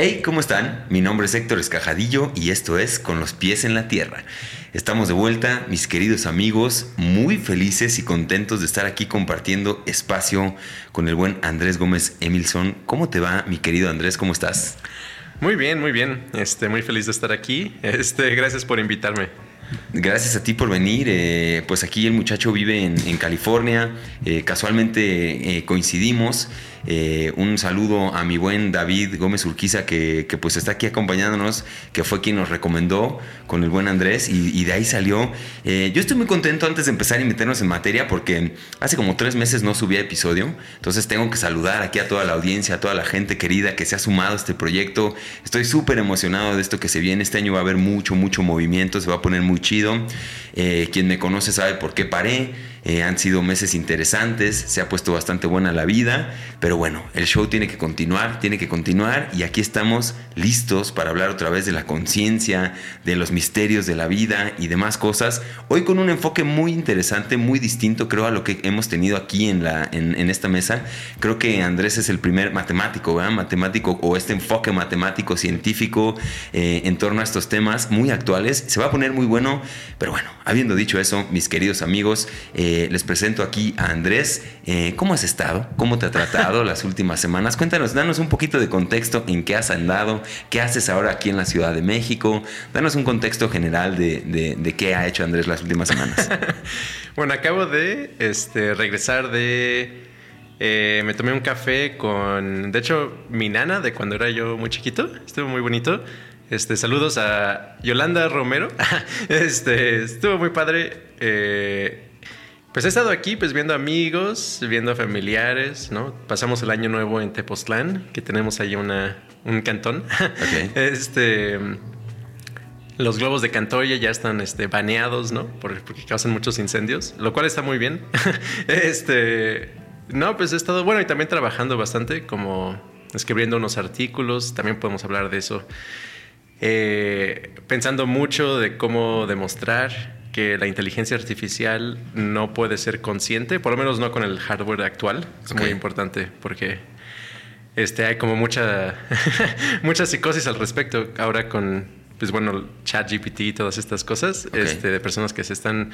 Hey, ¿cómo están? Mi nombre es Héctor Escajadillo y esto es Con los pies en la tierra. Estamos de vuelta, mis queridos amigos, muy felices y contentos de estar aquí compartiendo espacio con el buen Andrés Gómez Emilson. ¿Cómo te va, mi querido Andrés? ¿Cómo estás? Muy bien, muy bien. Este, muy feliz de estar aquí. Este, gracias por invitarme. Gracias a ti por venir. Eh, pues aquí el muchacho vive en, California. Eh, casualmente eh, coincidimos. Un saludo a mi buen David Gómez Urquiza que, pues está aquí acompañándonos, que fue quien nos recomendó con el buen Andrés y, de ahí salió. yo estoy muy contento antes de empezar y meternos en materia porque hace como tres meses no subía episodio. Entonces tengo que saludar aquí a toda la audiencia, a toda la gente querida que se ha sumado a este proyecto. Estoy súper emocionado de esto que se viene. Este año va a haber mucho, mucho movimiento. Se va a poner muy chido. Eh, quien me conoce sabe por qué paré. Eh, han sido meses interesantes, se ha puesto bastante buena la vida, pero bueno, el show tiene que continuar, tiene que continuar y aquí estamos listos para hablar otra vez de la conciencia, de los misterios de la vida y demás cosas. Hoy con un enfoque muy interesante, muy distinto creo a lo que hemos tenido aquí en, la, en, esta mesa. Creo que Andrés es el primer matemático, ¿verdad? Matemático o este enfoque matemático científico eh, en torno a estos temas muy actuales. Se va a poner muy bueno, pero bueno, habiendo dicho eso, mis queridos amigos, eh, les presento aquí a Andrés. Eh, ¿Cómo has estado? ¿Cómo te ha tratado las últimas semanas? Cuéntanos, danos un poquito de contexto en qué has andado, qué haces ahora aquí en la Ciudad de México. Danos un contexto general de, qué ha hecho Andrés las últimas semanas. bueno, acabo de este, regresar de... Eh, me tomé un café con, de hecho, mi nana de cuando era yo muy chiquito. Estuvo muy bonito. Este, saludos a Yolanda Romero. este, estuvo muy padre. Eh, pues he estado aquí, pues viendo amigos, viendo familiares, ¿no? Pasamos el año nuevo en Tepoztlán, que tenemos ahí una, un cantón. este, los globos de Cantoya ya están este, baneados, ¿no? Porque causan muchos incendios, lo cual está muy bien. este, no, pues he estado, bueno, y también trabajando bastante, como escribiendo unos artículos, también podemos hablar de eso. Eh, pensando mucho de cómo demostrar que la inteligencia artificial no puede ser consciente, por lo menos no con el hardware actual. Es muy importante porque este, hay como mucha, mucha psicosis al respecto ahora con, pues bueno, ChatGPT y todas estas cosas, este, de personas que se están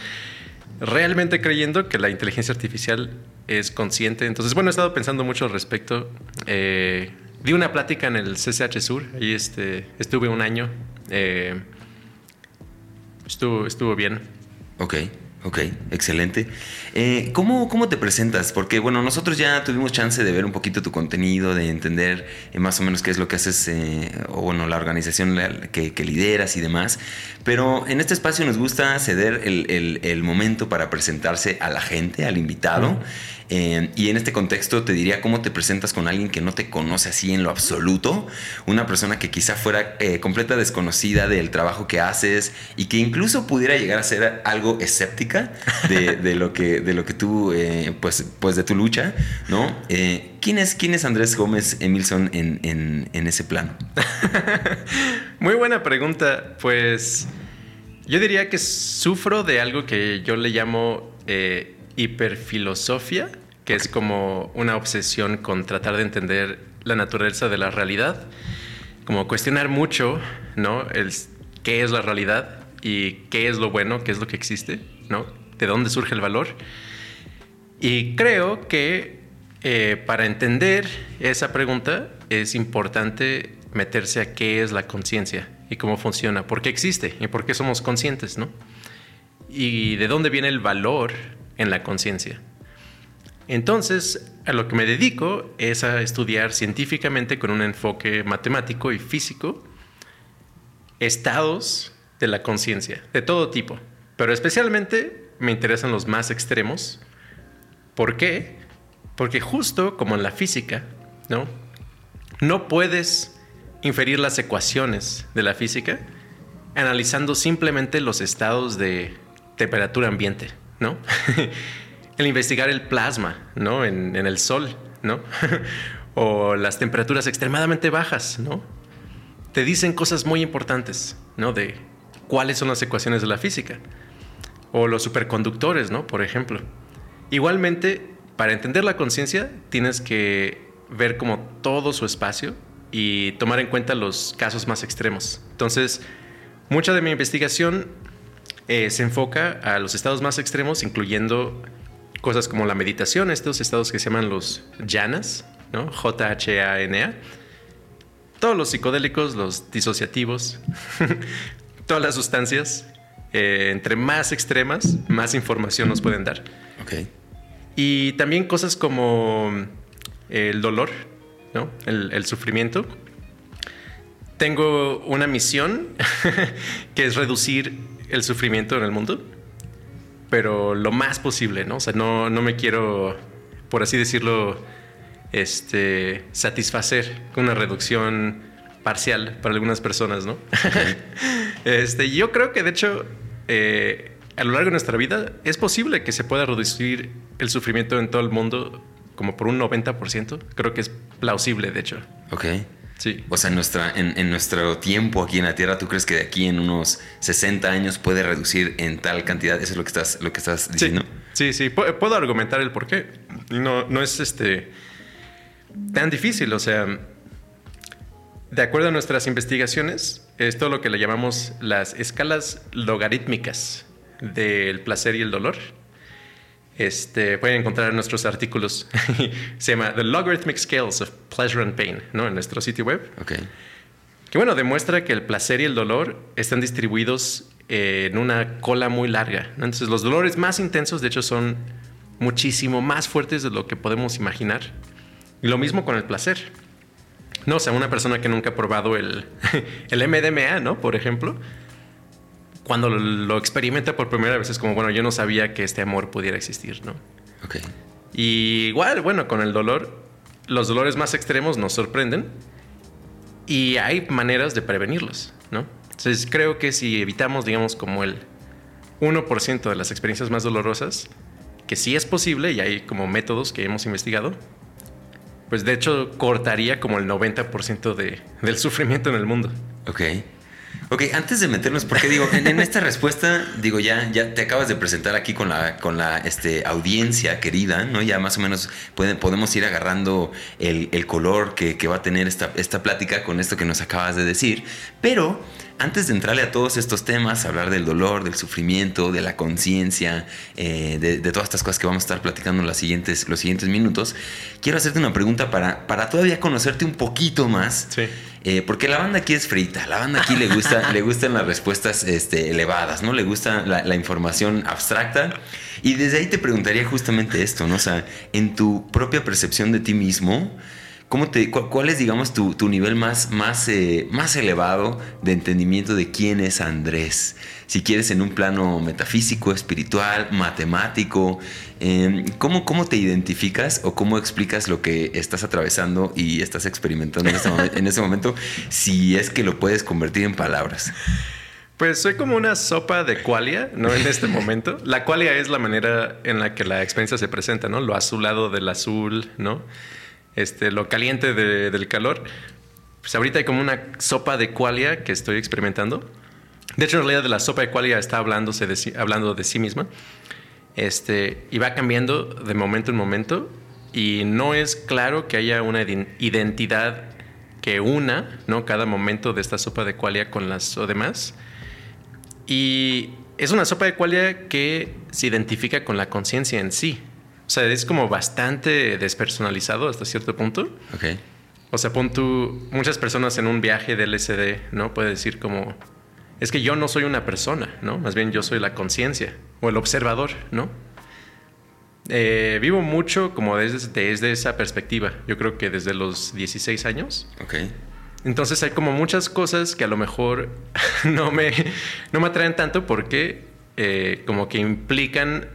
realmente creyendo que la inteligencia artificial es consciente. Entonces, bueno, he estado pensando mucho al respecto. Eh, di una plática en el CCH Sur, ahí este, estuve un año. Eh, estuvo, estuvo bien. Ok. Ok, excelente. Eh, ¿cómo, ¿cómo, te presentas? Porque, bueno, nosotros ya tuvimos chance de ver un poquito tu contenido, de entender eh, más o menos qué es lo que haces, eh, o bueno, la organización que, lideras y demás. Pero en este espacio nos gusta ceder el, el, momento para presentarse a la gente, al invitado. Eh, y en este contexto te diría cómo te presentas con alguien que no te conoce así en lo absoluto, una persona que quizá fuera eh, completa desconocida del trabajo que haces y que incluso pudiera llegar a ser algo escéptica de, lo, que, de lo que tú, eh, pues, pues de tu lucha, ¿no? ¿quién, es, ¿Quién es Andrés Gómez Emilson en, en ese plano? Muy buena pregunta, pues yo diría que sufro de algo que yo le llamo hiperfilosofía, que es como una obsesión con tratar de entender la naturaleza de la realidad, como cuestionar mucho, ¿no? El, qué es la realidad y qué es lo bueno, qué es lo que existe, ¿no? De dónde surge el valor. Y creo que eh, para entender esa pregunta es importante meterse a qué es la conciencia y cómo funciona, por qué existe y por qué somos conscientes, ¿no? Y de dónde viene el valor en la conciencia. Entonces, a lo que me dedico es a estudiar científicamente con un enfoque matemático y físico estados de la conciencia, de todo tipo, pero especialmente me interesan los más extremos. ¿Por qué? Porque justo como en la física, ¿no? No puedes inferir las ecuaciones de la física analizando simplemente los estados de temperatura ambiente. ¿no? el investigar el plasma, ¿no? En, el sol, ¿no? o las temperaturas extremadamente bajas, ¿no? Te dicen cosas muy importantes, ¿no? De cuáles son las ecuaciones de la física. O los superconductores, ¿no? Por ejemplo. Igualmente, para entender la conciencia, tienes que ver como todo su espacio y tomar en cuenta los casos más extremos. Entonces, mucha de mi investigación eh, se enfoca a los estados más extremos, incluyendo cosas como la meditación, estos estados que se llaman los jhanas, ¿no? J-H-A-N-A. Todos los psicodélicos, los disociativos, todas las sustancias, eh, entre más extremas, más información nos pueden dar. Ok. Y también cosas como el dolor, ¿no? el, el sufrimiento. Tengo una misión que es reducir el sufrimiento en el mundo, pero lo más posible, ¿no? O sea, no, no me quiero, por así decirlo, este, satisfacer con una reducción parcial para algunas personas, ¿no? este, yo creo que de hecho, eh, a lo largo de nuestra vida es posible que se pueda reducir el sufrimiento en todo el mundo como por un 90%. Creo que es plausible, de hecho. Ok. Sí. O sea, en, nuestra, en, en, nuestro tiempo aquí en la Tierra, ¿tú crees que de aquí en unos 60 años puede reducir en tal cantidad? ¿Eso es lo que estás, lo que estás diciendo? Sí, sí, sí. Puedo argumentar el por qué. No, no es este tan difícil. O sea, de acuerdo a nuestras investigaciones, es todo lo que le llamamos las escalas logarítmicas del placer y el dolor. Este, pueden encontrar nuestros artículos. Se llama The Logarithmic Scales of Pleasure and Pain, ¿no? En nuestro sitio web. Ok. Que bueno, demuestra que el placer y el dolor están distribuidos en una cola muy larga. ¿no? Entonces, los dolores más intensos, de hecho, son muchísimo más fuertes de lo que podemos imaginar. Y lo mismo con el placer. No, o sea, una persona que nunca ha probado el, el MDMA, ¿no? Por ejemplo, cuando lo, lo, experimenta por primera vez es como, bueno, yo no sabía que este amor pudiera existir, ¿no? Ok. Y igual, bueno, con el dolor, los dolores más extremos nos sorprenden y hay maneras de prevenirlos, ¿no? Entonces creo que si evitamos, digamos, como el 1% de las experiencias más dolorosas, que sí es posible y hay como métodos que hemos investigado, pues de hecho cortaría como el 90% de, del sufrimiento en el mundo. Ok. Ok, antes de meternos, porque digo, en, esta respuesta, digo, ya, ya te acabas de presentar aquí con la, con la este, audiencia querida, ¿no? Ya más o menos pueden, podemos ir agarrando el, el color que, que, va a tener esta, esta plática con esto que nos acabas de decir. Pero antes de entrarle a todos estos temas, hablar del dolor, del sufrimiento, de la conciencia, eh, de, de, todas estas cosas que vamos a estar platicando en los siguientes, los siguientes minutos, quiero hacerte una pregunta para, para todavía conocerte un poquito más. Sí. Eh, porque la banda aquí es frita, la banda aquí le gusta, le gustan las respuestas este, elevadas, ¿no? Le gusta la, la, información abstracta. Y desde ahí te preguntaría justamente esto, ¿no? O sea, en tu propia percepción de ti mismo, ¿cómo te, cu ¿cuál es, digamos, tu, nivel más, más, eh, más elevado de entendimiento de quién es Andrés? Si quieres en un plano metafísico, espiritual, matemático, eh, ¿cómo, ¿cómo te identificas o cómo explicas lo que estás atravesando y estás experimentando en este, momento, en este momento, si es que lo puedes convertir en palabras? Pues soy como una sopa de qualia, ¿no? En este momento. La qualia es la manera en la que la experiencia se presenta, ¿no? Lo azulado del azul, ¿no? Este, lo caliente de, del calor. Pues ahorita hay como una sopa de qualia que estoy experimentando. De hecho, en realidad, de la sopa de qualia está hablándose de hablando de sí misma. Este, y va cambiando de momento en momento. Y no es claro que haya una identidad que una, ¿no? Cada momento de esta sopa de qualia con las demás. Y es una sopa de qualia que se identifica con la conciencia en sí. O sea, es como bastante despersonalizado hasta cierto punto. Ok. O sea, pon tú, muchas personas en un viaje de LSD, ¿no? Puede decir como, es que yo no soy una persona, ¿no? Más bien yo soy la conciencia o el observador, ¿no? Eh, vivo mucho como desde, desde esa perspectiva. Yo creo que desde los 16 años. Ok. Entonces hay como muchas cosas que a lo mejor no me, no me atraen tanto porque eh, como que implican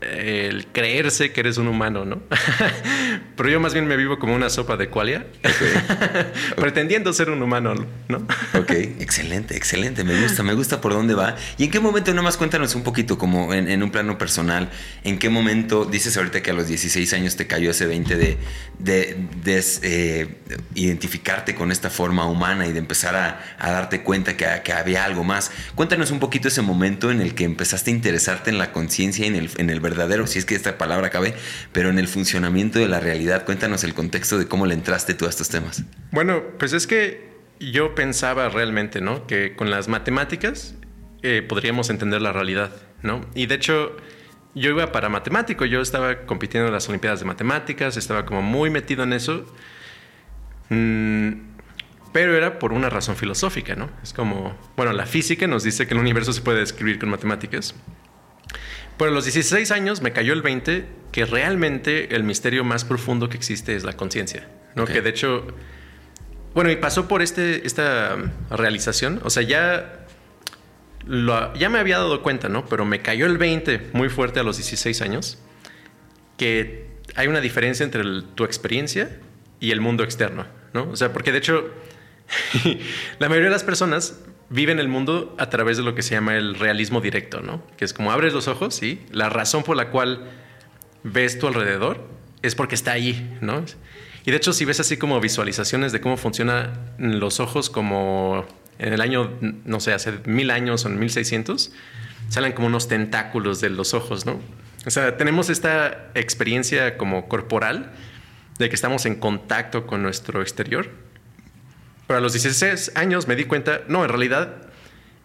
el creerse que eres un humano, ¿no? Pero yo más bien me vivo como una sopa de qualia, okay. pretendiendo ser un humano, ¿no? ok, excelente, excelente, me gusta, me gusta por dónde va. ¿Y en qué momento, nomás cuéntanos un poquito, como en, en un plano personal, en qué momento, dices ahorita que a los 16 años te cayó ese 20 de, de, de eh, identificarte con esta forma humana y de empezar a, a darte cuenta que, que, había algo más? Cuéntanos un poquito ese momento en el que empezaste a interesarte en la conciencia y en el, en el verdadero, si es que esta palabra cabe, pero en el funcionamiento de la realidad. Cuéntanos el contexto de cómo le entraste tú a estos temas. Bueno, pues es que yo pensaba realmente, ¿no? Que con las matemáticas eh, podríamos entender la realidad, ¿no? Y de hecho, yo iba para matemático, yo estaba compitiendo en las Olimpiadas de Matemáticas, estaba como muy metido en eso. Mm, pero era por una razón filosófica, ¿no? Es como, bueno, la física nos dice que el universo se puede describir con matemáticas. Pero a los 16 años me cayó el 20 que realmente el misterio más profundo que existe es la conciencia, ¿no? Que de hecho, bueno, y pasó por este, esta realización, o sea, ya, ya me había dado cuenta, ¿no? Pero me cayó el 20 muy fuerte a los 16 años, que hay una diferencia entre tu experiencia y el mundo externo, ¿no? O sea, porque de hecho la mayoría de las personas viven el mundo a través de lo que se llama el realismo directo, ¿no? Que es como abres los ojos y la razón por la cual ves tu alrededor es porque está ahí, ¿no? Y de hecho, si ves así como visualizaciones de cómo funcionan los ojos como en el año, no sé, hace mil años o en 1600, salen como unos tentáculos de los ojos, ¿no? O sea, tenemos esta experiencia como corporal de que estamos en contacto con nuestro exterior pero a los 16 años me di cuenta, no, en realidad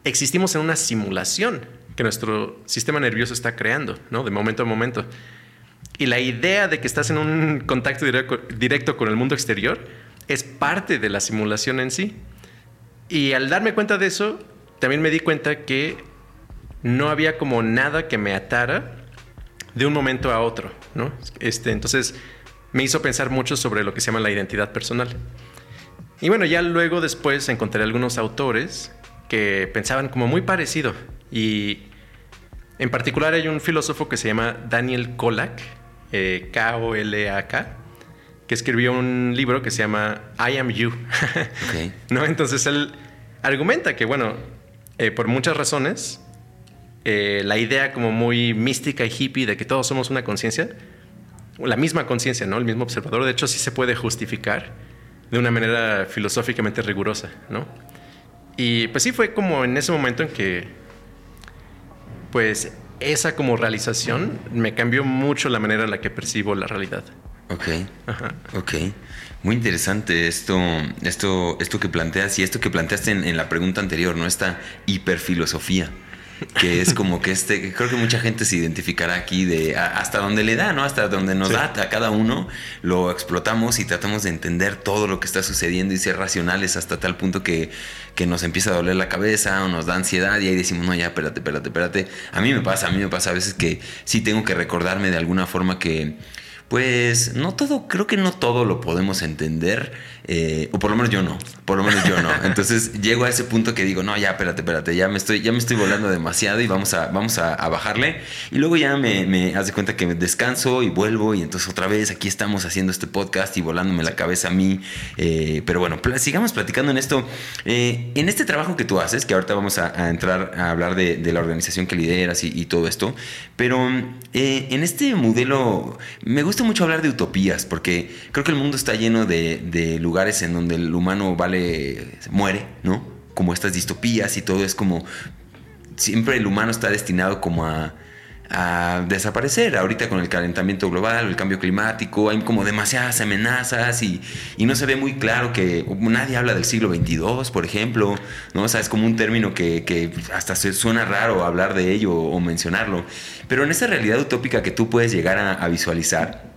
existimos en una simulación que nuestro sistema nervioso está creando, ¿no? De momento a momento. Y la idea de que estás en un contacto directo con el mundo exterior es parte de la simulación en sí. Y al darme cuenta de eso, también me di cuenta que no había como nada que me atara de un momento a otro, ¿no? Este, entonces me hizo pensar mucho sobre lo que se llama la identidad personal. Y bueno, ya luego después encontré algunos autores que pensaban como muy parecido. Y en particular hay un filósofo que se llama Daniel Kolak, eh, K-O-L-A-K, que escribió un libro que se llama I Am You. ¿No? Entonces él argumenta que, bueno, eh, por muchas razones, eh, la idea como muy mística y hippie de que todos somos una conciencia, la misma conciencia, ¿no? El mismo observador, de hecho sí se puede justificar de una manera filosóficamente rigurosa, ¿no? Y pues sí fue como en ese momento en que, pues esa como realización me cambió mucho la manera en la que percibo la realidad. Ok. Ok. Muy interesante esto, esto, esto que planteas y esto que planteaste en, en la pregunta anterior, ¿no? Esta hiperfilosofía que es como que este, creo que mucha gente se identificará aquí de hasta donde le da, ¿no? Hasta donde nos da a cada uno, lo explotamos y tratamos de entender todo lo que está sucediendo y ser racionales hasta tal punto que, que nos empieza a doler la cabeza o nos da ansiedad y ahí decimos, no, ya, espérate, espérate, espérate. A mí me pasa, a mí me pasa a veces que sí tengo que recordarme de alguna forma que pues no todo, creo que no todo lo podemos entender, eh, o por lo menos yo no, por lo menos yo no. Entonces llego a ese punto que digo, no, ya, espérate, espérate, ya me estoy, ya me estoy volando demasiado y vamos a, vamos a, bajarle. Y luego ya me, me hace cuenta que descanso y vuelvo y entonces otra vez aquí estamos haciendo este podcast y volándome la cabeza a mí. Eh, pero bueno, sigamos platicando en esto. Eh, en este trabajo que tú haces, que ahorita vamos a, entrar a hablar de, la organización que lideras y todo esto, pero en este modelo me gusta mucho hablar de utopías, porque creo que el mundo está lleno de, lugares en donde el humano vale, muere, ¿no? Como estas distopías y todo es como, siempre el humano está destinado como a, desaparecer. Ahorita con el calentamiento global, el cambio climático, hay como demasiadas amenazas y, no se ve muy claro que nadie habla del siglo 22, por ejemplo, ¿no? O sea, es como un término que, hasta se suena raro hablar de ello o mencionarlo. Pero en esa realidad utópica que tú puedes llegar a visualizar,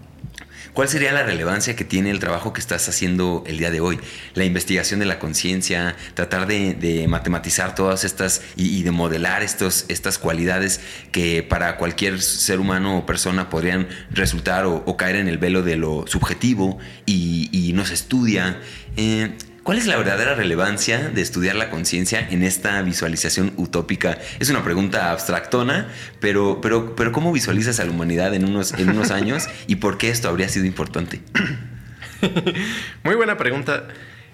¿Cuál sería la relevancia que tiene el trabajo que estás haciendo el día de hoy? La investigación de la conciencia, tratar de, matematizar todas estas y, de modelar estos, estas cualidades que para cualquier ser humano o persona podrían resultar o, caer en el velo de lo subjetivo y, no se estudia. Eh, ¿Cuál es la verdadera relevancia de estudiar la conciencia en esta visualización utópica? Es una pregunta abstractona, pero, pero, pero ¿cómo visualizas a la humanidad en unos, en unos años y por qué esto habría sido importante? Muy buena pregunta.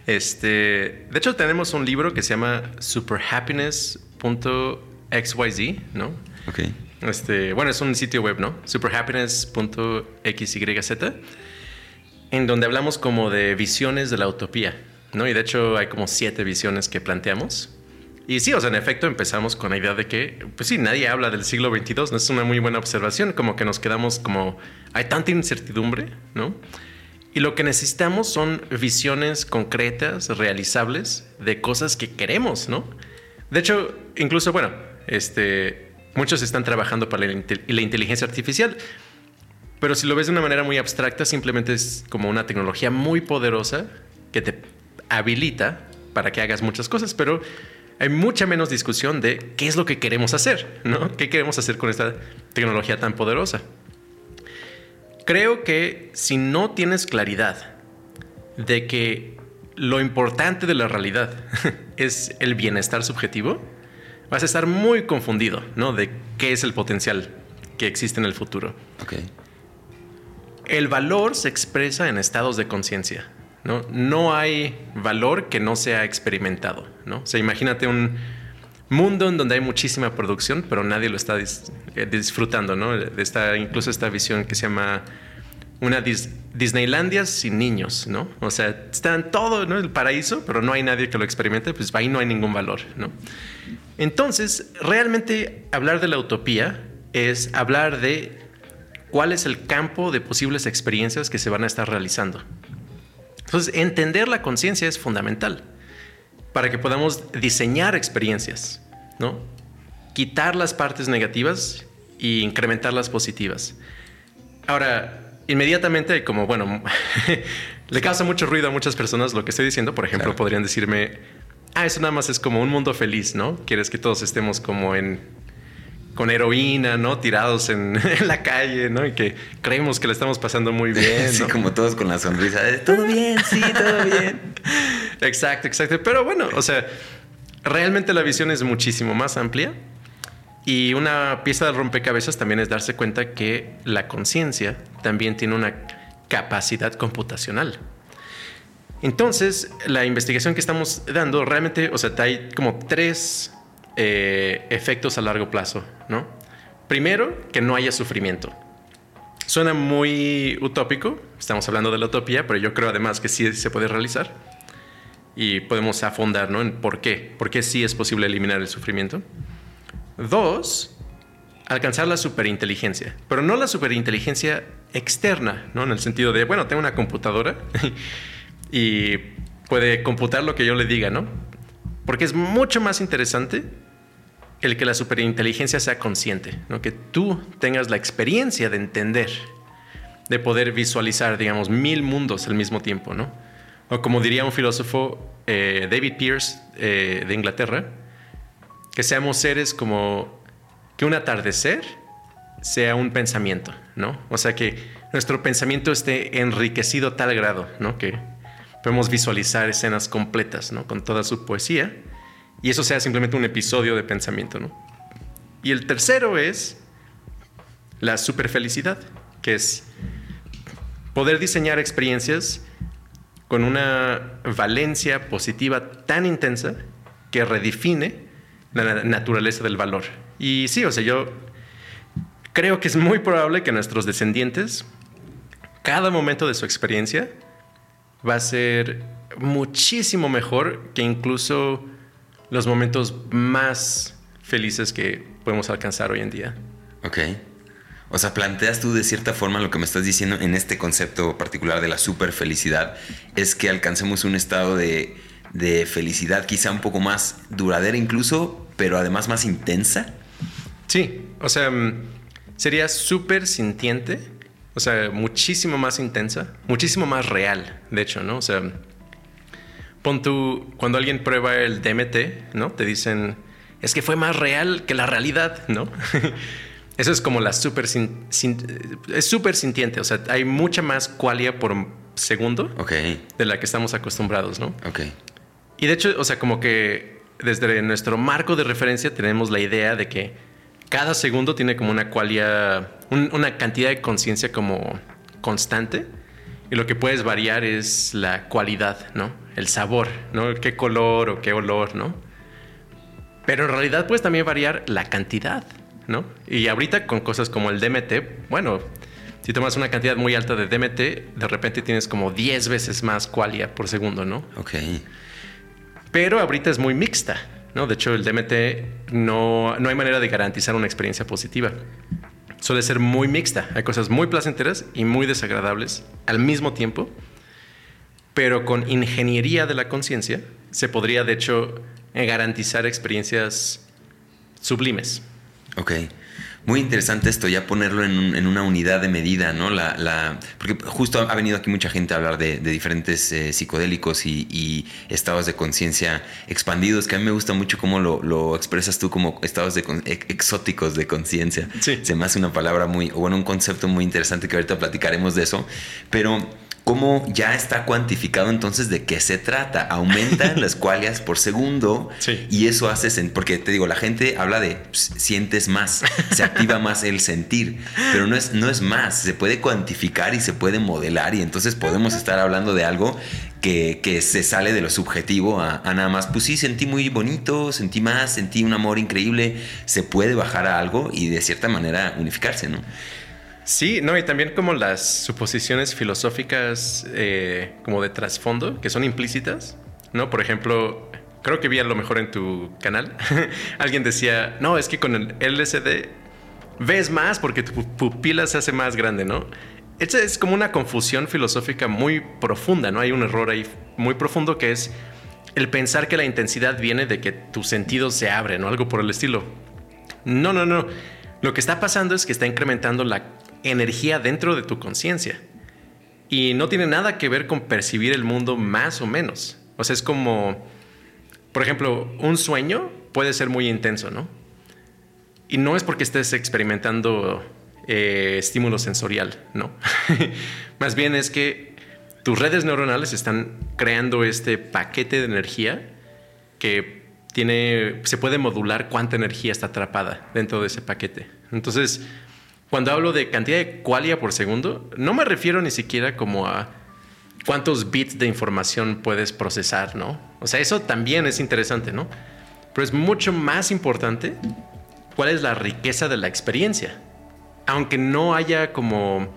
Este, de hecho, tenemos un libro que se llama superhappiness.xyz, ¿no? Ok. Este, bueno, es un sitio web, ¿no? superhappiness.xyz, en donde hablamos como de visiones de la utopía. ¿No? Y de hecho hay como siete visiones que planteamos. Y sí, o sea, en efecto empezamos con la idea de que, pues sí, nadie habla del siglo XXII, no es una muy buena observación, como que nos quedamos como, hay tanta incertidumbre, ¿no? Y lo que necesitamos son visiones concretas, realizables, de cosas que queremos, ¿no? De hecho, incluso, bueno, este, muchos están trabajando para la, la inteligencia artificial, pero si lo ves de una manera muy abstracta, simplemente es como una tecnología muy poderosa que te habilita para que hagas muchas cosas, pero hay mucha menos discusión de qué es lo que queremos hacer, ¿no? ¿Qué queremos hacer con esta tecnología tan poderosa? Creo que si no tienes claridad de que lo importante de la realidad es el bienestar subjetivo, vas a estar muy confundido, ¿no? De qué es el potencial que existe en el futuro. Okay. El valor se expresa en estados de conciencia. ¿No? no hay valor que no sea experimentado. ¿no? O sea, imagínate un mundo en donde hay muchísima producción, pero nadie lo está eh, disfrutando. ¿no? Está incluso esta visión que se llama una Disneylandia sin niños, ¿no? O sea, están todo, ¿no? El paraíso, pero no hay nadie que lo experimente, pues ahí no hay ningún valor, ¿no? Entonces, realmente hablar de la utopía es hablar de cuál es el campo de posibles experiencias que se van a estar realizando. Entonces, entender la conciencia es fundamental para que podamos diseñar experiencias, ¿no? Quitar las partes negativas e incrementar las positivas. Ahora, inmediatamente, como bueno, le causa mucho ruido a muchas personas lo que estoy diciendo. Por ejemplo, podrían decirme, ah, eso nada más es como un mundo feliz, ¿no? Quieres que todos estemos como en con heroína, ¿no? Tirados en, la calle, ¿no? Y que creemos que le estamos pasando muy bien. Sí, como todos con la sonrisa. todo bien, sí, todo bien. exacto, exacto. Pero bueno, o sea, realmente la visión es muchísimo más amplia. Y una pieza de rompecabezas también es darse cuenta que la conciencia también tiene una capacidad computacional. Entonces, la investigación que estamos dando realmente, o sea, hay como tres eh, efectos a largo plazo, ¿no? Primero, que no haya sufrimiento. Suena muy utópico, estamos hablando de la utopía, pero yo creo además que sí se puede realizar y podemos afondar ¿no? en por qué, por qué sí es posible eliminar el sufrimiento. Dos, alcanzar la superinteligencia, pero no la superinteligencia externa, ¿no? en el sentido de, bueno, tengo una computadora y puede computar lo que yo le diga, ¿no? Porque es mucho más interesante el que la superinteligencia sea consciente, ¿no? que tú tengas la experiencia de entender, de poder visualizar, digamos, mil mundos al mismo tiempo, ¿no? O como diría un filósofo, eh, David Pierce, eh, de Inglaterra, que seamos seres como que un atardecer sea un pensamiento, ¿no? O sea, que nuestro pensamiento esté enriquecido a tal grado, ¿no? Que podemos visualizar escenas completas, ¿no? Con toda su poesía y eso sea simplemente un episodio de pensamiento, ¿no? Y el tercero es la superfelicidad, que es poder diseñar experiencias con una valencia positiva tan intensa que redefine la naturaleza del valor. Y sí, o sea, yo creo que es muy probable que nuestros descendientes, cada momento de su experiencia, va a ser muchísimo mejor que incluso los momentos más felices que podemos alcanzar hoy en día. Ok. O sea, planteas tú de cierta forma lo que me estás diciendo en este concepto particular de la super felicidad, es que alcancemos un estado de, felicidad quizá un poco más duradera incluso, pero además más intensa. Sí, o sea, mm, sería súper sintiente, o sea, muchísimo más intensa, muchísimo más real, de hecho, ¿no? O sea, pon tú, cuando alguien prueba el DMT, ¿no? Te dicen, es que fue más real que la realidad, ¿no? Eso es como la super, es súper sintiente, o sea, hay mucha más cualia por segundo de la que estamos acostumbrados, ¿no? Ok. Y de hecho, o sea, como que desde nuestro marco de referencia tenemos la idea de que cada segundo tiene como una cualia, una cantidad de conciencia como constante y lo que puedes variar es la cualidad, ¿no? El sabor, ¿no? Qué color o qué olor, ¿no? Pero en realidad puedes también variar la cantidad, ¿no? Y ahorita con cosas como el DMT, bueno, si tomas una cantidad muy alta de DMT, de repente tienes como 10 veces más qualia por segundo, ¿no? Ok. Pero ahorita es muy mixta, ¿no? De hecho, el DMT no, no hay manera de garantizar una experiencia positiva. Suele ser muy mixta. Hay cosas muy placenteras y muy desagradables al mismo tiempo. Pero con ingeniería de la conciencia se podría, de hecho, garantizar experiencias sublimes. Ok. Muy interesante esto, ya ponerlo en, una unidad de medida, ¿no? La, porque justo ha venido aquí mucha gente a hablar de, diferentes eh, psicodélicos y, estados de conciencia expandidos, que a mí me gusta mucho cómo lo, expresas tú como estados de, exóticos de conciencia. Sí. Se me hace una palabra muy, bueno, un concepto muy interesante que ahorita platicaremos de eso, pero cómo ya está cuantificado entonces de qué se trata. Aumentan las cualias por segundo y eso hace, porque te digo, la gente habla de pues, sientes más, se activa más el sentir, pero no es, no es más, se puede cuantificar y se puede modelar y entonces podemos estar hablando de algo que, se sale de lo subjetivo a, a, nada más, pues sí, sentí muy bonito, sentí más, sentí un amor increíble, se puede bajar a algo y de cierta manera unificarse, ¿no? Sí, no, y también como las suposiciones filosóficas eh, como de trasfondo, que son implícitas, ¿no? Por ejemplo, creo que vi a lo mejor en tu canal, alguien decía, no, es que con el LSD ves más porque tu pupila se hace más grande, ¿no? Esa es como una confusión filosófica muy profunda, ¿no? Hay un error ahí muy profundo que es el pensar que la intensidad viene de que tus sentidos se abren o algo por el estilo. No, no, no. Lo que está pasando es que está incrementando la energía dentro de tu conciencia. Y no tiene nada que ver con percibir el mundo más o menos. O sea, es como, por ejemplo, un sueño puede ser muy intenso, ¿no? Y no es porque estés experimentando eh, estímulo sensorial, ¿no? más bien es que tus redes neuronales están creando este paquete de energía que tiene, se puede modular cuánta energía está atrapada dentro de ese paquete. Entonces, cuando hablo de cantidad de qualia por segundo, no me refiero ni siquiera como a cuántos bits de información puedes procesar, ¿no? O sea, eso también es interesante, ¿no? Pero es mucho más importante cuál es la riqueza de la experiencia. Aunque no haya como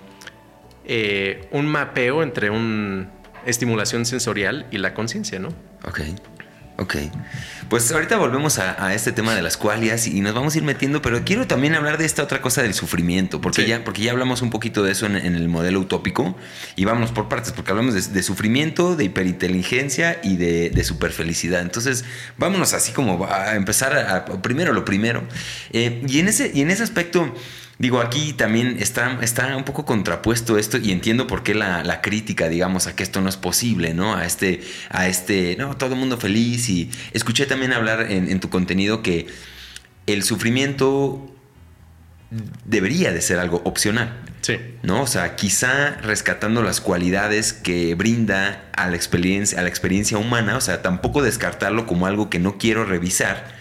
eh, un mapeo entre una estimulación sensorial y la conciencia, ¿no? Ok. Ok. Pues ahorita volvemos a, este tema de las cualias y nos vamos a ir metiendo, pero quiero también hablar de esta otra cosa del sufrimiento, porque, ya, porque ya hablamos un poquito de eso en, el modelo utópico y vámonos por partes, porque hablamos de, sufrimiento, de hiperinteligencia y de, de superfelicidad. Entonces, vámonos así como a empezar a, primero lo primero. Eh, y, en ese, y en ese aspecto... Digo, aquí también está, está un poco contrapuesto esto y entiendo por qué la, crítica, digamos, a que esto no es posible, ¿no? A este, a este, no, todo el mundo feliz y escuché también hablar en, tu contenido que el sufrimiento debería de ser algo opcional. Sí. ¿No? O sea, quizá rescatando las cualidades que brinda a la experiencia, a la experiencia humana, o sea, tampoco descartarlo como algo que no quiero revisar,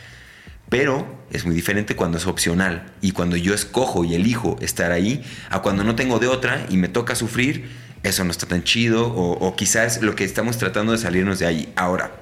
pero es muy diferente cuando es opcional y cuando yo escojo y elijo estar ahí, a cuando no tengo de otra y me toca sufrir, eso no está tan chido o, quizás lo que estamos tratando de salirnos de ahí. Ahora,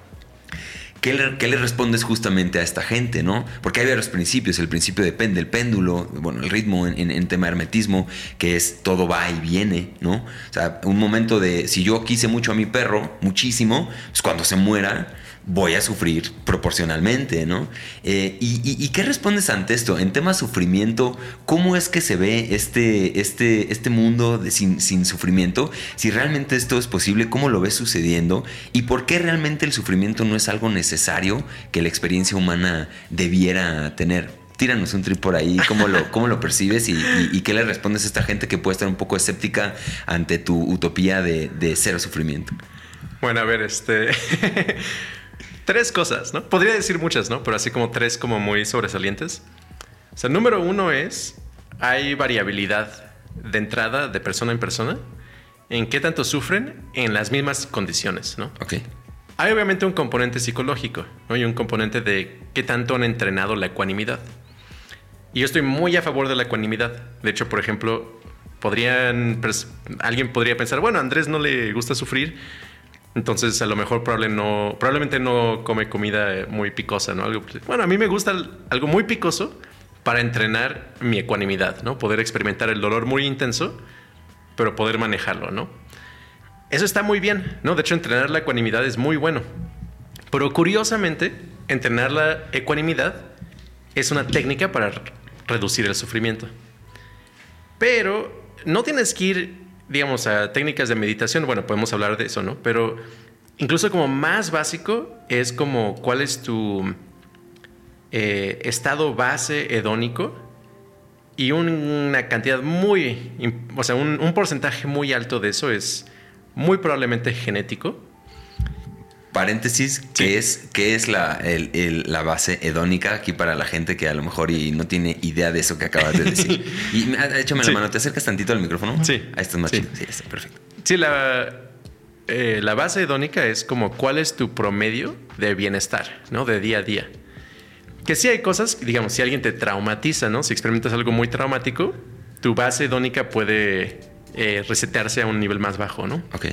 ¿Qué le, respondes justamente a esta gente, no? Porque hay varios principios. El principio depende, el péndulo, bueno, el ritmo en, en, tema hermetismo, que es todo va y viene, ¿no? O sea, un momento de, si yo quise mucho a mi perro, muchísimo, pues cuando se muera, voy a sufrir proporcionalmente, ¿no? Eh, y, qué respondes ante esto? En tema sufrimiento, ¿cómo es que se ve este, este, este mundo sin, sufrimiento? Si realmente esto es posible, ¿cómo lo ves sucediendo? ¿Y por qué realmente el sufrimiento no es algo necesario que la experiencia humana debiera tener? Tíranos un trip por ahí, ¿cómo lo, cómo lo percibes y, y, qué le respondes a esta gente que puede estar un poco escéptica ante tu utopía de, de cero sufrimiento? Bueno, a ver, este... tres cosas, ¿no? Podría decir muchas, ¿no? Pero así como tres como muy sobresalientes. O sea, número uno es, hay variabilidad de entrada de persona en persona en qué tanto sufren en las mismas condiciones, ¿no? Ok. Hay obviamente un componente psicológico, ¿no? Y un componente de qué tanto han entrenado la ecuanimidad. Y yo estoy muy a favor de la ecuanimidad. De hecho, por ejemplo, podrían, alguien podría pensar, bueno, a Andrés no le gusta sufrir, entonces, a lo mejor no, probablemente no come comida muy picosa, ¿no? Algo, bueno, a mí me gusta algo muy picoso para entrenar mi ecuanimidad, ¿no? Poder experimentar el dolor muy intenso, pero poder manejarlo, ¿no? Eso está muy bien, ¿no? De hecho, entrenar la ecuanimidad es muy bueno. Pero curiosamente, entrenar la ecuanimidad es una técnica para reducir el sufrimiento. Pero no tienes que ir, digamos, a técnicas de meditación. Bueno, podemos hablar de eso, ¿no? Pero incluso como más básico es como cuál es tu eh, estado base hedónico y una cantidad muy, o sea, un porcentaje muy alto de eso es muy probablemente genético paréntesis, ¿qué es, qué es la, la, base hedónica aquí para la gente que a lo mejor y no tiene idea de eso que acabas de decir? y échame la mano, ¿te acercas tantito al micrófono? Sí. Ahí estás más chido. Sí, está perfecto. Sí, la, eh, la base hedónica es como cuál es tu promedio de bienestar, ¿no? De día a día. Que sí hay cosas, digamos, si alguien te traumatiza, ¿no? Si experimentas algo muy traumático, tu base hedónica puede eh, resetearse a un nivel más bajo, ¿no? Ok.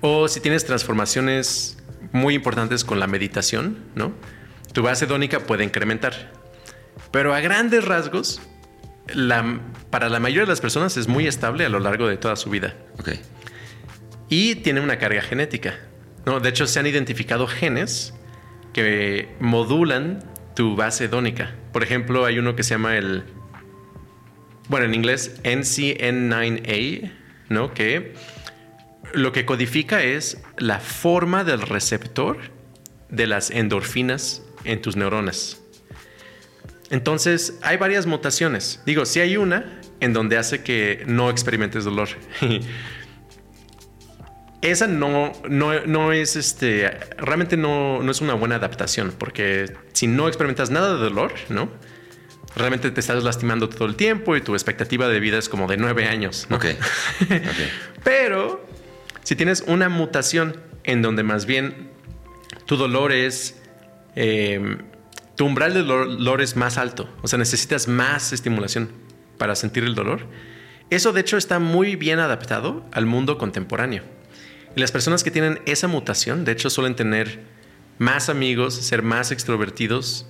O si tienes transformaciones muy importantes con la meditación, ¿no? Tu base hedónica puede incrementar. Pero a grandes rasgos, para la mayoría de las personas es muy estable a lo largo de toda su vida. Y tiene una carga genética. ¿no? De hecho, se han identificado genes que modulan tu base hedónica. Por ejemplo, hay uno que se llama el. Bueno, en inglés, NCN9A, ¿no? Que lo que codifica es la forma del receptor de las endorfinas en tus neuronas. Entonces, hay varias mutaciones. Digo, si hay una en donde hace que no experimentes dolor. Esa no, no, es este. Realmente no, no, es una buena adaptación, porque si no experimentas nada de dolor, ¿no? Realmente te estás lastimando todo el tiempo y tu expectativa de vida es como de nueve años. Ok. Pero si tienes una mutación en donde más bien tu dolor es, em, tu umbral de dolor es más alto, o sea, necesitas más estimulación para sentir el dolor, eso de hecho está muy bien adaptado al mundo contemporáneo. Y las personas que tienen esa mutación, de hecho, suelen tener más amigos, ser más extrovertidos,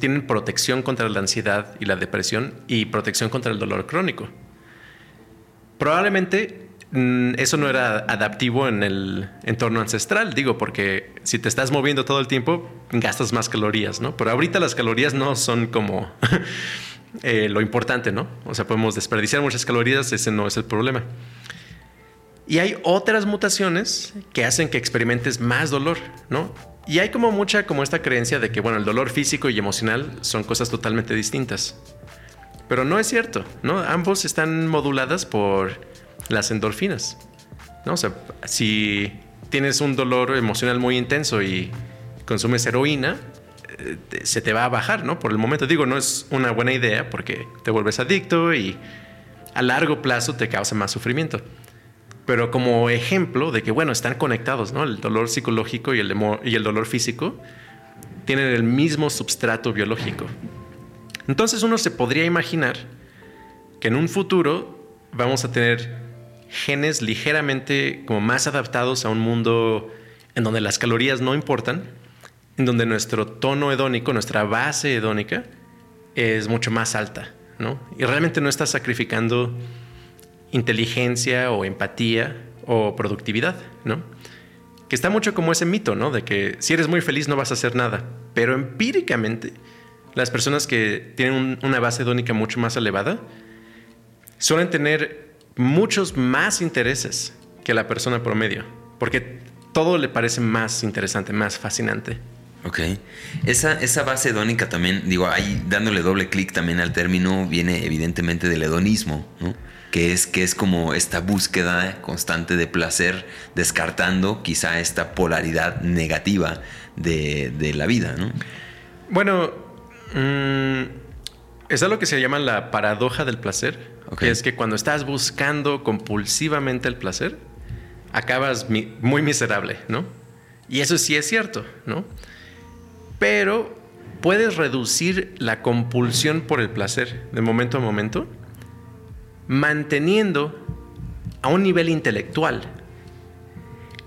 tienen protección contra la ansiedad y la depresión y protección contra el dolor crónico. Probablemente eso no era adaptivo en el entorno ancestral, digo, porque si te estás moviendo todo el tiempo, gastas más calorías, ¿no? Pero ahorita las calorías no son como eh, lo importante, ¿no? O sea, podemos desperdiciar muchas calorías, ese no es el problema. Y hay otras mutaciones que hacen que experimentes más dolor, ¿no? Y hay como mucha como esta creencia de que, bueno, el dolor físico y emocional son cosas totalmente distintas. Pero no es cierto, ¿no? Ambos están moduladas por las endorfinas. ¿no? O sea, si tienes un dolor emocional muy intenso y consumes heroína, eh, se te va a bajar, ¿no? Por el momento digo, no es una buena idea porque te vuelves adicto y a largo plazo te causa más sufrimiento. Pero como ejemplo de que, bueno, están conectados, ¿no? El dolor psicológico y el, y el dolor físico tienen el mismo substrato biológico. Entonces uno se podría imaginar que en un futuro vamos a tener genes ligeramente como más adaptados a un mundo en donde las calorías no importan, en donde nuestro tono hedónico, nuestra base hedónica es mucho más alta, ¿no? Y realmente no estás sacrificando inteligencia o empatía o productividad, ¿no? Que está mucho como ese mito, ¿no? De que si eres muy feliz no vas a hacer nada. Pero empíricamente, las personas que tienen una base hedónica mucho más elevada suelen tener muchos más intereses que la persona promedio, porque todo le parece más interesante, más fascinante. Ok. Esa, esa base hedónica también, digo, ahí dándole doble clic también al término, viene evidentemente del hedonismo, ¿no? Que es, que es como esta búsqueda constante de placer, descartando quizá esta polaridad negativa de, la vida, ¿no? Bueno, mm, es algo que se llama la paradoja del placer es que cuando estás buscando compulsivamente el placer, acabas muy miserable, ¿no? Y eso sí es cierto, ¿no? Pero puedes reducir la compulsión por el placer de momento a momento, manteniendo a un nivel intelectual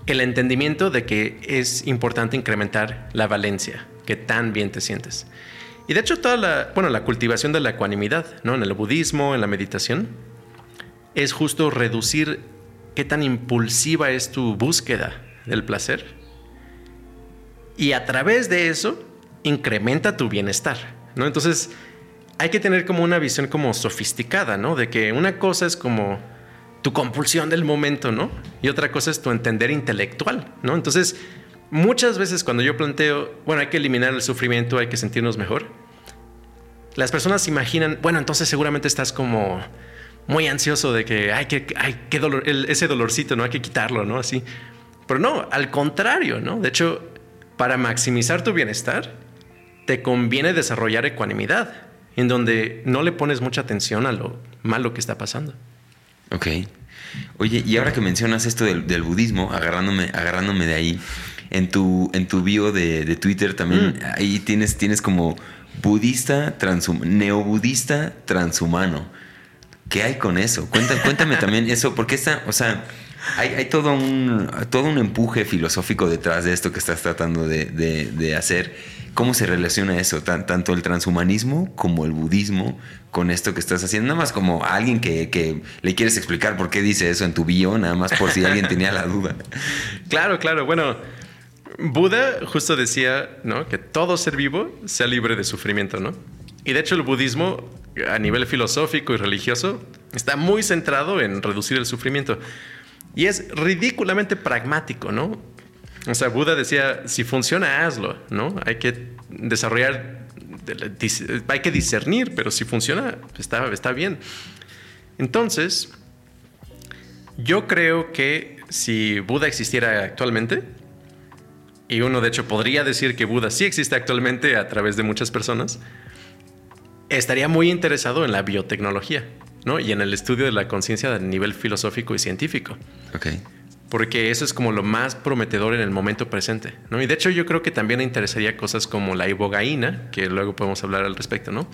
el entendimiento de que es importante incrementar la valencia, que tan bien te sientes. Y de hecho toda la, bueno, la cultivación de la ecuanimidad, ¿no? En el budismo, en la meditación, es justo reducir qué tan impulsiva es tu búsqueda del placer y a través de eso incrementa tu bienestar, ¿no? Entonces hay que tener como una visión como sofisticada, ¿no? De que una cosa es como tu compulsión del momento, ¿no? Y otra cosa es tu entender intelectual, ¿no? Entonces, muchas veces cuando yo planteo, bueno, hay que eliminar el sufrimiento, hay que sentirnos mejor, las personas imaginan, bueno, entonces seguramente estás como muy ansioso de que, ay, que, ay, qué dolor, ese dolorcito, ¿no? Hay que quitarlo, ¿no? Así. Pero no, al contrario, ¿no? De hecho, para maximizar tu bienestar, te conviene desarrollar ecuanimidad, en donde no le pones mucha atención a lo malo que está pasando. Ok. Oye, y ahora que mencionas esto del, budismo, agarrándome, agarrándome de ahí, en tu, en tu bio de, Twitter también, mm. ahí tienes, tienes como budista, neobudista transhumano. ¿Qué hay con eso? Cuéntame, cuéntame también eso, porque está, o sea, hay, todo, un, todo un empuje filosófico detrás de esto que estás tratando de, hacer. ¿Cómo se relaciona eso? tanto el transhumanismo como el budismo con esto que estás haciendo. Nada más como alguien que, le quieres explicar por qué dice eso en tu bio, nada más por si alguien tenía la duda. Claro, claro. Bueno, Buda justo decía ¿no? que todo ser vivo sea libre de sufrimiento, ¿no? Y de hecho el budismo a nivel filosófico y religioso está muy centrado en reducir el sufrimiento. Y es ridículamente pragmático, ¿no? O sea, Buda decía, si funciona, hazlo, ¿no? Hay que desarrollar, hay que discernir, pero si funciona, está, está bien. Entonces, yo creo que si Buda existiera actualmente, y uno de hecho podría decir que Buda sí existe actualmente a través de muchas personas, estaría muy interesado en la biotecnología. ¿no? Y en el estudio de la conciencia a nivel filosófico y científico. Ok. Porque eso es como lo más prometedor en el momento presente, ¿no? Y de hecho yo creo que también le interesaría cosas como la ibogaína, que luego podemos hablar al respecto, ¿no?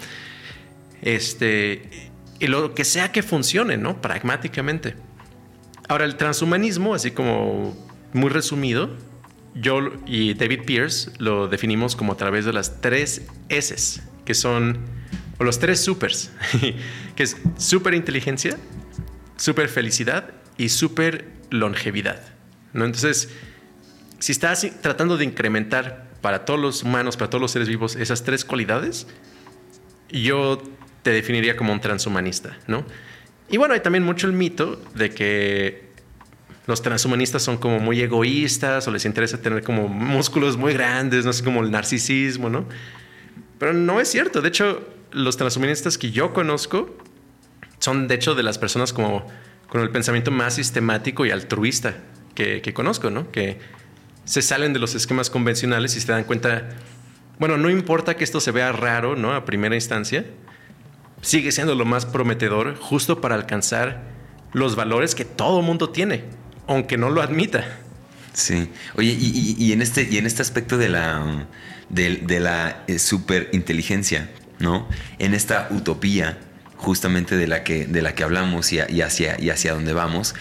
Este, y lo que sea que funcione, ¿no? Pragmáticamente. Ahora, el transhumanismo, así como muy resumido, yo y David Pierce lo definimos como a través de las tres S, que son o los tres supers, que es super inteligencia, super felicidad y super longevidad. ¿no? Entonces, si estás tratando de incrementar para todos los humanos, para todos los seres vivos, esas tres cualidades, yo te definiría como un transhumanista, ¿no? Y bueno, hay también mucho el mito de que los transhumanistas son como muy egoístas o les interesa tener como músculos muy grandes, no sé, como el narcisismo, ¿no? Pero no es cierto. De hecho, los transhumanistas que yo conozco son de hecho de las personas como con el pensamiento más sistemático y altruista que, conozco, ¿no? Que se salen de los esquemas convencionales y se dan cuenta, bueno, no importa que esto se vea raro, ¿no? A primera instancia, sigue siendo lo más prometedor justo para alcanzar los valores que todo mundo tiene, aunque no lo admita. Sí. Oye, y, en, este, y en este aspecto de la, de, la eh, superinteligencia, ¿no? En esta utopía justamente de la que, de la que hablamos y, hacia, y hacia dónde vamos.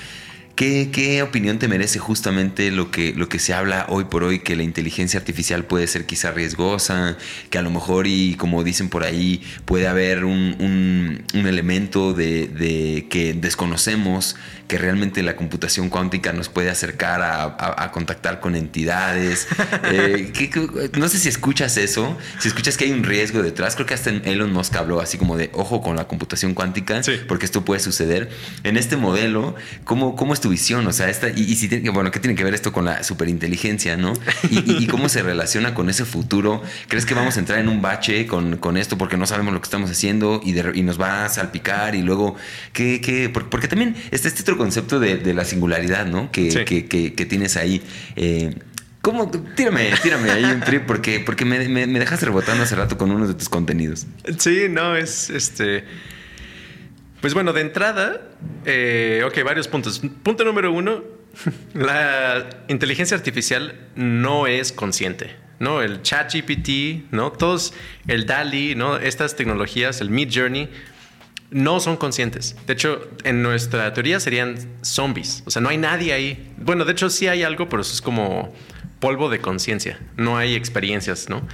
¿Qué, opinión te merece justamente lo que, lo que se habla hoy por hoy, que la inteligencia artificial puede ser quizá riesgosa, que a lo mejor y como dicen por ahí, puede haber un, elemento de, que desconocemos, que realmente la computación cuántica nos puede acercar a, contactar con entidades? Eh, no sé si escuchas eso, si escuchas que hay un riesgo detrás, creo que hasta Elon Musk habló así como de ojo con la computación cuántica, porque esto puede suceder. En este modelo, ¿cómo, cómo visión? O sea, esta, y, si tiene, bueno, ¿qué tiene que ver esto con la superinteligencia, no? Y, cómo se relaciona con ese futuro. ¿Crees que vamos a entrar en un bache con, esto porque no sabemos lo que estamos haciendo y, nos va a salpicar? Y luego, ¿qué? qué? Porque, también está este otro concepto de, la singularidad, ¿no? Que, que, tienes ahí. Eh, ¿Cómo? Tírame, tírame ahí un trip porque, porque me, me, me dejaste rebotando hace rato con uno de tus contenidos. Sí, no, es este. Pues bueno, de entrada, eh, ok, varios puntos. Punto número uno, la inteligencia artificial no es consciente. ¿no? El ChatGPT, ¿no? Todos, el DALI, ¿no? Estas tecnologías, el Mid Journey, no son conscientes. De hecho, en nuestra teoría serían zombies. O sea, no hay nadie ahí. Bueno, de hecho sí hay algo, pero eso es como polvo de conciencia. No hay experiencias, ¿no?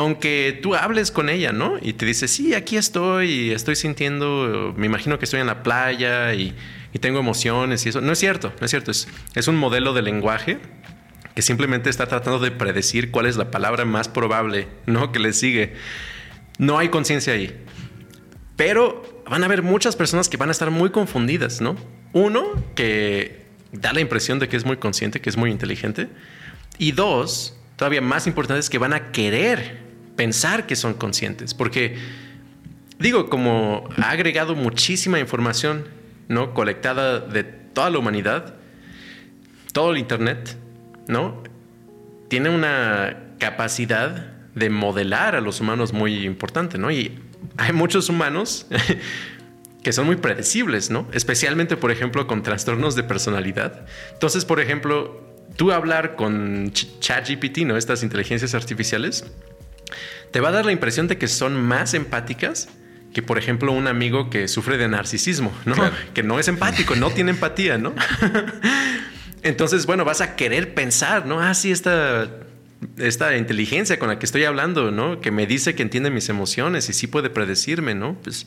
Aunque tú hables con ella, ¿no? Y te dice, sí, aquí estoy, estoy sintiendo, me imagino que estoy en la playa y, tengo emociones y eso. No es cierto, no es cierto. Es, es un modelo de lenguaje que simplemente está tratando de predecir cuál es la palabra más probable, ¿no? Que le sigue. No hay conciencia ahí. Pero van a haber muchas personas que van a estar muy confundidas, ¿no? Uno, que da la impresión de que es muy consciente, que es muy inteligente. Y dos, todavía más importante, es que van a querer pensar que son conscientes. Porque, digo, como ha agregado muchísima información, ¿no? Colectada de toda la humanidad, todo el Internet, ¿no? Tiene una capacidad de modelar a los humanos muy importante, ¿no? Y hay muchos humanos que son muy predecibles, ¿no? Especialmente, por ejemplo, con trastornos de personalidad. Entonces, por ejemplo, tú hablar con ChatGPT, ¿no? Estas inteligencias artificiales, te va a dar la impresión de que son más empáticas que, por ejemplo, un amigo que sufre de narcisismo, ¿no? Que no es empático, no tiene empatía, ¿no? Entonces, bueno, vas a querer pensar, ¿no? Ah, sí, esta esta inteligencia con la que estoy hablando, ¿no? Que me dice que entiende mis emociones y sí puede predecirme, ¿no? Pues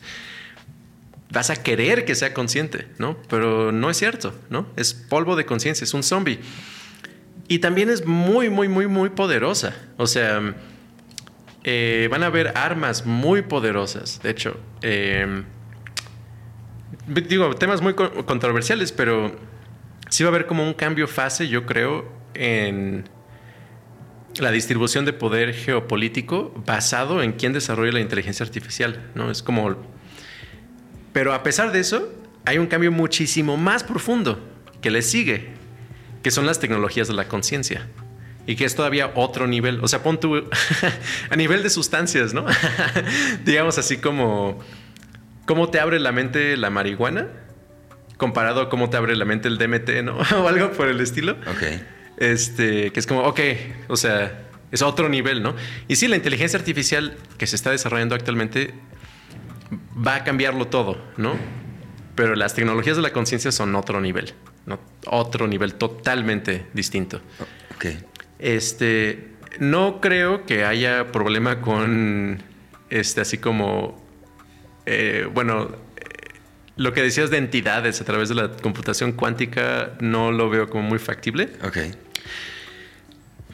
vas a querer que sea consciente, ¿no? Pero no es cierto, ¿no? Es polvo de conciencia, es un zombie. Y también es muy, muy, muy, muy poderosa. O sea, eh, van a haber armas muy poderosas. De hecho, eh, digo, temas muy controversiales, pero sí va a haber como un cambio fase, yo creo, en la distribución de poder geopolítico basado en quién desarrolla la inteligencia artificial, ¿no? Es como... Pero a pesar de eso, hay un cambio muchísimo más profundo que le sigue, que son las tecnologías de la conciencia. Y que es todavía otro nivel. O sea, pon tú a nivel de sustancias, ¿no? Digamos así como... ¿Cómo te abre la mente la marihuana? Comparado a cómo te abre la mente el DMT, ¿no? o algo por el estilo. Ok. Este, que es como, ok, o sea, es otro nivel, ¿no? Y sí, la inteligencia artificial que se está desarrollando actualmente va a cambiarlo todo, ¿no? Pero las tecnologías de la conciencia son otro nivel, ¿no? Otro nivel totalmente distinto. Ok. Este, no creo que haya problema con, este, así como, eh, bueno, lo que decías de entidades a través de la computación cuántica no lo veo como muy factible. Ok.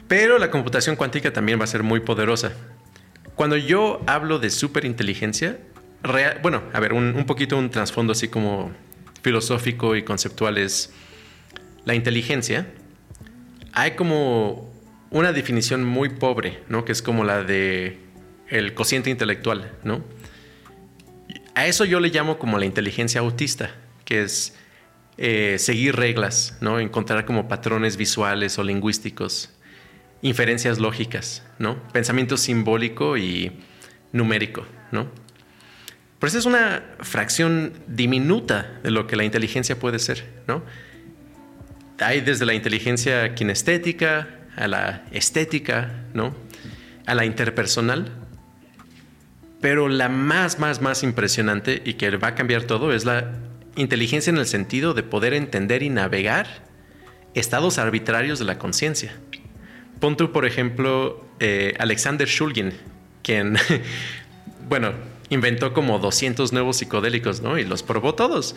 Pero la computación cuántica también va a ser muy poderosa. Cuando yo hablo de superinteligencia, bueno, a ver, un, un poquito un trasfondo así como filosófico y conceptual es la inteligencia. Hay como una definición muy pobre, ¿no? Que es como la de el cociente intelectual, ¿no? A eso yo le llamo como la inteligencia autista, que es eh, seguir reglas, ¿no? Encontrar como patrones visuales o lingüísticos, inferencias lógicas, ¿no? Pensamiento simbólico y numérico, ¿no? Pero esa es una fracción diminuta de lo que la inteligencia puede ser, ¿no? Hay desde la inteligencia kinestética a la estética, ¿no? A la interpersonal, pero la más, más, más impresionante y que va a cambiar todo es la inteligencia en el sentido de poder entender y navegar estados arbitrarios de la conciencia. Pon tú, por ejemplo, eh, Alexander Shulgin, quien, bueno, inventó como 200 nuevos psicodélicos, ¿no? Y los probó todos.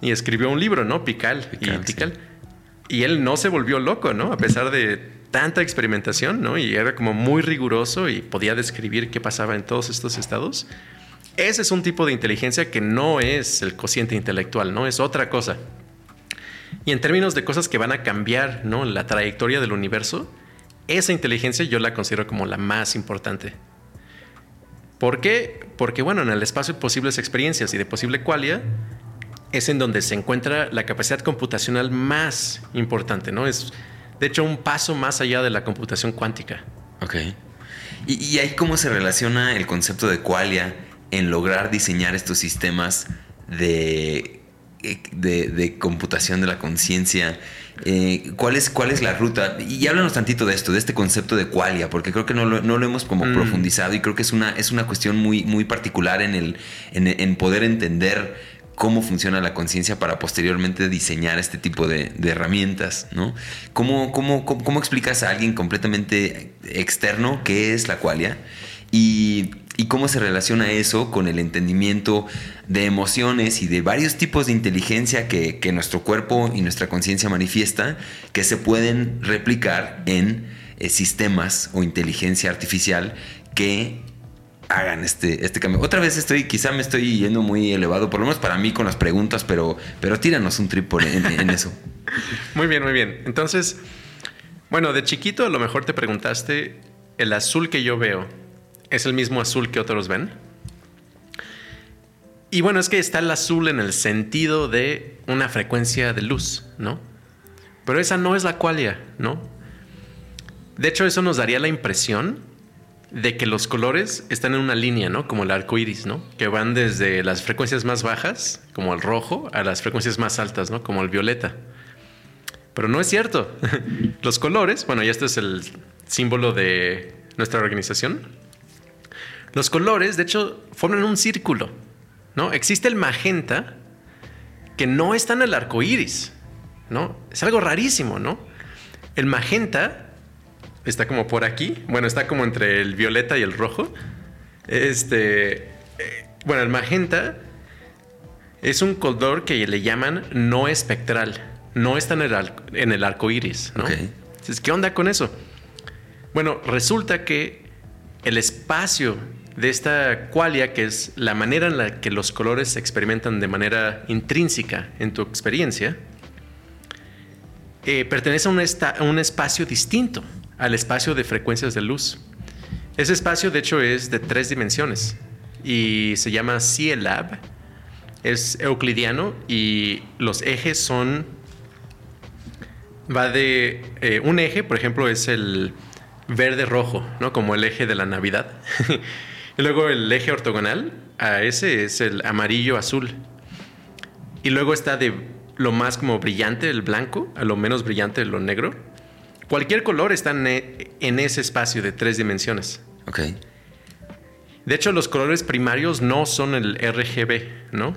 Y escribió un libro, ¿no? Pical, y Y él no se volvió loco, ¿no? A pesar de tanta experimentación, ¿no? Y era como muy riguroso y podía describir qué pasaba en todos estos estados. Ese es un tipo de inteligencia que no es el cociente intelectual, ¿no? Es otra cosa. Y en términos de cosas que van a cambiar, ¿no? La trayectoria del universo, esa inteligencia yo la considero como la más importante. ¿Por qué? Porque, bueno, en el espacio de posibles experiencias y de posible qualia, es en donde se encuentra la capacidad computacional más importante, ¿no? Es de hecho, un paso más allá de la computación cuántica. Ok. ¿Y, ahí cómo se relaciona el concepto de qualia en lograr diseñar estos sistemas de, eh, de, computación de la conciencia? Eh, ¿cuál, es, ¿Cuál es la ruta? Y háblanos tantito de esto, de este concepto de qualia, porque creo que no lo, no lo hemos como mm. profundizado y creo que es una, es una cuestión muy, muy particular en, el, en, en poder entender cómo funciona la conciencia para posteriormente diseñar este tipo de, herramientas, ¿no? ¿Cómo, cómo, explicas a alguien completamente externo qué es la qualia? Y, y cómo se relaciona eso con el entendimiento de emociones y de varios tipos de inteligencia que, nuestro cuerpo y nuestra conciencia manifiesta que se pueden replicar en eh, sistemas o inteligencia artificial que hagan este, este cambio. Otra vez estoy, quizá me estoy yendo muy elevado, por lo menos para mí con las preguntas, pero, pero tíranos un trip en, en eso. Muy bien, muy bien. Entonces, bueno, de chiquito a lo mejor te preguntaste, ¿el azul que yo veo es el mismo azul que otros ven? Y bueno, es que está el azul en el sentido de una frecuencia de luz, ¿no? Pero esa no es la qualia, ¿no? De hecho, eso nos daría la impresión de que los colores están en una línea, ¿no? Como el arco iris, ¿no? Que van desde las frecuencias más bajas, como el rojo, a las frecuencias más altas, ¿no? Como el violeta. Pero no es cierto. los colores, bueno, y este es el símbolo de nuestra organización. Los colores, de hecho, forman un círculo, ¿no? Existe el magenta que no está en el arco iris, ¿no? Es algo rarísimo, ¿no? El magenta está como por aquí. Bueno, está como entre el violeta y el rojo. Este. Eh, bueno, el magenta es un color que le llaman no espectral. No está en el, en el arco iris, ¿no? Entonces, ¿qué onda con eso? Bueno, resulta que el espacio de esta qualia, que es la manera en la que los colores se experimentan de manera intrínseca en tu experiencia, eh, pertenece a un, a un espacio distinto al espacio de frecuencias de luz. Ese espacio, de hecho, es de tres dimensiones y se llama CLAB. Es euclidiano y los ejes son. Va de. Eh, un eje, por ejemplo, es el verde-rojo, ¿no? Como el eje de la Navidad. y luego el eje ortogonal a ese es el amarillo-azul. Y luego está de lo más como brillante, el blanco, a lo menos brillante, lo negro. Cualquier color está en, ese espacio de tres dimensiones. Ok. De hecho, los colores primarios no son el RGB, ¿no?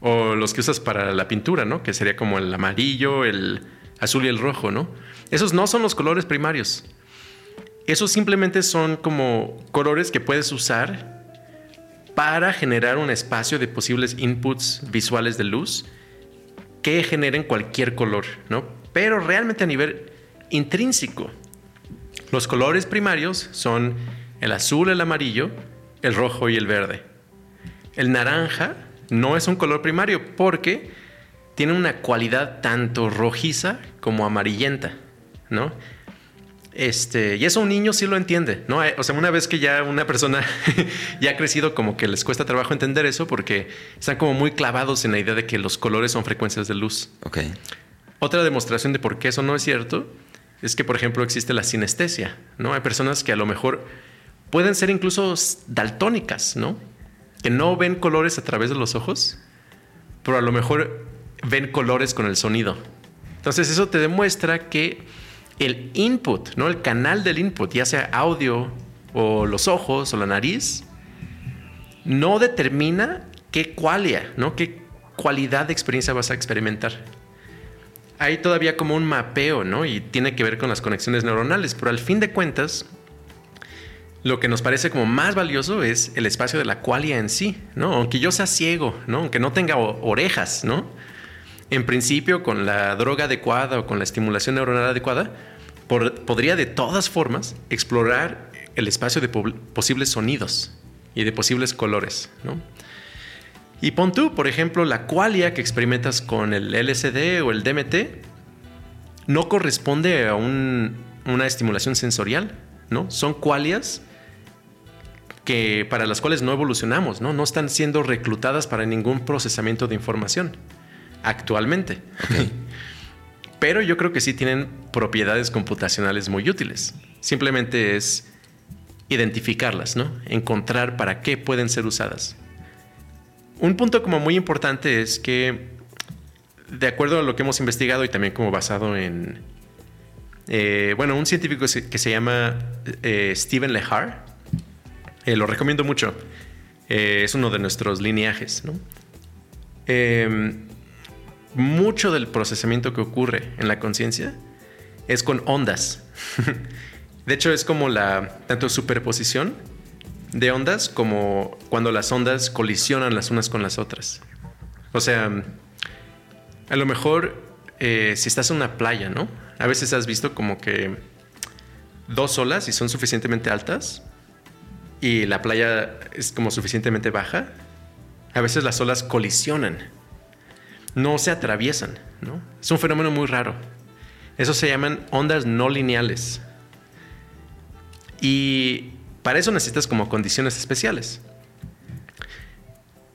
O los que usas para la pintura, ¿no? Que sería como el amarillo, el azul y el rojo, ¿no? Esos no son los colores primarios. Esos simplemente son como colores que puedes usar para generar un espacio de posibles inputs visuales de luz que generen cualquier color, ¿no? Pero realmente a nivel intrínseco. Los colores primarios son el azul, el amarillo, el rojo y el verde. El naranja no es un color primario porque tiene una cualidad tanto rojiza como amarillenta, ¿no? Este, y eso un niño sí lo entiende, ¿no? O sea, una vez que ya una persona ya ha crecido, como que les cuesta trabajo entender eso porque están como muy clavados en la idea de que los colores son frecuencias de luz. Ok. Otra demostración de por qué eso no es cierto es que, por ejemplo, existe la sinestesia, ¿no? Hay personas que a lo mejor pueden ser incluso daltónicas, ¿no? Que no ven colores a través de los ojos, pero a lo mejor ven colores con el sonido. Entonces eso te demuestra que el input, ¿no? El canal del input, ya sea audio o los ojos o la nariz, no determina qué cualia, ¿no? Qué cualidad de experiencia vas a experimentar hay todavía como un mapeo, ¿no? Y tiene que ver con las conexiones neuronales, pero al fin de cuentas, lo que nos parece como más valioso es el espacio de la qualia en sí, ¿no? Aunque yo sea ciego, ¿no? Aunque no tenga orejas, ¿no? En principio, con la droga adecuada o con la estimulación neuronal adecuada, podría de todas formas explorar el espacio de posibles sonidos y de posibles colores, ¿no? Y pon tú, por ejemplo, la qualia que experimentas con el LSD o el DMT no corresponde a una estimulación sensorial, ¿no? Son qualias que, para las cuales no evolucionamos, ¿no? No están siendo reclutadas para ningún procesamiento de información actualmente. Pero yo creo que sí tienen propiedades computacionales muy útiles. Simplemente es identificarlas, ¿no? Encontrar para qué pueden ser usadas. Un punto como muy importante es que, de acuerdo a lo que hemos investigado y también como basado en, eh, bueno, un científico que se llama eh, Steven Lehar, eh, lo recomiendo mucho, es uno de nuestros lineajes, em, mucho del procesamiento que ocurre en la conciencia es con ondas. de hecho, es como la tanto superposición de ondas como cuando las ondas colisionan las unas con las otras. O sea, a lo mejor eh, si estás en una playa, ¿no? A veces has visto como que dos olas y son suficientemente altas y la playa es como suficientemente baja. A veces las olas colisionan, no se atraviesan, ¿no? Es un fenómeno muy raro. Eso se llaman ondas no lineales. Y para eso necesitas como condiciones especiales.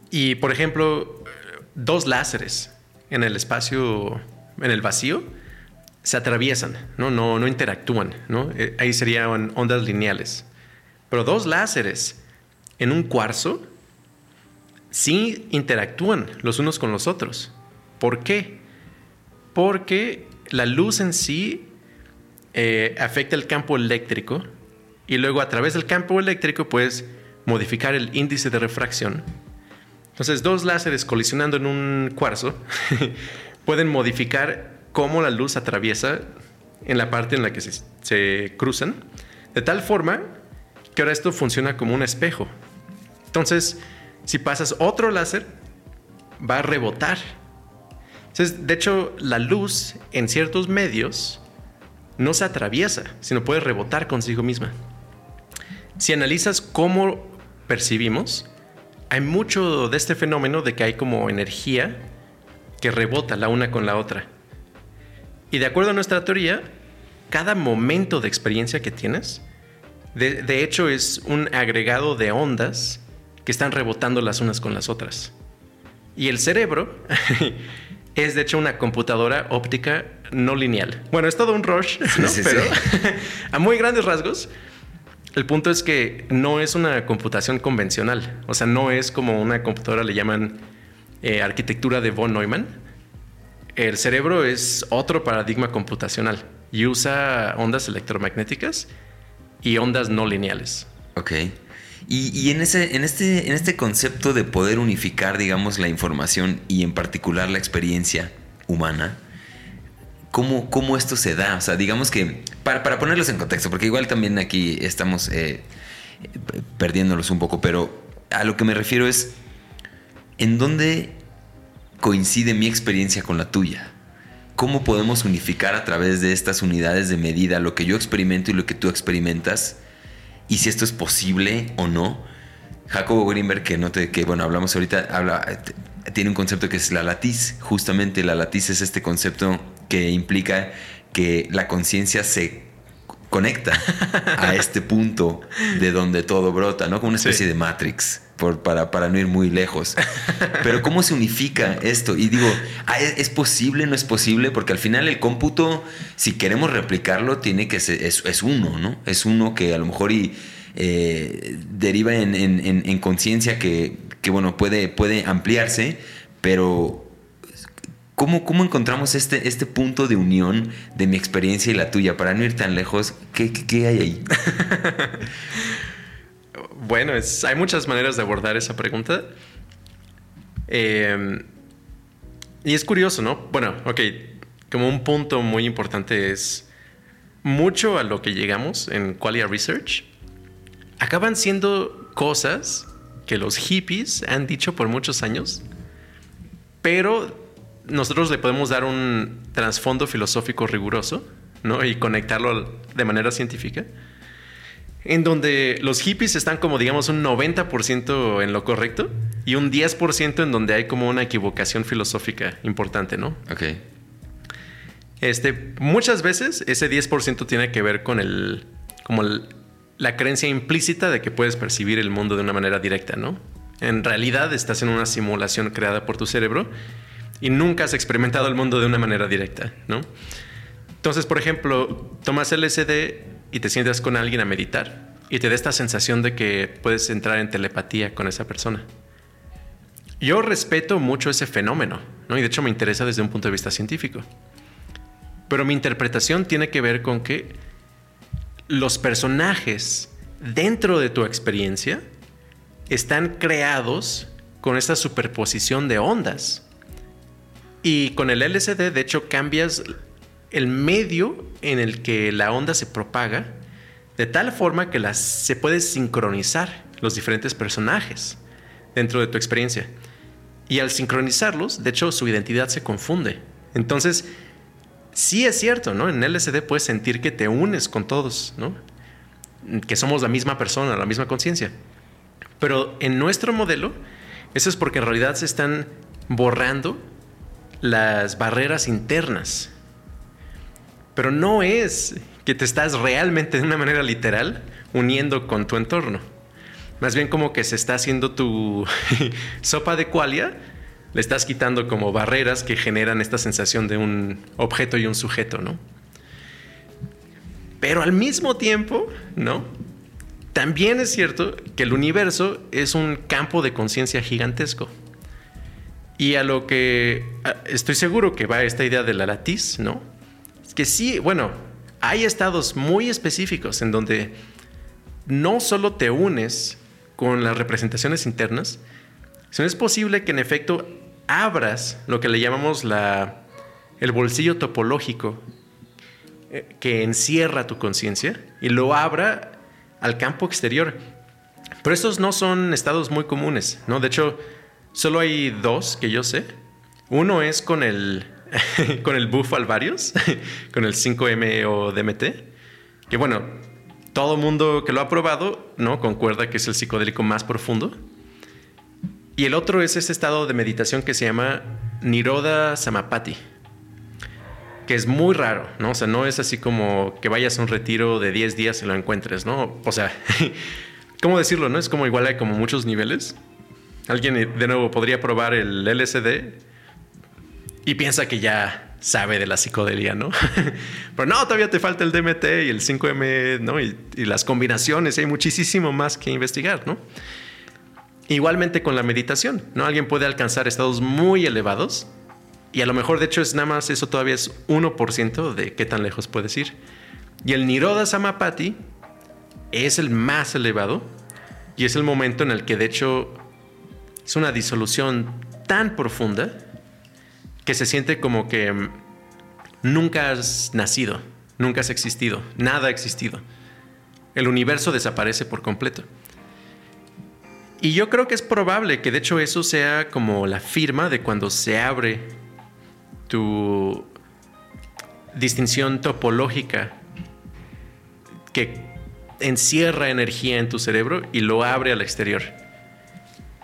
Y por ejemplo, dos láseres en el espacio, en el vacío, se atraviesan, no, no, no interactúan. ¿no? Eh, ahí serían ondas lineales. Pero dos láseres en un cuarzo sí interactúan los unos con los otros. ¿Por qué? Porque la luz en sí eh, afecta el campo eléctrico y luego a través del campo eléctrico puedes modificar el índice de refracción. Entonces, dos láseres colisionando en un cuarzo pueden modificar cómo la luz atraviesa en la parte en la que se, cruzan, de tal forma que ahora esto funciona como un espejo. Entonces, si pasas otro láser, va a rebotar. Entonces, de hecho, la luz en ciertos medios no se atraviesa, sino puede rebotar consigo misma. Si analizas cómo percibimos, hay mucho de este fenómeno de que hay como energía que rebota la una con la otra. Y de acuerdo a nuestra teoría, cada momento de experiencia que tienes, de, hecho, es un agregado de ondas que están rebotando las unas con las otras. Y el cerebro es de hecho una computadora óptica no lineal. Bueno, es todo un rush, pero a muy grandes rasgos, el punto es que no es una computación convencional. O sea, no es como una computadora le llaman eh, arquitectura de von Neumann, el cerebro es otro paradigma computacional y usa ondas electromagnéticas y ondas no lineales. Ok. Y, en, ese, en, este, en este concepto de poder unificar, digamos, la información y en particular la experiencia humana, ¿cómo, cómo esto se da? O sea, digamos que, para, ponerlos en contexto, porque igual también aquí estamos eh, perdiéndolos un poco, pero a lo que me refiero es, ¿en dónde coincide mi experiencia con la tuya? ¿Cómo podemos unificar a través de estas unidades de medida lo que yo experimento y lo que tú experimentas? Y si esto es posible o no. Jacobo Greenberg, que, no que bueno, hablamos ahorita, habla, tiene un concepto que es la latiz. Justamente la latiz es este concepto que implica que la conciencia se conecta a este punto de donde todo brota, ¿no? Como una especie de Matrix para, para, no ir muy lejos. Pero ¿cómo se unifica esto? Y digo, ah, ¿es, posible? ¿No es posible? Porque al final el cómputo, si queremos replicarlo, tiene que ser, es, uno, ¿no? Es uno que a lo mejor y, eh, deriva en, conciencia que, bueno, puede, puede ampliarse, pero ¿Cómo, ¿Cómo, encontramos este, este punto de unión de mi experiencia y la tuya? Para no ir tan lejos, ¿qué, qué hay ahí? Bueno, hay muchas maneras de abordar esa pregunta. Em, y es curioso, ¿no? Bueno, ok, como un punto muy importante es mucho a lo que llegamos en Qualia Research acaban siendo cosas que los hippies han dicho por muchos años, pero nosotros le podemos dar un trasfondo filosófico riguroso, ¿no? Y conectarlo de manera científica en donde los hippies están como digamos un 90% en lo correcto y un 10% en donde hay como una equivocación filosófica importante, ¿no? Ok. Este, muchas veces ese 10% tiene que ver con el, como la creencia implícita de que puedes percibir el mundo de una manera directa, ¿no? En realidad estás en una simulación creada por tu cerebro y nunca has experimentado el mundo de una manera directa, ¿no? Entonces, por ejemplo, tomas LSD y te sientas con alguien a meditar y te da esta sensación de que puedes entrar en telepatía con esa persona. Yo respeto mucho ese fenómeno, ¿no? Y de hecho me interesa desde un punto de vista científico. Pero mi interpretación tiene que ver con que los personajes dentro de tu experiencia están creados con esta superposición de ondas. Y con el LSD, de hecho, cambias el medio en el que la onda se propaga de tal forma que las, se puede sincronizar los diferentes personajes dentro de tu experiencia. Y al sincronizarlos, de hecho, su identidad se confunde. Entonces, sí es cierto, ¿no? En LSD puedes sentir que te unes con todos, ¿no? Que somos la misma persona, la misma conciencia. Pero en nuestro modelo, eso es porque en realidad se están borrando las barreras internas. Pero no es que te estás realmente de una manera literal uniendo con tu entorno. Más bien como que se está haciendo tu sopa de qualia, le estás quitando como barreras que generan esta sensación de un objeto y un sujeto, ¿no? Pero al mismo tiempo, ¿no? También es cierto que el universo es un campo de conciencia gigantesco. Y a lo que estoy seguro que va esta idea de la latiz, ¿no? Es que sí, bueno, hay estados muy específicos en donde no solo te unes con las representaciones internas, sino es posible que en efecto abras lo que le llamamos la, el bolsillo topológico eh, que encierra tu conciencia y lo abra al campo exterior. Pero estos no son estados muy comunes, ¿no? De hecho, solo hay dos que yo sé. Uno es con el, con el buff alvarios, con el 5M o DMT, que bueno, todo mundo que lo ha probado, ¿no? Concuerda que es el psicodélico más profundo. Y el otro es ese estado de meditación que se llama Niroda Samapati, que es muy raro, ¿no? O sea, no es así como que vayas a un retiro de 10 días y lo encuentres, ¿no? O sea, ¿cómo decirlo, no? Es como igual hay como muchos niveles. Alguien de nuevo podría probar el LSD y piensa que ya sabe de la psicodelia, ¿no? Pero no, todavía te falta el DMT y el 5M, ¿no? Y, las combinaciones, hay muchísimo más que investigar, ¿no? Igualmente con la meditación, ¿no? Alguien puede alcanzar estados muy elevados y a lo mejor, de hecho, es nada más eso todavía es 1% de qué tan lejos puedes ir. Y el Niroda Samapati es el más elevado y es el momento en el que, de hecho, es una disolución tan profunda que se siente como que mm, nunca has nacido, nunca has existido, nada ha existido. El universo desaparece por completo. Y yo creo que es probable que de hecho eso sea como la firma de cuando se abre tu distinción topológica que encierra energía en tu cerebro y lo abre al exterior.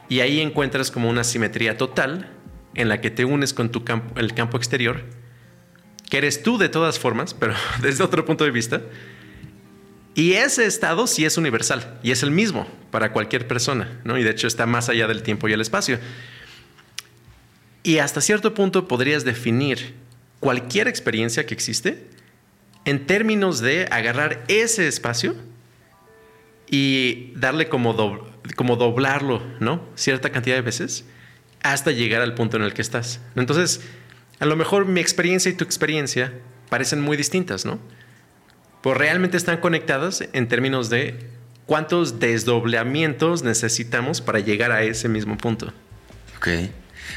Y ahí encuentras como una simetría total en la que te unes con tu campo, el campo exterior, que eres tú de todas formas, pero desde otro punto de vista. Y ese estado sí es universal y es el mismo para cualquier persona, ¿no? Y de hecho está más allá del tiempo y el espacio. Y hasta cierto punto podrías definir cualquier experiencia que existe en términos de agarrar ese espacio y darle como, como doblarlo, ¿no? Cierta cantidad de veces hasta llegar al punto en el que estás. Entonces, a lo mejor mi experiencia y tu experiencia parecen muy distintas, ¿no? Pues realmente están conectadas en términos de cuántos desdoblamientos necesitamos para llegar a ese mismo punto. Ok.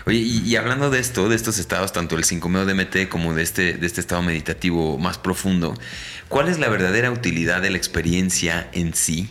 Oye, y, hablando de esto, de estos estados, tanto el 5-meo DMT como de este, de este estado meditativo más profundo, ¿cuál es la verdadera utilidad de la experiencia en sí?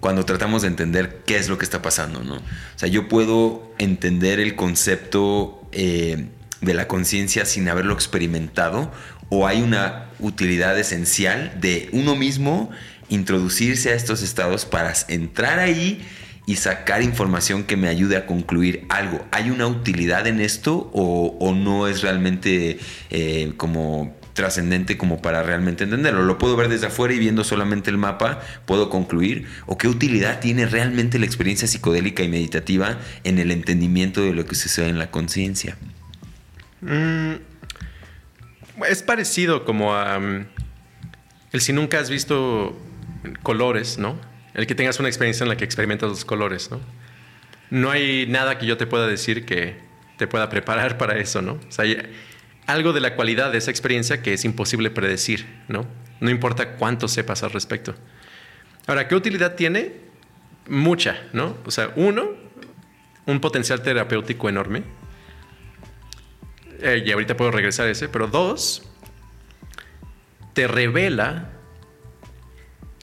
cuando tratamos de entender qué es lo que está pasando, ¿no? O sea, yo puedo entender el concepto eh, de la conciencia sin haberlo experimentado o hay una utilidad esencial de uno mismo introducirse a estos estados para entrar ahí y sacar información que me ayude a concluir algo. ¿Hay una utilidad en esto o, no es realmente eh, como trascendente como para realmente entenderlo. Lo puedo ver desde afuera y viendo solamente el mapa, puedo concluir o qué utilidad tiene realmente la experiencia psicodélica y meditativa en el entendimiento de lo que sucede en la conciencia. Mm, es parecido como a mm, el si nunca has visto colores, ¿no? El que tengas una experiencia en la que experimentas los colores, ¿no? No hay nada que yo te pueda decir que te pueda preparar para eso, ¿no? O sea, algo de la cualidad de esa experiencia que es imposible predecir, ¿no? No importa cuánto sepas al respecto. Ahora, ¿qué utilidad tiene? Mucha, ¿no? O sea, uno, un potencial terapéutico enorme. Eh, y ahorita puedo regresar a ese, pero dos, te revela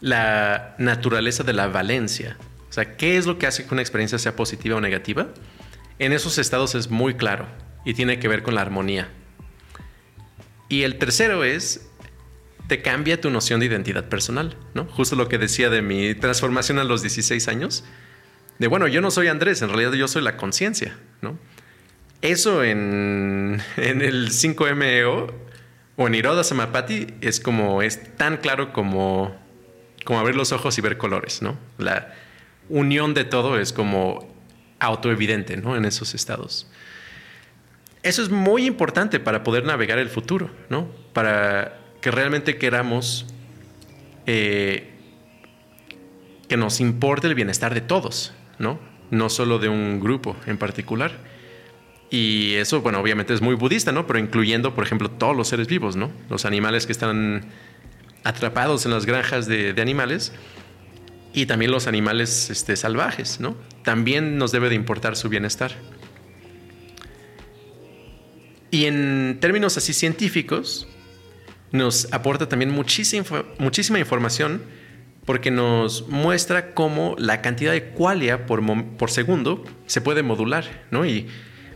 la naturaleza de la valencia. sea, ¿qué es lo que hace que una experiencia sea positiva o negativa? En esos estados es muy claro y tiene que ver con la armonía. Y el tercero es, te cambia tu noción de identidad personal, ¿no? Justo lo que decía de mi transformación a los 16 años, de bueno, yo no soy Andrés, en realidad yo soy la conciencia, ¿no? Eso en, el 5MEO o en Iroda Samapati es como, es tan claro como, como abrir los ojos y ver colores, ¿no? La unión de todo es como autoevidente, ¿no? En esos estados. Eso es muy importante para poder navegar el futuro, ¿no? Para que realmente queramos eh, que nos importe el bienestar de todos, ¿no? No solo de un grupo en particular. Y eso, bueno, obviamente es muy budista, ¿no? Pero incluyendo, por ejemplo, todos los seres vivos, ¿no? Los animales que están atrapados en las granjas de, animales y también los animales este, salvajes, ¿no? También nos debe de importar su bienestar. Y en términos así científicos, nos aporta también muchísima, muchísima información porque nos muestra cómo la cantidad de qualia por, por segundo se puede modular, ¿no? Y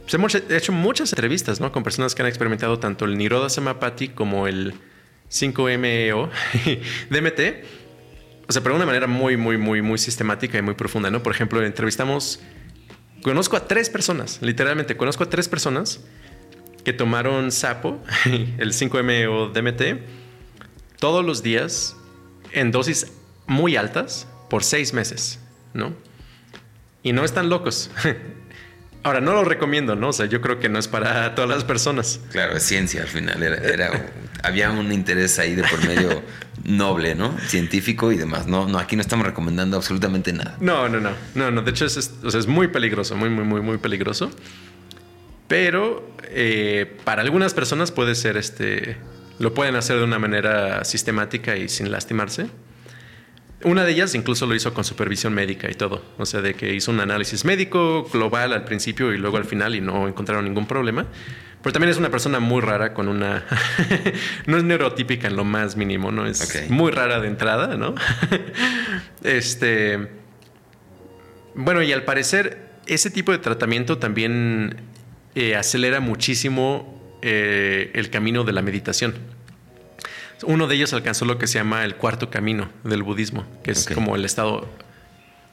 pues, hemos hecho muchas entrevistas, ¿no? Con personas que han experimentado tanto el Niroda Samapati como el 5MEO DMT. O sea, pero de una manera muy, muy, muy, muy sistemática y muy profunda, ¿no? Por ejemplo, entrevistamos... Conozco a tres personas, literalmente, conozco a tres personas que tomaron sapo, el 5M o DMT, todos los días en dosis muy altas por seis meses, ¿no? Y no están locos. Ahora, no lo recomiendo, ¿no? O sea, yo creo que no es para todas las personas. Claro, es ciencia al final. Era, había un interés ahí de por medio noble, ¿no? Científico y demás. No, no, aquí no estamos recomendando absolutamente nada. No, no, no. No, no. De hecho, es, es muy peligroso, muy, muy, muy, muy peligroso. Pero eh, para algunas personas puede ser este. Lo pueden hacer de una manera sistemática y sin lastimarse. Una de ellas incluso lo hizo con supervisión médica y todo. O sea, de que hizo un análisis médico global al principio y luego al final y no encontraron ningún problema. Pero también es una persona muy rara con una... no es neurotípica en lo más mínimo, ¿no? Es muy rara de entrada, ¿no? este... Bueno, y al parecer ese tipo de tratamiento también eh, acelera muchísimo eh, el camino de la meditación. Uno de ellos alcanzó lo que se llama el cuarto camino del budismo, que es como el estado,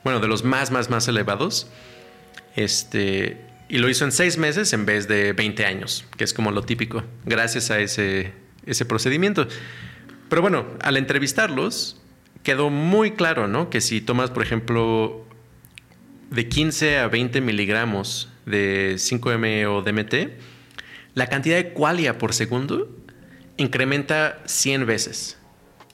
bueno, de los más, más, más elevados. Este, y lo hizo en seis meses en vez de 20 años, que es como lo típico, gracias a ese, ese procedimiento. Pero bueno, al entrevistarlos, quedó muy claro, ¿no? Que si tomas, por ejemplo, de 15 a 20 miligramos de 5M o DMT, la cantidad de qualia por segundo incrementa 100 veces.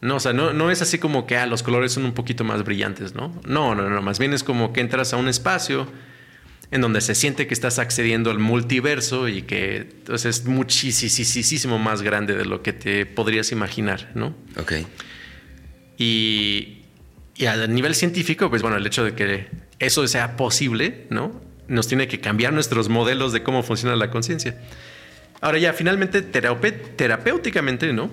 No, o sea, no, no es así como que ah, los colores son un poquito más brillantes, ¿no? No, no, no, más bien es como que entras a un espacio en donde se siente que estás accediendo al multiverso y que es muchísimo más grande de lo que te podrías imaginar, ¿no? Ok. Y, y a nivel científico, pues bueno, el hecho de que eso sea posible, ¿no? nos tiene que cambiar nuestros modelos de cómo funciona la conciencia. Ahora ya, finalmente, terapéuticamente, ¿no?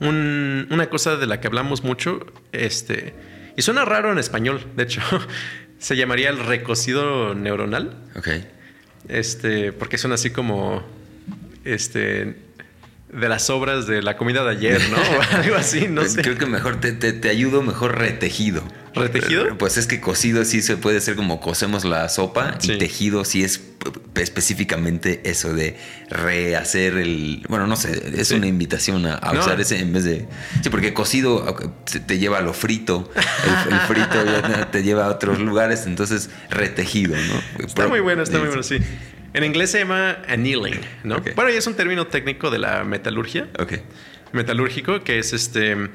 una cosa de la que hablamos mucho, este, y suena raro en español, de hecho, se llamaría el recocido neuronal. Ok. Este, porque suena así como, este, de las obras de la comida de ayer, ¿no? O algo así, no pues sé. Creo que mejor te, te, ayudo, mejor retejido. ¿Retejido? Pues es que cocido sí se puede ser como cocemos la sopa y tejido sí es específicamente eso de rehacer el... Bueno, no sé, es una invitación a, usar ese en vez de... Sí, porque cocido te lleva a lo frito, el, frito te lleva a otros lugares, entonces retejido, ¿no? Está muy bueno, está muy bueno, sí. En inglés se llama annealing, ¿no? Bueno, y es un término técnico de la metalurgia. Ok. Metalúrgico, que es este.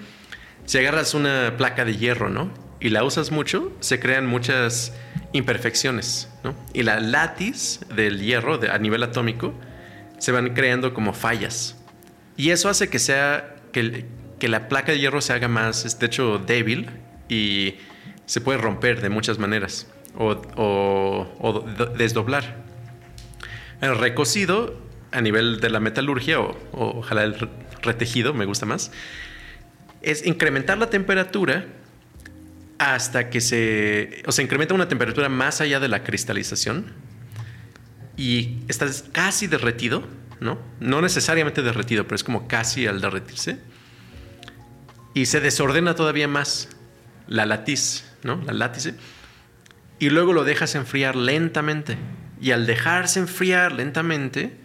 Si agarras una placa de hierro, ¿no? Y la usas mucho, se crean muchas imperfecciones, ¿no? Y la látiz del hierro a nivel atómico se van creando como fallas. Y eso hace que sea. que, que la placa de hierro se haga más, de hecho, débil y se puede romper de muchas maneras o, o desdoblar. El recocido a nivel de la metalurgia, o, ojalá el retejido, me gusta más, es incrementar la temperatura hasta que se, o se incrementa una temperatura más allá de la cristalización y estás casi derretido, ¿no? No necesariamente derretido, pero es como casi al derretirse. Y se desordena todavía más la latiz, ¿no? La látice. Y luego lo dejas enfriar lentamente. Y al dejarse enfriar lentamente,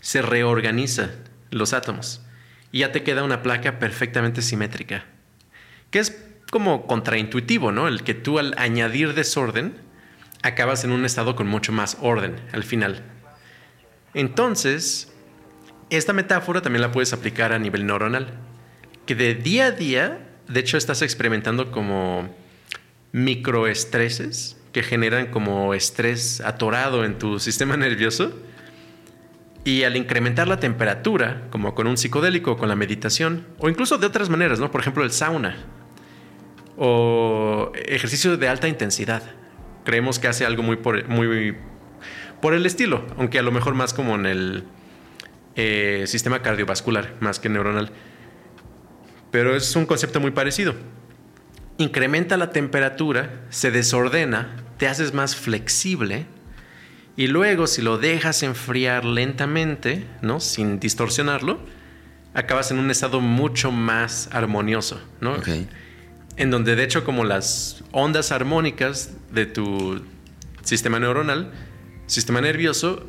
se reorganizan los átomos. Y ya te queda una placa perfectamente simétrica. Que es como contraintuitivo, ¿no? El que tú al añadir desorden, acabas en un estado con mucho más orden al final. Entonces, esta metáfora también la puedes aplicar a nivel neuronal. Que de día a día, de hecho, estás experimentando como microestreses que generan como estrés atorado en tu sistema nervioso. Y al incrementar la temperatura, como con un psicodélico con la meditación, o incluso de otras maneras, ¿no? Por ejemplo, el sauna o ejercicio de alta intensidad. Creemos que hace algo muy por, muy por el estilo, aunque a lo mejor más como en el eh, sistema cardiovascular, más que neuronal. Pero es un concepto muy parecido. Incrementa la temperatura, se desordena te haces más flexible y luego si lo dejas enfriar lentamente, ¿no? Sin distorsionarlo, acabas en un estado mucho más armonioso, ¿no? En donde de hecho como las ondas armónicas de tu sistema neuronal, sistema nervioso,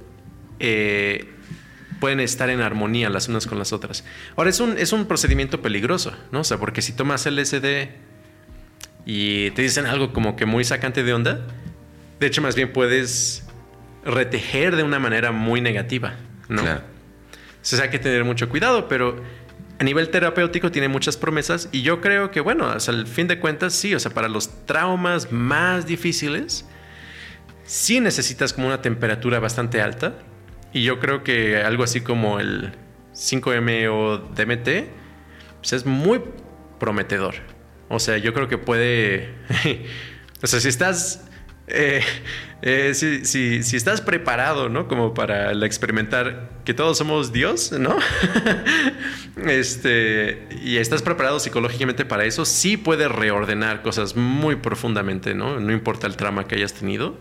eh, pueden estar en armonía las unas con las otras. Ahora, es un, es un procedimiento peligroso, ¿no? O sea, porque si tomas LSD y te dicen algo como que muy sacante de onda, de hecho más bien puedes retejer de una manera muy negativa, ¿no? Claro. Entonces hay que tener mucho cuidado, pero a nivel terapéutico tiene muchas promesas y yo creo que, bueno, hasta el fin de cuentas sí, o sea, para los traumas más difíciles, sí necesitas como una temperatura bastante alta y yo creo que algo así como el 5M o DMT pues es muy prometedor. O sea, yo creo que puede. o sea, si estás. Eh, eh, si, estás preparado, ¿no? Como para experimentar que todos somos Dios, ¿no? este, y estás preparado psicológicamente para eso, sí puedes reordenar cosas muy profundamente, ¿no? No importa el trama que hayas tenido,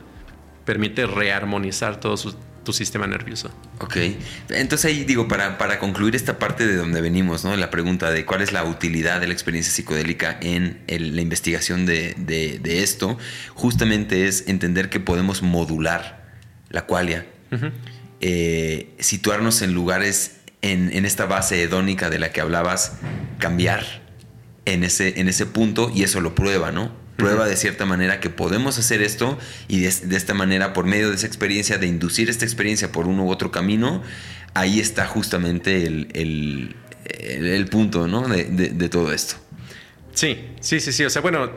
permite rearmonizar todos sus tu sistema nervioso. Ok, entonces ahí digo, para, para concluir esta parte de donde venimos, ¿no? La pregunta de cuál es la utilidad de la experiencia psicodélica en la investigación de, esto, justamente es entender que podemos modular la qualia, eh, situarnos en lugares en, en, esta base hedónica de la que hablabas, cambiar en ese, en ese punto y eso lo prueba, ¿no? Prueba de cierta manera que podemos hacer esto y de, esta manera, por medio de esa experiencia, de inducir esta experiencia por uno u otro camino, ahí está justamente el, punto ¿no? de, todo esto. Sí, sí, sí, sí. O sea, bueno,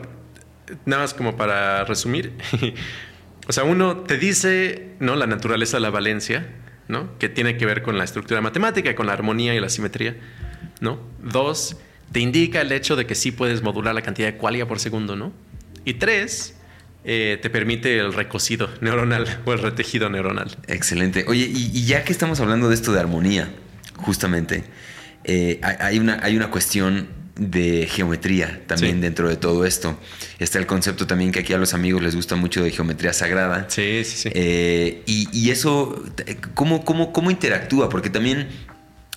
nada más como para resumir. o sea, uno te dice, ¿no? La naturaleza de la valencia, ¿no? Que tiene que ver con la estructura matemática, con la armonía y la simetría, ¿no? Dos, te indica el hecho de que sí puedes modular la cantidad de qualia por segundo, ¿no? Y tres, eh, te permite el recocido neuronal o el retejido neuronal. Excelente. Oye, y, ya que estamos hablando de esto de armonía, justamente, eh, hay, una, hay una cuestión de geometría también dentro de todo esto. Está el concepto también que aquí a los amigos les gusta mucho de geometría sagrada. Sí, sí, sí. Eh, y, eso, ¿cómo, cómo, ¿cómo interactúa? Porque también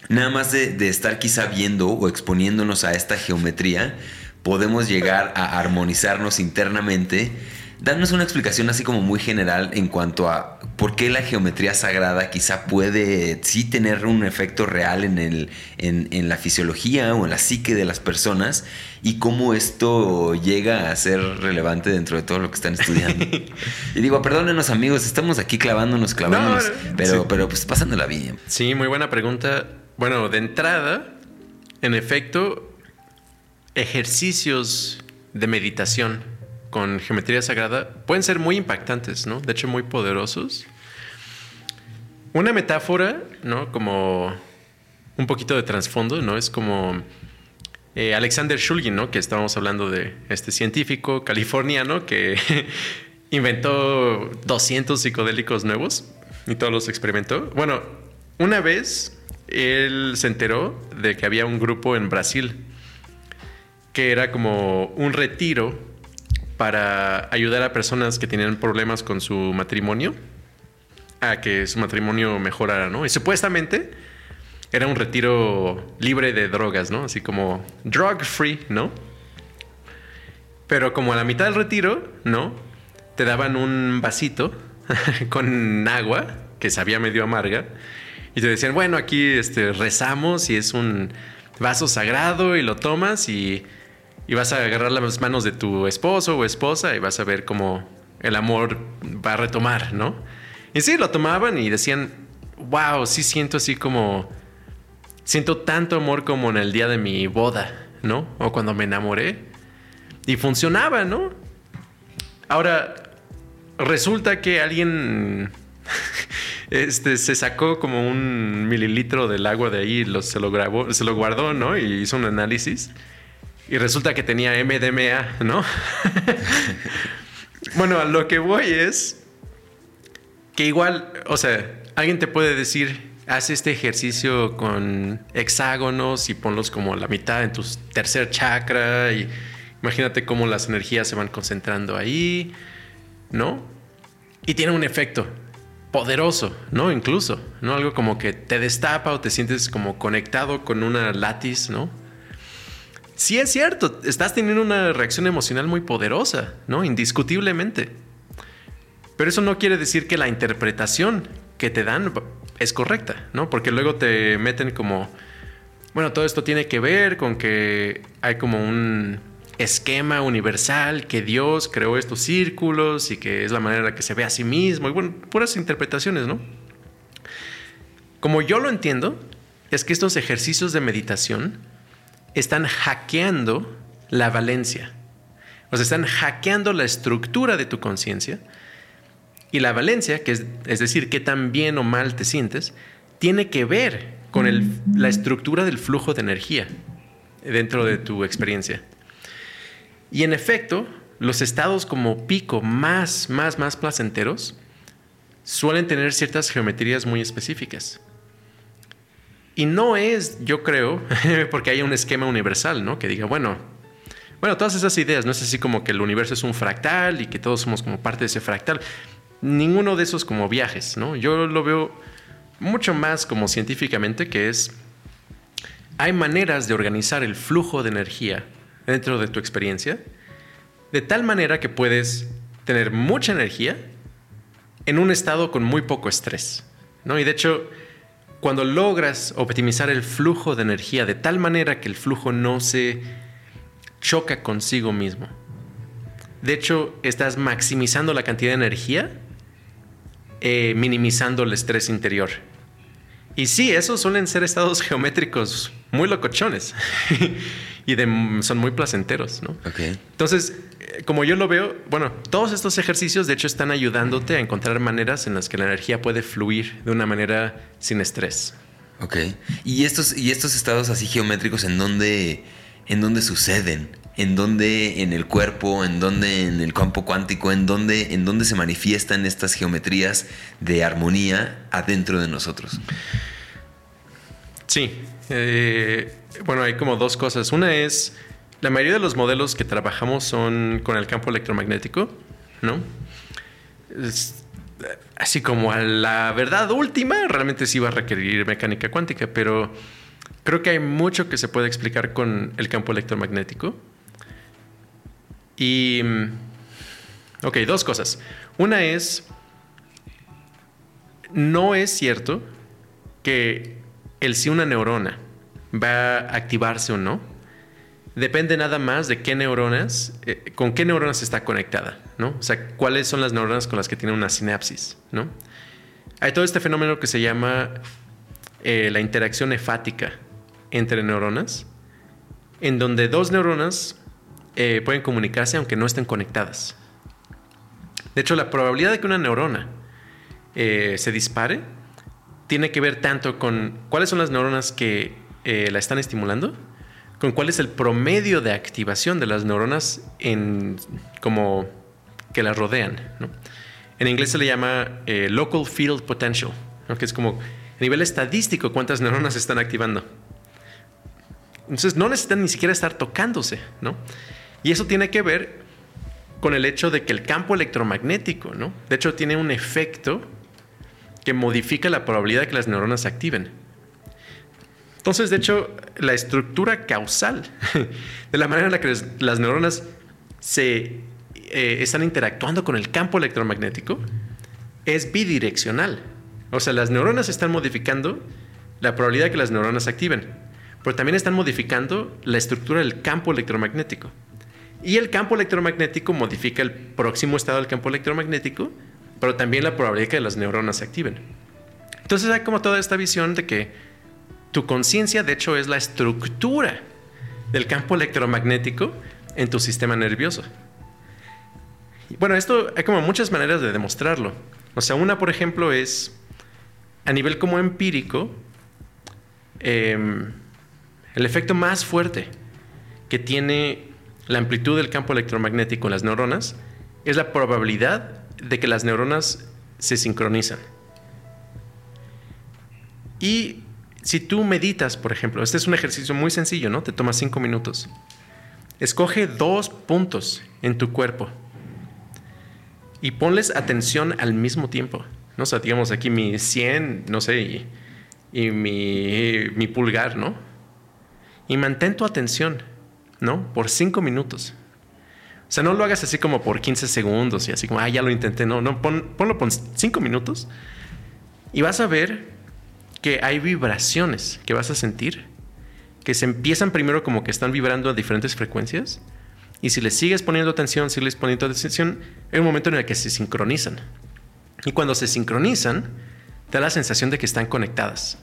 nada más de, de, estar quizá viendo o exponiéndonos a esta geometría, podemos llegar a armonizarnos internamente. Danos una explicación así como muy general en cuanto a por qué la geometría sagrada quizá puede sí tener un efecto real en, el, en, la fisiología o en la psique de las personas y cómo esto llega a ser relevante dentro de todo lo que están estudiando. y digo, perdónenos amigos, estamos aquí clavándonos, clavándonos, pero, pero pues pasándola bien. Sí, muy buena pregunta. Bueno, de entrada, en efecto, ejercicios de meditación con geometría sagrada pueden ser muy impactantes, ¿no? De hecho, muy poderosos. Una metáfora, ¿no? Como un poquito de trasfondo, ¿no? Es como eh, Alexander Shulgin, ¿no? Que estábamos hablando de este científico californiano que inventó 200 psicodélicos nuevos y todos los experimentó. Bueno, una vez él se enteró de que había un grupo en Brasil que era como un retiro para ayudar a personas que tenían problemas con su matrimonio a que su matrimonio mejorara, ¿no? Y supuestamente era un retiro libre de drogas, ¿no? Así como drug free, ¿no? Pero como a la mitad del retiro, ¿no? Te daban un vasito con agua que sabía medio amarga y te decían, bueno, aquí este, rezamos y es un vaso sagrado y lo tomas y, y vas a agarrar las manos de tu esposo o esposa y vas a ver cómo el amor va a retomar, ¿no? Y sí, lo tomaban y decían, wow, sí siento así como, siento tanto amor como en el día de mi boda, ¿no? O cuando me enamoré. Y funcionaba, ¿no? Ahora, resulta que alguien este, se sacó como un mililitro del agua de ahí, lo, se lo grabó, se lo guardó, ¿no? Y hizo un análisis. Y resulta que tenía MDMA, ¿no? bueno, a lo que voy es que igual, o sea, alguien te puede decir, haz este ejercicio con hexágonos y ponlos como la mitad en tu tercer chakra y imagínate cómo las energías se van concentrando ahí, ¿no? Y tiene un efecto poderoso, ¿no? Incluso, ¿no? Algo como que te destapa o te sientes como conectado con una látiz, ¿no? Sí es cierto, estás teniendo una reacción emocional muy poderosa, ¿no? Indiscutiblemente. Pero eso no quiere decir que la interpretación que te dan es correcta, ¿no? Porque luego te meten como, bueno, todo esto tiene que ver con que hay como un esquema universal que Dios creó estos círculos y que es la manera en la que se ve a sí mismo y bueno, puras interpretaciones, ¿no? Como yo lo entiendo, es que estos ejercicios de meditación están hackeando la valencia. O sea, están hackeando la estructura de tu conciencia y la valencia, que es, es decir, qué tan bien o mal te sientes, tiene que ver con la estructura del flujo de energía dentro de tu experiencia. Y en efecto, los estados como pico más, más, más placenteros suelen tener ciertas geometrías muy específicas. Y no es, yo creo, porque haya un esquema universal, ¿no? Que diga, bueno, bueno, todas esas ideas, no es así como que el universo es un fractal y que todos somos como parte de ese fractal ninguno de esos como viajes, ¿no? Yo lo veo mucho más como científicamente que es, hay maneras de organizar el flujo de energía dentro de tu experiencia, de tal manera que puedes tener mucha energía en un estado con muy poco estrés, ¿no? Y de hecho, cuando logras optimizar el flujo de energía de tal manera que el flujo no se choca consigo mismo, de hecho, estás maximizando la cantidad de energía eh, minimizando el estrés interior. Y sí, esos suelen ser estados geométricos muy locochones y son muy placenteros, ¿no? Entonces, eh, como yo lo veo, bueno, todos estos ejercicios de hecho están ayudándote a encontrar maneras en las que la energía puede fluir de una manera sin estrés. Ok. ¿Y estos, y estos estados así geométricos en dónde, en dónde suceden? en dónde en el cuerpo, en dónde en el campo cuántico, en dónde, en dónde se manifiestan estas geometrías de armonía adentro de nosotros. Sí, eh, bueno, hay como dos cosas. Una es, la mayoría de los modelos que trabajamos son con el campo electromagnético, ¿no? así como a la verdad última, realmente sí va a requerir mecánica cuántica, pero creo que hay mucho que se puede explicar con el campo electromagnético. Y, mm, ok, dos cosas. Una es, no es cierto que el si una neurona va a activarse o no, depende nada más de qué neuronas, eh, con qué neuronas está conectada, ¿no? O sea, cuáles son las neuronas con las que tiene una sinapsis, ¿no? Hay todo este fenómeno que se llama eh, la interacción nefática entre neuronas, en donde dos neuronas eh, pueden comunicarse aunque no estén conectadas. De hecho, la probabilidad de que una neurona se dispare tiene que ver tanto con cuáles son las neuronas que eh, la están estimulando, con cuál es el promedio de activación de las neuronas como que las rodean. En inglés se le llama local field potential, que es como a nivel estadístico cuántas neuronas están activando. Entonces no necesitan ni siquiera estar tocándose, ¿no? Y eso tiene que ver con el hecho de que el campo electromagnético. De hecho, tiene un efecto que modifica la probabilidad de que las neuronas se activen. Entonces, de hecho, la estructura causal de la manera en la que las neuronas se eh, están interactuando con el campo electromagnético es bidireccional. O sea, las neuronas están modificando la probabilidad de que las neuronas activen, pero también están modificando la estructura del campo electromagnético. Y el campo electromagnético modifica el próximo estado del campo electromagnético, pero también la probabilidad de que las neuronas se activen. Entonces hay como toda esta visión de que tu conciencia, de hecho, es la estructura del campo electromagnético en tu sistema nervioso. Bueno, esto hay como muchas maneras de demostrarlo. O sea, una, por ejemplo, es a nivel como empírico, em, el efecto más fuerte que tiene la amplitud del campo electromagnético en las neuronas es la probabilidad de que las neuronas se sincronizan. Y si tú meditas, por ejemplo, este es un ejercicio muy sencillo, ¿no? Te toma cinco minutos. Escoge dos puntos en tu cuerpo y ponles atención al mismo tiempo. ¿no? O sea, digamos aquí mi 100, no sé, y, mi, pulgar, ¿no? Y mantén tu atención, ¿no? Por cinco minutos. O sea, no lo hagas así como por 15 segundos y así como, ah, ya lo intenté. No, no, ponlo por cinco minutos y vas a ver que hay vibraciones que vas a sentir que se empiezan primero como que están vibrando a diferentes frecuencias y si les sigues poniendo atención, si les poniendo atención, hay un momento en el que se sincronizan. Y cuando se sincronizan, da la sensación de que están conectadas.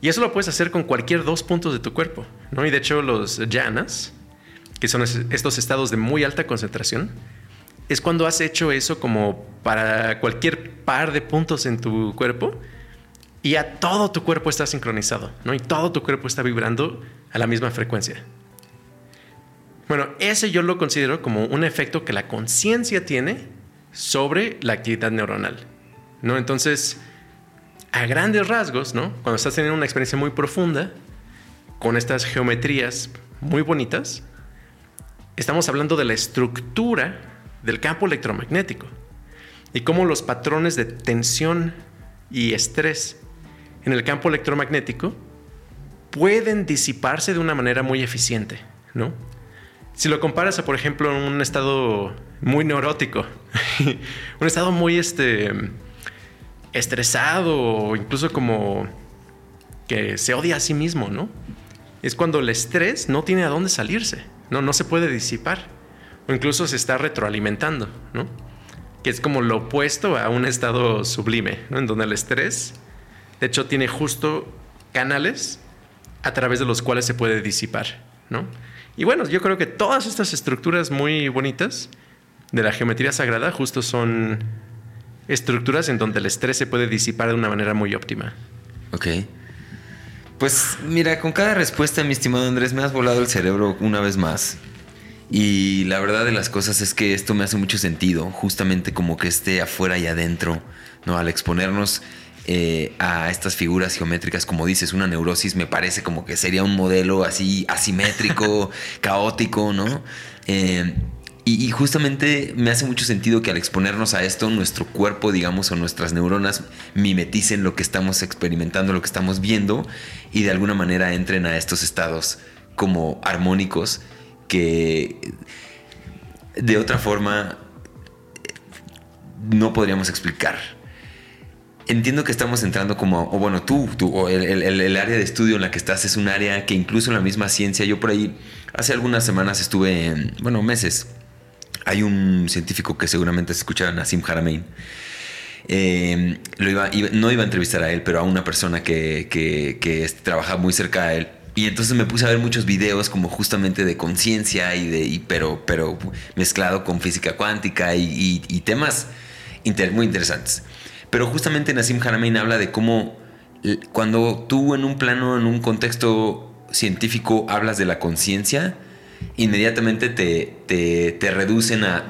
Y eso lo puedes hacer con cualquier dos puntos de tu cuerpo, ¿no? Y de hecho los llanas, que son estos estados de muy alta concentración, es cuando has hecho eso como para cualquier par de puntos en tu cuerpo y a todo tu cuerpo está sincronizado, ¿no? Y todo tu cuerpo está vibrando a la misma frecuencia. Bueno, ese yo lo considero como un efecto que la conciencia tiene sobre la actividad neuronal, ¿no? Entonces, a grandes rasgos, ¿no? Cuando estás teniendo una experiencia muy profunda, con estas geometrías muy bonitas, estamos hablando de la estructura del campo electromagnético y cómo los patrones de tensión y estrés en el campo electromagnético pueden disiparse de una manera muy eficiente, ¿no? Si lo comparas a, por ejemplo, un estado muy neurótico, un estado muy este, estresado o incluso como que se odia a sí mismo, ¿no? Es cuando el estrés no tiene a dónde salirse, ¿no? No se puede disipar o incluso se está retroalimentando, ¿no? Que es como lo opuesto a un estado sublime, ¿no? En donde el estrés de hecho, tiene justo canales a través de los cuales se puede disipar, ¿no? Y bueno, yo creo que todas estas estructuras muy bonitas de la geometría sagrada justo son estructuras en donde el estrés se puede disipar de una manera muy óptima. Ok. Pues mira, con cada respuesta, mi estimado Andrés, me has volado el cerebro una vez más. Y la verdad de las cosas es que esto me hace mucho sentido, justamente como que esté afuera y adentro, ¿no? Al exponernos eh, a estas figuras geométricas, como dices, una neurosis me parece como que sería un modelo así asimétrico, caótico, ¿no? Eh, y, justamente me hace mucho sentido que al exponernos a esto, nuestro cuerpo, digamos, o nuestras neuronas mimeticen lo que estamos experimentando, lo que estamos viendo, y de alguna manera entren a estos estados como armónicos que de otra forma no podríamos explicar entiendo que estamos entrando como, o bueno, tú, tú o el, área de estudio en la que estás es un área que incluso en la misma ciencia, yo por ahí hace algunas semanas estuve, en, bueno, meses, hay un científico que seguramente se escucha, Nassim Haramein. Eh, lo iba, no iba a entrevistar a él, pero a una persona que, que, trabaja muy cerca de él. Y entonces me puse a ver muchos videos como justamente de conciencia y de, pero, pero mezclado con física cuántica y, temas muy interesantes. Pero justamente Nassim Haramein habla de cómo cuando tú en un plano, en un contexto científico hablas de la conciencia, inmediatamente te, te, reducen a,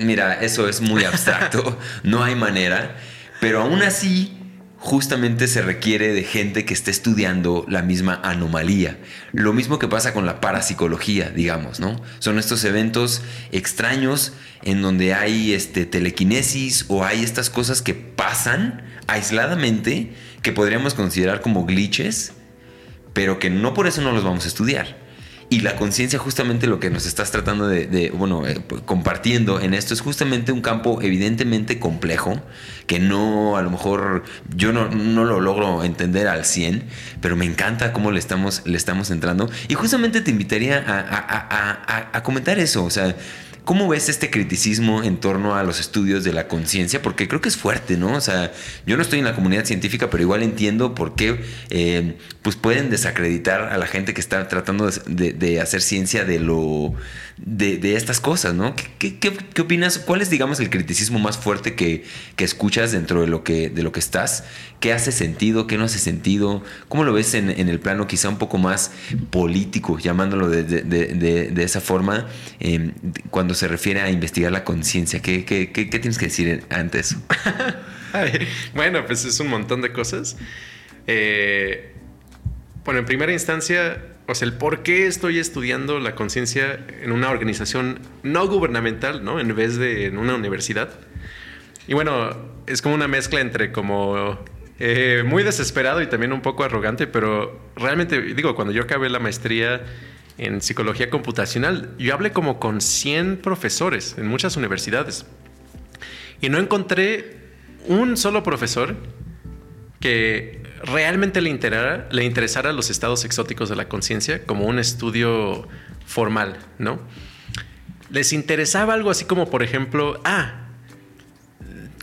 mira, eso es muy abstracto, no hay manera, pero aún así, justamente se requiere de gente que esté estudiando la misma anomalía. Lo mismo que pasa con la parapsicología, digamos, ¿no? Son estos eventos extraños en donde hay este, telequinesis o hay estas cosas que pasan aisladamente que podríamos considerar como glitches, pero que no por eso no los vamos a estudiar. Y la conciencia, justamente lo que nos estás tratando de, bueno, eh, compartiendo en esto, es justamente un campo evidentemente complejo, que no, a lo mejor, yo no, lo logro entender al 100, pero me encanta cómo le estamos, le estamos entrando. Y justamente te invitaría a, a comentar eso, o sea, ¿Cómo ves este criticismo en torno a los estudios de la conciencia? Porque creo que es fuerte, ¿no? O sea, yo no estoy en la comunidad científica, pero igual entiendo por qué eh, pues pueden desacreditar a la gente que está tratando de, hacer ciencia de lo de, estas cosas, ¿no? ¿Qué, opinas? ¿Cuál es, digamos, el criticismo más fuerte que, escuchas dentro de lo que, de lo que estás? ¿Qué hace sentido? ¿Qué no hace sentido? ¿Cómo lo ves en, el plano quizá un poco más político, llamándolo de, esa forma, em, cuando se refiere a investigar la conciencia? ¿Qué, ¿Qué, tienes que decir ante eso? bueno, pues es un montón de cosas. Eh, bueno, en primera instancia, o sea, el por qué estoy estudiando la conciencia en una organización no gubernamental, ¿no? En vez de en una universidad. Y bueno, es como una mezcla entre como eh, muy desesperado y también un poco arrogante, pero realmente, digo, cuando yo acabé la maestría en psicología computacional, yo hablé como con 100 profesores en muchas universidades. Y no encontré un solo profesor que realmente le interesara, le interesara los estados exóticos de la conciencia como un estudio formal, ¿no? Les interesaba algo así como, por ejemplo, ah,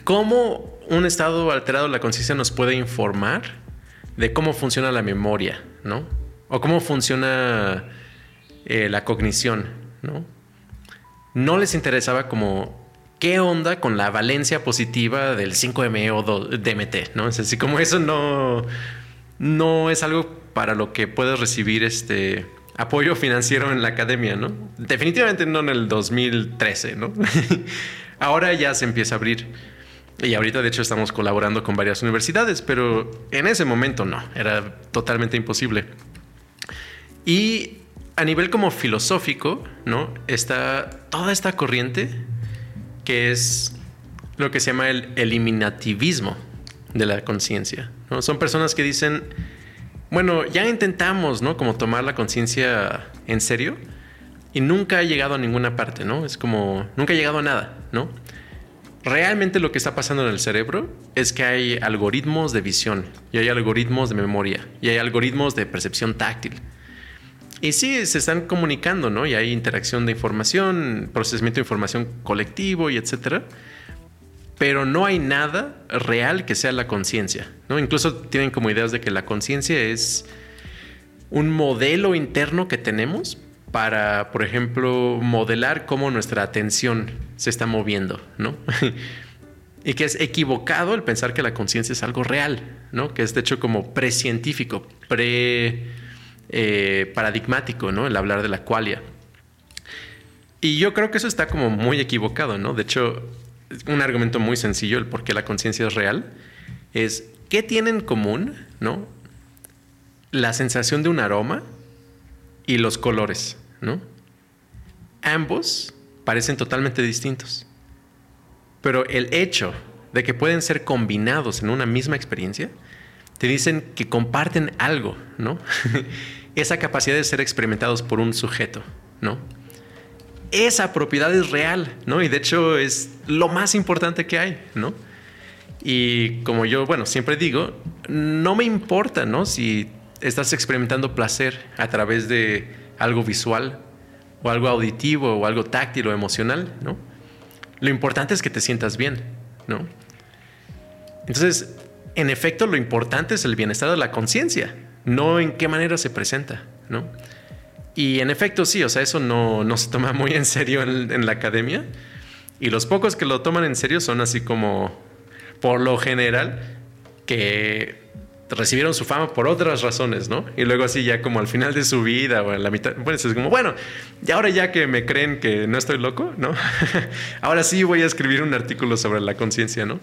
¿cómo un estado alterado de la conciencia nos puede informar de cómo funciona la memoria, ¿no? O cómo funciona eh, la cognición, ¿no? No les interesaba como ¿qué onda con la valencia positiva del 5ME o DMT? ¿no? Es así como eso no, no es algo para lo que puedes recibir este apoyo financiero en la academia, ¿no? Definitivamente no en el 2013, ¿no? Ahora ya se empieza a abrir. Y ahorita de hecho estamos colaborando con varias universidades, pero en ese momento no, era totalmente imposible. Y a nivel como filosófico, ¿no? Está toda esta corriente que es lo que se llama el eliminativismo de la conciencia. ¿no? Son personas que dicen, bueno, ya intentamos, ¿no? Como tomar la conciencia en serio y nunca ha llegado a ninguna parte, ¿no? Es como, nunca ha llegado a nada, ¿no? Realmente lo que está pasando en el cerebro es que hay algoritmos de visión y hay algoritmos de memoria y hay algoritmos de percepción táctil. Y sí, se están comunicando, ¿no? Y hay interacción de información, procesamiento de información colectivo y etcétera. Pero no hay nada real que sea la conciencia, ¿no? Incluso tienen como ideas de que la conciencia es un modelo interno que tenemos para, por ejemplo, modelar cómo nuestra atención se está moviendo, ¿no? y que es equivocado el pensar que la conciencia es algo real, ¿no? Que es de hecho como precientífico, pre eh, paradigmático, ¿no? El hablar de la qualia. Y yo creo que eso está como muy equivocado, ¿no? De hecho, un argumento muy sencillo, el por qué la conciencia es real, es ¿qué tienen en común, ¿no? La sensación de un aroma y los colores, ¿no? Ambos parecen totalmente distintos. Pero el hecho de que pueden ser combinados en una misma experiencia, te dicen que comparten algo, ¿no? esa capacidad de ser experimentados por un sujeto, ¿no? Esa propiedad es real, ¿no? Y de hecho es lo más importante que hay, ¿no? Y como yo, bueno, siempre digo, no me importa, ¿no? Si estás experimentando placer a través de algo visual o algo auditivo o algo táctil o emocional, ¿no? Lo importante es que te sientas bien, ¿no? Entonces, en efecto, lo importante es el bienestar de la conciencia, no en qué manera se presenta, ¿no? Y en efecto sí, o sea, eso no, se toma muy en serio en, la academia. Y los pocos que lo toman en serio son así como, por lo general, que recibieron su fama por otras razones, ¿no? Y luego así ya como al final de su vida o en la mitad, pues es como, bueno, y ahora ya que me creen que no estoy loco, ¿no? ahora sí voy a escribir un artículo sobre la conciencia, ¿no?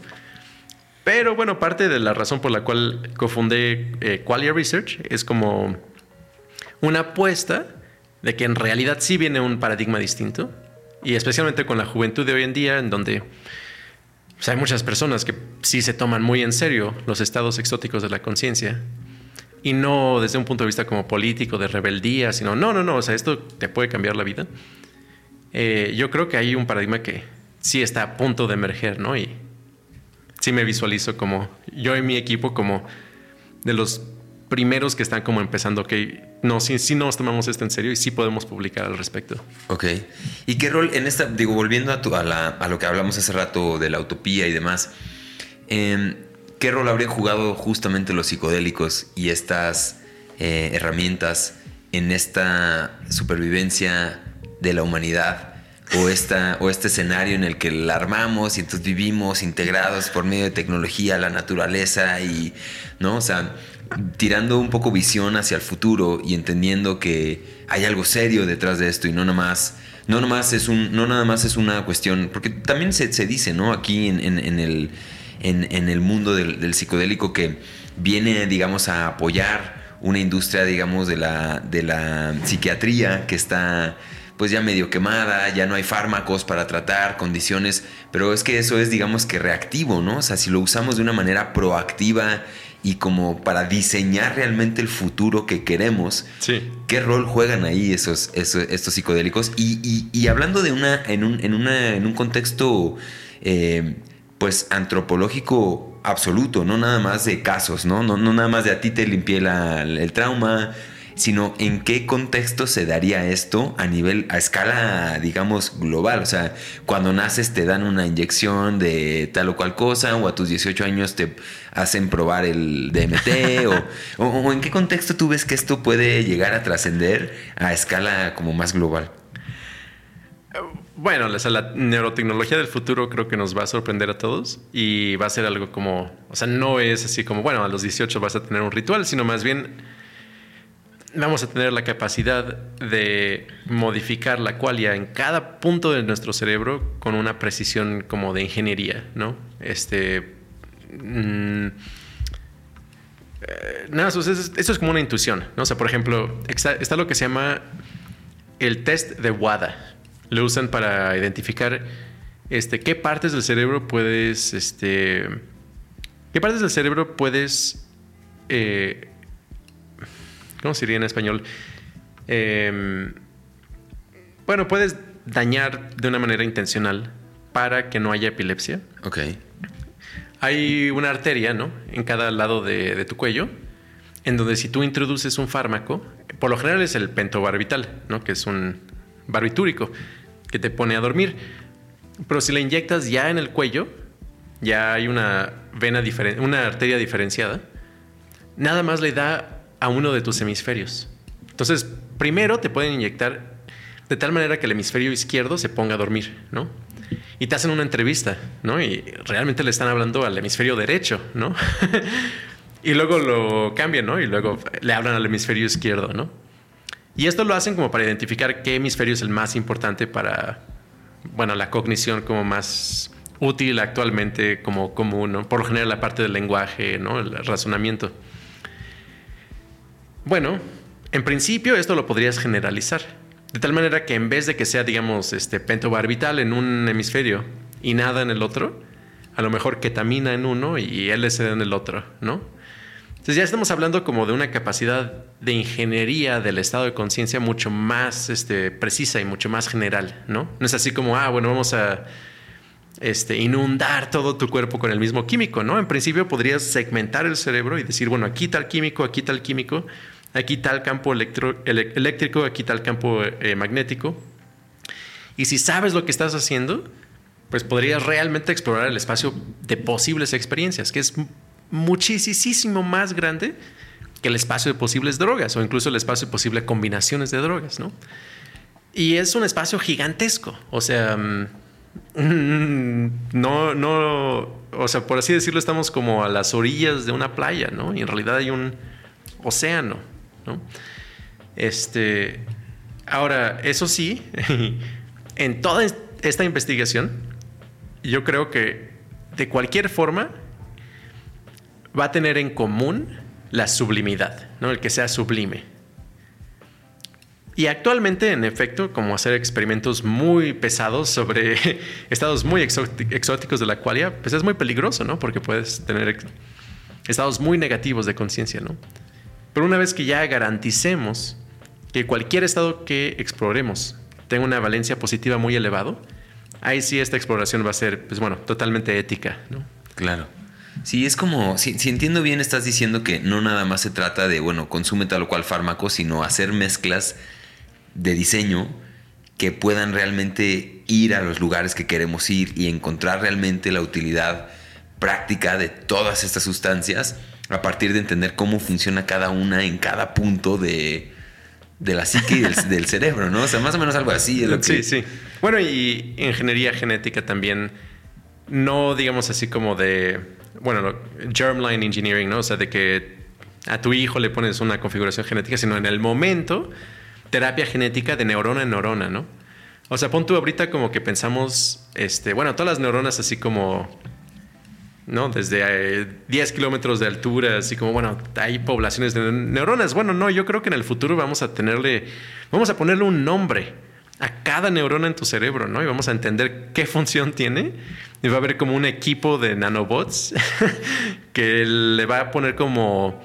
Pero bueno, parte de la razón por la cual cofundé eh, Qualia Research es como una apuesta de que en realidad sí viene un paradigma distinto. Y especialmente con la juventud de hoy en día, en donde hay muchas personas que sí se toman muy en serio los estados exóticos de la conciencia. Y no desde un punto de vista como político, de rebeldía, sino, no, no, no, o sea, esto te puede cambiar la vida. Eh, yo creo que hay un paradigma que sí está a punto de emerger, ¿no? Sí me visualizo como yo y mi equipo como de los primeros que están como empezando, que no, si, si nos tomamos esto en serio y sí podemos publicar al respecto. Ok. ¿Y qué rol en esta, digo, volviendo a, tu, a, la, a lo que hablamos hace rato de la utopía y demás, em, ¿qué rol habrían jugado justamente los psicodélicos y estas eh, herramientas en esta supervivencia de la humanidad? O, esta, o este escenario en el que la armamos y entonces vivimos integrados por medio de tecnología, la naturaleza y, ¿no? O sea, tirando un poco visión hacia el futuro y entendiendo que hay algo serio detrás de esto y no nada más, no nomás es un, no nada más es una cuestión, porque también se, dice, ¿no? Aquí en, el, en, el mundo del, del, psicodélico que viene, digamos, a apoyar una industria, digamos, de la, de la psiquiatría que está pues ya medio quemada, ya no hay fármacos para tratar condiciones, pero es que eso es digamos que reactivo, ¿no? O sea, si lo usamos de una manera proactiva y como para diseñar realmente el futuro que queremos, ¿qué rol juegan ahí esos, estos psicodélicos? Y, hablando de una, en un, en una, en un contexto eh, pues antropológico absoluto, no nada más de casos, ¿no? No, no nada más de a ti te limpié el trauma, sino en qué contexto se daría esto a nivel, a escala, digamos, global. O sea, cuando naces te dan una inyección de tal o cual cosa, o a tus 18 años te hacen probar el DMT, o, en qué contexto tú ves que esto puede llegar a trascender a escala como más global. Bueno, la neurotecnología del futuro creo que nos va a sorprender a todos y va a ser algo como, o sea, no es así como, bueno, a los 18 vas a tener un ritual, sino más bien vamos a tener la capacidad de modificar la qualia en cada punto de nuestro cerebro con una precisión como de ingeniería, ¿no? Este. Mm, eh, nada, eso es, como una intuición, ¿no? O sea, por ejemplo, está, lo que se llama el test de WADA. Lo usan para identificar este, qué partes del cerebro puedes. Este, ¿Qué partes del cerebro puedes. Eh, ¿Cómo sería en español? Em, bueno, puedes dañar de una manera intencional para que no haya epilepsia. Ok. Hay una arteria, ¿no? En cada lado de, tu cuello, en donde si tú introduces un fármaco, por lo general es el pentobarbital, ¿no? Que es un barbitúrico que te pone a dormir. Pero si la inyectas ya en el cuello, ya hay una vena diferente, una arteria diferenciada, nada más le da a uno de tus hemisferios. Entonces, primero te pueden inyectar de tal manera que el hemisferio izquierdo se ponga a dormir, ¿no? Y te hacen una entrevista, ¿no? Y realmente le están hablando al hemisferio derecho, ¿no? y luego lo cambian, ¿no? Y luego le hablan al hemisferio izquierdo, ¿no? Y esto lo hacen como para identificar qué hemisferio es el más importante para, bueno, la cognición como más útil actualmente como común, ¿no? Por lo general la parte del lenguaje, ¿no? El razonamiento. Bueno, en principio esto lo podrías generalizar. De tal manera que en vez de que sea, digamos, este pentobarbital en un hemisferio y nada en el otro, a lo mejor ketamina en uno y LSD en el otro, ¿no? Entonces ya estamos hablando como de una capacidad de ingeniería del estado de conciencia mucho más este, precisa y mucho más general, ¿no? No es así como, ah, bueno, vamos a este, inundar todo tu cuerpo con el mismo químico, ¿no? En principio podrías segmentar el cerebro y decir, bueno, aquí tal químico, aquí tal químico, aquí tal campo eléctrico, aquí tal campo eh, magnético. Y si sabes lo que estás haciendo, pues podrías realmente explorar el espacio de posibles experiencias, que es muchísimo más grande que el espacio de posibles drogas o incluso el espacio de posibles combinaciones de drogas, ¿no? Y es un espacio gigantesco, o sea, mm, no, no, o sea, por así decirlo, estamos como a las orillas de una playa, ¿no? Y en realidad hay un océano. Este, ahora, eso sí, en toda esta investigación, yo creo que de cualquier forma, va a tener en común la sublimidad, ¿no? El que sea sublime. Y actualmente, en efecto, como hacer experimentos muy pesados sobre estados muy exóticos de la qualia, pues es muy peligroso, ¿no? Porque puedes tener estados muy negativos de conciencia, ¿no? Pero una vez que ya garanticemos que cualquier estado que exploremos tenga una valencia positiva muy elevado, ahí sí esta exploración va a ser, pues bueno, totalmente ética, ¿no? Claro. Sí, es como, si, entiendo bien, estás diciendo que no nada más se trata de, bueno, consume tal o cual fármaco, sino hacer mezclas de diseño que puedan realmente ir a los lugares que queremos ir y encontrar realmente la utilidad práctica de todas estas sustancias a partir de entender cómo funciona cada una en cada punto de, la psique y del, cerebro, ¿no? O sea, más o menos algo así. Es lo Sí, sí. Bueno, y ingeniería genética también, no digamos así como de, bueno, germline engineering, ¿no? O sea, de que a tu hijo le pones una configuración genética, sino en el momento terapia genética de neurona en neurona, ¿no? O sea, pon tú ahorita como que pensamos, este, bueno, todas las neuronas así como, ¿no? Desde 10 eh, kilómetros de altura, así como, bueno, hay poblaciones de neuronas. Bueno, no, yo creo que en el futuro vamos a tenerle, vamos a ponerle un nombre a cada neurona en tu cerebro, ¿no? Y vamos a entender qué función tiene. Y va a haber como un equipo de nanobots que le va a poner como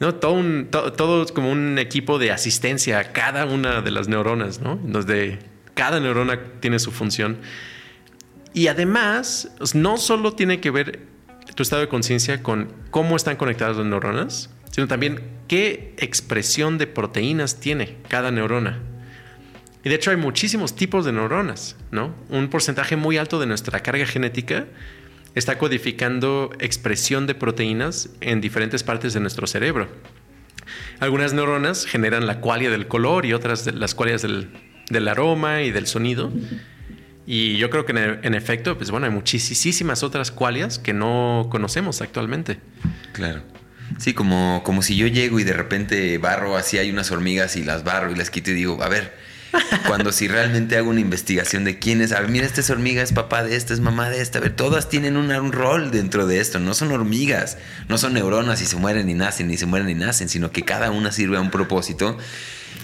¿no? Todo, un, todo, como un equipo de asistencia a cada una de las neuronas, ¿no? Donde cada neurona tiene su función. Y además, pues, no solo tiene que ver tu estado de conciencia con cómo están conectadas las neuronas, sino también qué expresión de proteínas tiene cada neurona. Y de hecho hay muchísimos tipos de neuronas, ¿no? Un porcentaje muy alto de nuestra carga genética está codificando expresión de proteínas en diferentes partes de nuestro cerebro. Algunas neuronas generan la cualia del color y otras las cualias del, aroma y del sonido. Y yo creo que en, efecto, pues bueno, hay muchísimas otras cualias que no conocemos actualmente. Claro. Sí, como, como si yo llego y de repente barro así, hay unas hormigas y las barro y las quito y digo, a ver, cuando si realmente hago una investigación de quién es, a ver, mira, esta es hormiga, es papá de esta, es mamá de esta, a ver, todas tienen un, rol dentro de esto, no son hormigas, no son neuronas y se mueren y nacen, ni se mueren y nacen, sino que cada una sirve a un propósito.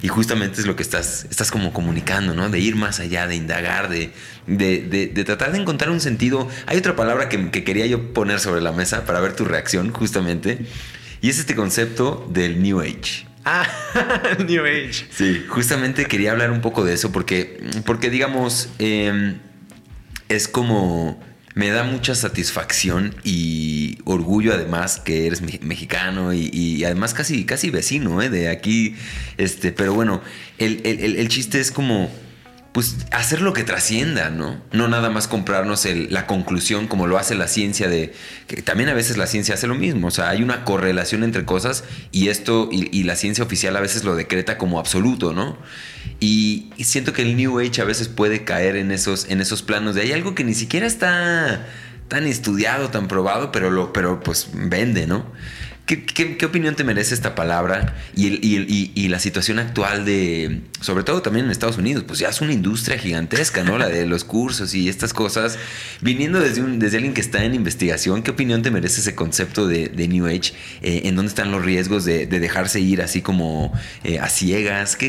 Y justamente es lo que estás, estás como comunicando, ¿no? De ir más allá, de indagar, de, de, tratar de encontrar un sentido. Hay otra palabra que, que, quería yo poner sobre la mesa para ver tu reacción, justamente. Y es este concepto del New Age. Ah, New Age. Sí, justamente quería hablar un poco de eso porque, porque digamos, em, es como me da mucha satisfacción y orgullo además que eres mexicano y, además casi, casi vecino ¿eh? de aquí. Este, pero bueno, el, el chiste es como pues hacer lo que trascienda, ¿no? No nada más comprarnos la conclusión como lo hace la ciencia de que también a veces la ciencia hace lo mismo, o sea, hay una correlación entre cosas y esto y, la ciencia oficial a veces lo decreta como absoluto, ¿no? Y, siento que el New Age a veces puede caer en esos, en esos planos de hay algo que ni siquiera está tan estudiado, tan probado, pero, lo, pero pues vende, ¿no? ¿Qué, opinión te merece esta palabra y, la situación actual de, sobre todo también en Estados Unidos, pues ya es una industria gigantesca, ¿no? La de los cursos y estas cosas. Viniendo desde, alguien que está en investigación, ¿qué opinión te merece ese concepto de, New Age? Eh, ¿En dónde están los riesgos de, dejarse ir así como eh, a ciegas? ¿Qué,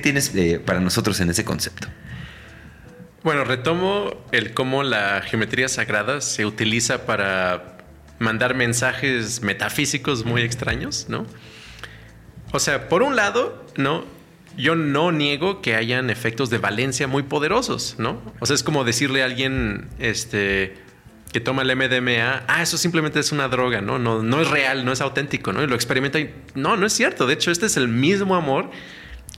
tienes eh, para nosotros en ese concepto? Bueno, retomo el cómo la geometría sagrada se utiliza para mandar mensajes metafísicos muy extraños, ¿no? O sea, por un lado, ¿no? Yo no niego que hayan efectos de valencia muy poderosos, ¿no? O sea, es como decirle a alguien, este, que toma el MDMA, ah, eso simplemente es una droga, ¿no? No, no es real, no es auténtico, ¿no? Y lo experimenta y no, no es cierto. De hecho, este es el mismo amor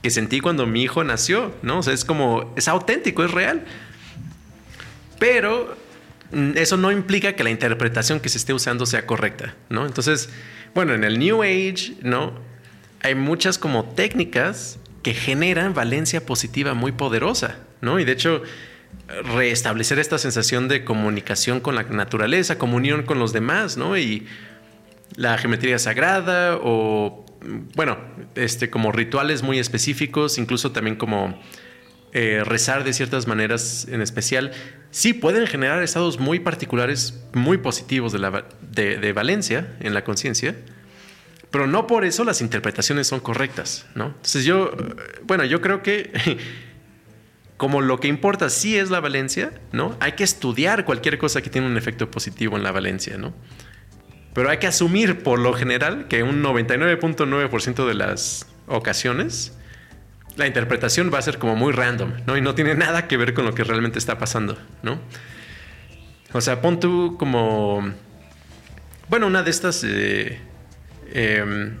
que sentí cuando mi hijo nació, ¿no? O sea, es como, es auténtico, es real. Pero eso no implica que la interpretación que se esté usando sea correcta, ¿no? Entonces, bueno, en el New Age, ¿no? Hay muchas como técnicas que generan valencia positiva muy poderosa, ¿no? Y de hecho, restablecer esta sensación de comunicación con la naturaleza, comunión con los demás, ¿no? Y la geometría sagrada o, bueno, este, como rituales muy específicos, incluso también como eh, rezar de ciertas maneras en especial, sí pueden generar estados muy particulares, muy positivos de, la, de, Valencia en la conciencia, pero no por eso las interpretaciones son correctas, ¿no? Entonces yo, bueno, yo creo que como lo que importa sí es la valencia, ¿no? Hay que estudiar cualquier cosa que tiene un efecto positivo en la valencia, ¿no? Pero hay que asumir por lo general que un 99.9% de las ocasiones la interpretación va a ser como muy random, ¿no? Y no tiene nada que ver con lo que realmente está pasando, ¿no? O sea, pon tú como... Bueno, una de estas... Eh, em,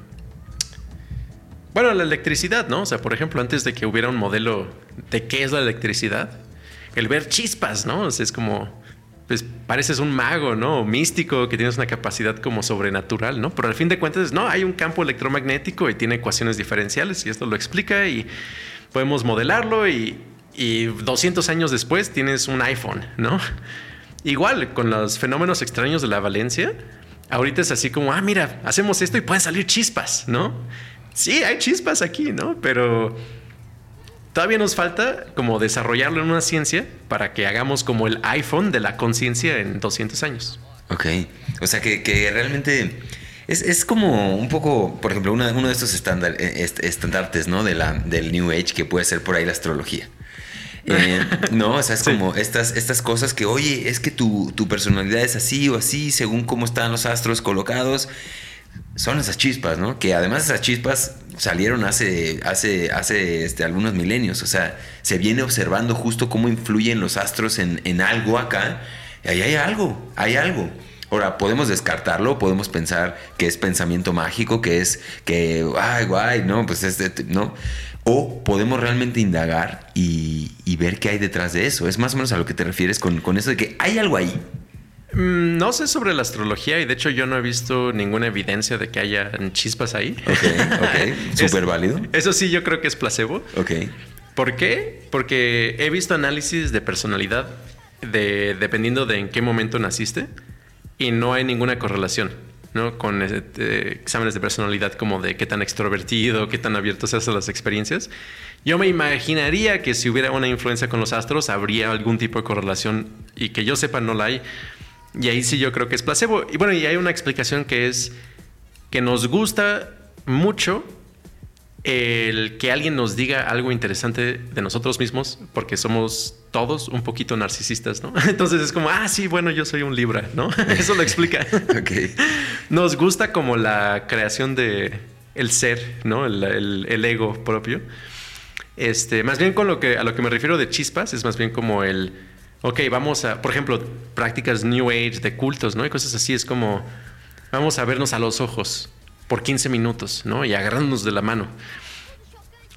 bueno, la electricidad, ¿no? O sea, por ejemplo, antes de que hubiera un modelo de qué es la electricidad, el ver chispas, ¿no? O sea, es como pues pareces un mago, ¿no? místico, que tienes una capacidad como sobrenatural, ¿no? Pero al fin de cuentas, no, hay un campo electromagnético y tiene ecuaciones diferenciales y esto lo explica y podemos modelarlo y, y 200 años después tienes un iPhone, ¿no? Igual, con los fenómenos extraños de la Valencia, ahorita es así como, ah, mira, hacemos esto y pueden salir chispas, ¿no? Sí, hay chispas aquí, ¿no? Pero Todavía nos falta como desarrollarlo en una ciencia para que hagamos como el iPhone de la conciencia en 200 años. Ok, o sea que, realmente es, como un poco, por ejemplo, uno de estos eh, estandartes ¿no? de la, del New Age que puede ser por ahí la astrología. Eh, no, o sea, es como estas, estas cosas que, oye, es que tu, tu personalidad es así o así, según cómo están los astros colocados son esas chispas, ¿no? Que además esas chispas salieron hace, hace, hace este, algunos milenios. O sea, se viene observando justo cómo influyen los astros en, en algo acá. Y ahí hay algo, hay algo. Ahora, podemos descartarlo, podemos pensar que es pensamiento mágico, que es que, ay, guay, no, pues es, ¿no? O podemos realmente indagar y, y, ver qué hay detrás de eso. Es más o menos a lo que te refieres con, con eso de que hay algo ahí. Mm, no sé sobre la astrología y de hecho yo no he visto ninguna evidencia de que haya chispas ahí. Ok, ok. Súper válido. Eso sí, yo creo que es placebo. Ok. ¿Por qué? Porque he visto análisis de personalidad de, dependiendo de en qué momento naciste y no hay ninguna correlación. ¿no? Con este, exámenes de personalidad como de qué tan extrovertido, qué tan abierto seas a las experiencias. Yo me imaginaría que si hubiera una influencia con los astros, habría algún tipo de correlación y que yo sepa no la hay. Y ahí sí yo creo que es placebo. Y bueno, y hay una explicación que es que nos gusta mucho el que alguien nos diga algo interesante de nosotros mismos, porque somos todos un poquito narcisistas, ¿no? Entonces es como, ah, sí, bueno, yo soy un Libra, ¿no? Eso lo explica. Nos gusta como la creación de el ser, ¿no? El, el, ego propio. Este, más bien con lo que a lo que me refiero de chispas, es más bien como el ok, vamos a, por ejemplo, prácticas New Age de cultos, ¿no? Y cosas así, es como, vamos a vernos a los ojos por 15 minutos, ¿no? Y agarrarnos de la mano.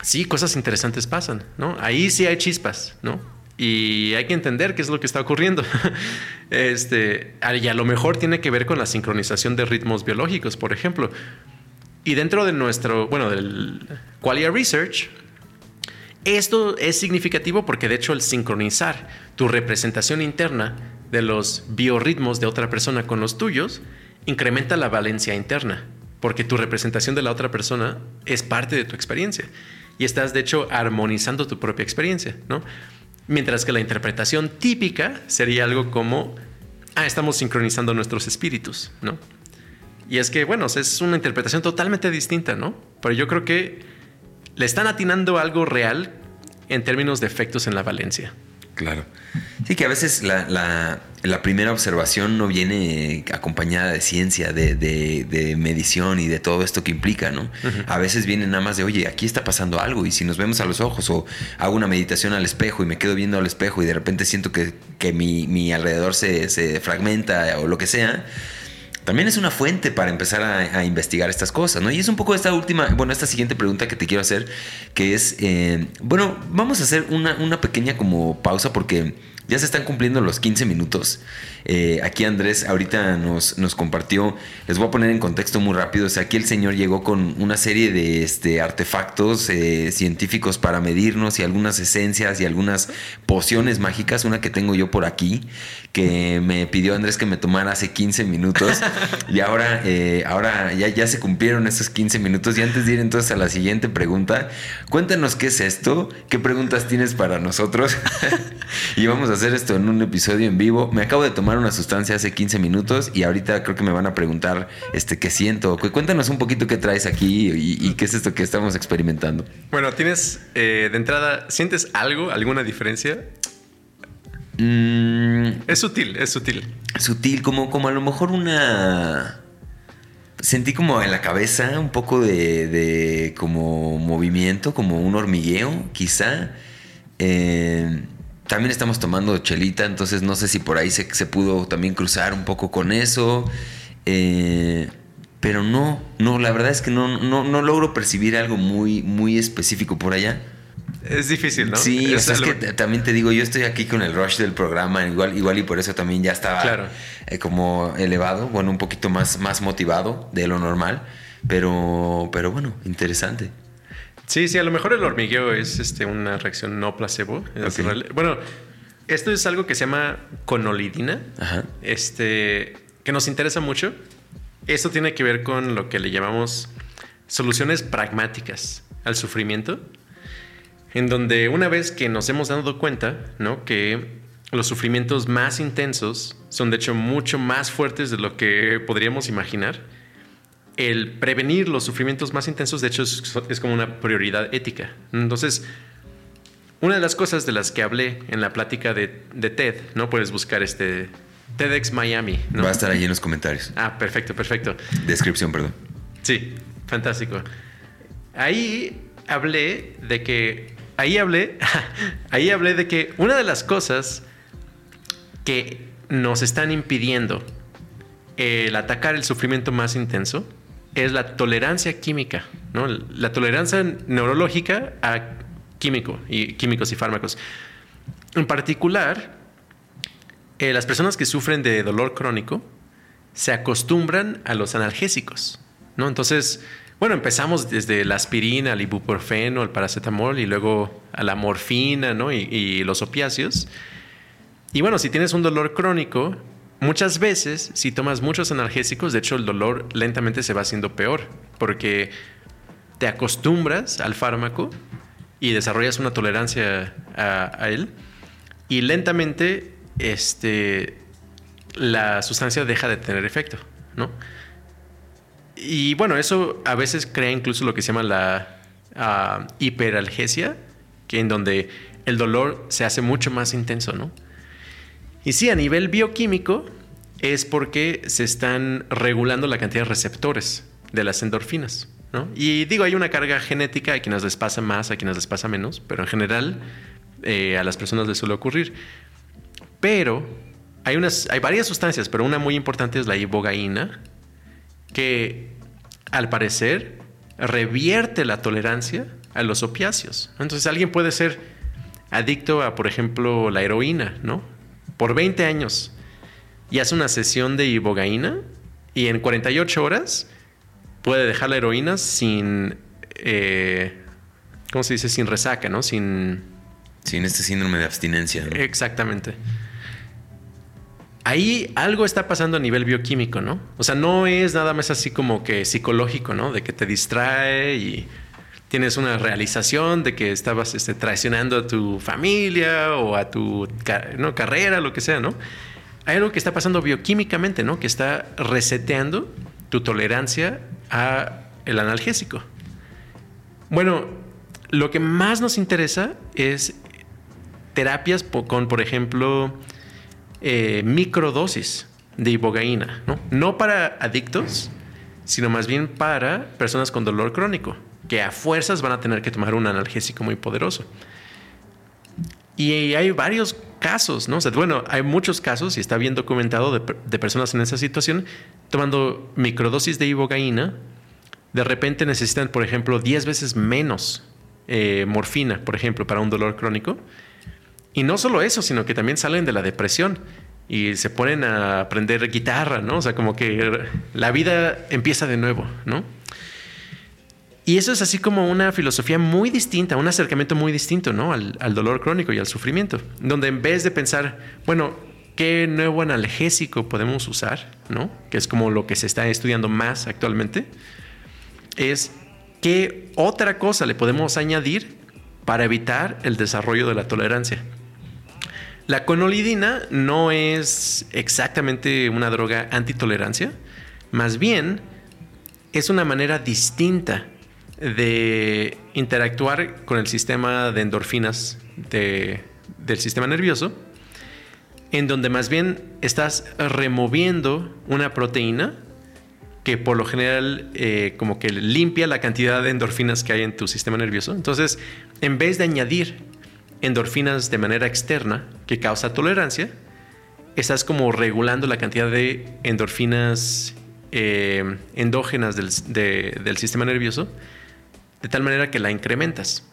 Sí, cosas interesantes pasan, ¿no? Ahí sí hay chispas, ¿no? Y hay que entender qué es lo que está ocurriendo. este, y a lo mejor tiene que ver con la sincronización de ritmos biológicos, por ejemplo. Y dentro de nuestro, bueno, del Qualia Research, esto es significativo porque de hecho el sincronizar tu representación interna de los biorritmos de otra persona con los tuyos incrementa la valencia interna, porque tu representación de la otra persona es parte de tu experiencia y estás de hecho armonizando tu propia experiencia, ¿no? Mientras que la interpretación típica sería algo como, ah, estamos sincronizando nuestros espíritus, ¿no? Y es que, bueno, es una interpretación totalmente distinta, ¿no? Pero yo creo que le están atinando algo real en términos de efectos en la valencia. Claro. Sí, que a veces la, primera observación no viene acompañada de ciencia, de, medición y de todo esto que implica, ¿no? A veces viene nada más de, oye, aquí está pasando algo y si nos vemos a los ojos o hago una meditación al espejo y me quedo viendo al espejo y de repente siento que, mi, alrededor se, se fragmenta o lo que sea, también es una fuente para empezar a, investigar estas cosas, ¿no? Y es un poco esta última, bueno, esta siguiente pregunta que te quiero hacer, que es, eh, bueno, vamos a hacer una, pequeña como pausa porque Ya se están cumpliendo los 15 minutos. Eh, aquí Andrés ahorita nos, nos, compartió, les voy a poner en contexto muy rápido, o sea, aquí el señor llegó con una serie de este, artefactos eh, científicos para medirnos y algunas esencias y algunas pociones mágicas, una que tengo yo por aquí, que me pidió Andrés que me tomara hace 15 minutos. Y ahora, eh, ahora ya, ya se cumplieron esos 15 minutos. Y antes de ir entonces a la siguiente pregunta, cuéntanos qué es esto, qué preguntas tienes para nosotros. Y vamos a hacer esto en un episodio en vivo. Me acabo de tomar una sustancia hace 15 minutos y ahorita creo que me van a preguntar este, qué siento. Cuéntanos un poquito qué traes aquí y, qué es esto que estamos experimentando. Bueno, tienes eh, de entrada, ¿sientes algo, alguna diferencia? Mm. es sutil, es sutil. Sutil, como, como a lo mejor una... Sentí como en la cabeza un poco de, de como movimiento, como un hormigueo, quizá. Eh, también estamos tomando chelita, entonces no sé si por ahí se, se pudo también cruzar un poco con eso. Eh, pero no, no, la verdad es que no, no, logro percibir algo muy, muy específico por allá. Es difícil, ¿no? Sí, es, que también te digo, yo estoy aquí con el rush del programa, igual, igual y por eso también ya estaba eh, como elevado, bueno, un poquito más, más motivado de lo normal, pero, pero bueno, interesante. Sí, sí, a lo mejor el hormigueo es este, una reacción no placebo. Bueno, esto es algo que se llama conolidina, este, que nos interesa mucho. Esto tiene que ver con lo que le llamamos soluciones pragmáticas al sufrimiento, en donde una vez que nos hemos dado cuenta, ¿no? Que los sufrimientos más intensos son de hecho mucho más fuertes de lo que podríamos imaginar el prevenir los sufrimientos más intensos, de hecho, es, como una prioridad ética. Entonces, una de las cosas de las que hablé en la plática de, TED, ¿no? Puedes buscar este TEDx Miami. Va a estar ahí en los comentarios. Ah, perfecto, perfecto. Descripción, perdón. Sí, fantástico. Ahí hablé de que. Ahí hablé. ahí hablé de que una de las cosas que nos están impidiendo el atacar el sufrimiento más intenso es la tolerancia química, ¿no? La tolerancia neurológica a químico y químicos y fármacos. En particular, eh, las personas que sufren de dolor crónico se acostumbran a los analgésicos, ¿no? Entonces, bueno, empezamos desde la aspirina, el ibuprofeno, el paracetamol y luego a la morfina, ¿no? y los opiáceos. Y bueno, si tienes un dolor crónico, Muchas veces, si tomas muchos analgésicos, de hecho el dolor lentamente se va haciendo peor, porque te acostumbras al fármaco y desarrollas una tolerancia a, él, y lentamente este, la sustancia deja de tener efecto, ¿no? Y bueno, eso a veces crea incluso lo que se llama la ah, hiperalgesia, que en donde el dolor se hace mucho más intenso, ¿no? Y sí, a nivel bioquímico es porque se están regulando la cantidad de receptores de las endorfinas. ¿no? Y digo, hay una carga genética, a quienes les pasa más, a quienes les pasa menos, pero en general eh, a las personas les suele ocurrir. Pero hay, unas, hay varias sustancias, pero una muy importante es la ibogaína, que al parecer revierte la tolerancia a los opiáceos. Entonces alguien puede ser adicto a, por ejemplo, la heroína, ¿no? Por 20 años y hace una sesión de ibogaína y en 48 horas puede dejar la heroína sin, eh, ¿cómo se dice? Sin resaca, ¿no? Sin... Sin este síndrome de abstinencia. Exactamente. Ahí algo está pasando a nivel bioquímico, ¿no? O sea, no es nada más así como que psicológico, ¿no? De que te distrae y tienes una realización de que estabas este, traicionando a tu familia o a tu ¿no? carrera, lo que sea, ¿no? Hay algo que está pasando bioquímicamente, ¿no? Que está reseteando tu tolerancia a el analgésico. Bueno, lo que más nos interesa es terapias con, por ejemplo, eh, microdosis de ibogaína, ¿no? No para adictos, sino más bien para personas con dolor crónico que a fuerzas van a tener que tomar un analgésico muy poderoso. Y hay varios casos, ¿no? bueno, hay muchos casos y está bien documentado de, personas en esa situación tomando microdosis de ibogaína. De repente necesitan, por ejemplo, 10 veces menos eh, morfina, por ejemplo, para un dolor crónico. Y no solo eso, sino que también salen de la depresión y se ponen a aprender guitarra, ¿no? O sea, como que la vida empieza de nuevo, ¿no? Y eso es así como una filosofía muy distinta, un acercamiento muy distinto, ¿no? Al, dolor crónico y al sufrimiento, donde en vez de pensar, bueno, ¿qué nuevo analgésico podemos usar, ¿no? Que es como lo que se está estudiando más actualmente, es qué otra cosa le podemos añadir para evitar el desarrollo de la tolerancia. La conolidina no es exactamente una droga antitolerancia, más bien es una manera distinta de interactuar con el sistema de endorfinas del sistema nervioso, en donde más bien estás removiendo una proteína que por lo general eh, como que limpia la cantidad de endorfinas que hay en tu sistema nervioso. Entonces, en vez de añadir endorfinas de manera externa que causa tolerancia, estás como regulando la cantidad de endorfinas eh, endógenas del, del, sistema nervioso de tal manera que la incrementas.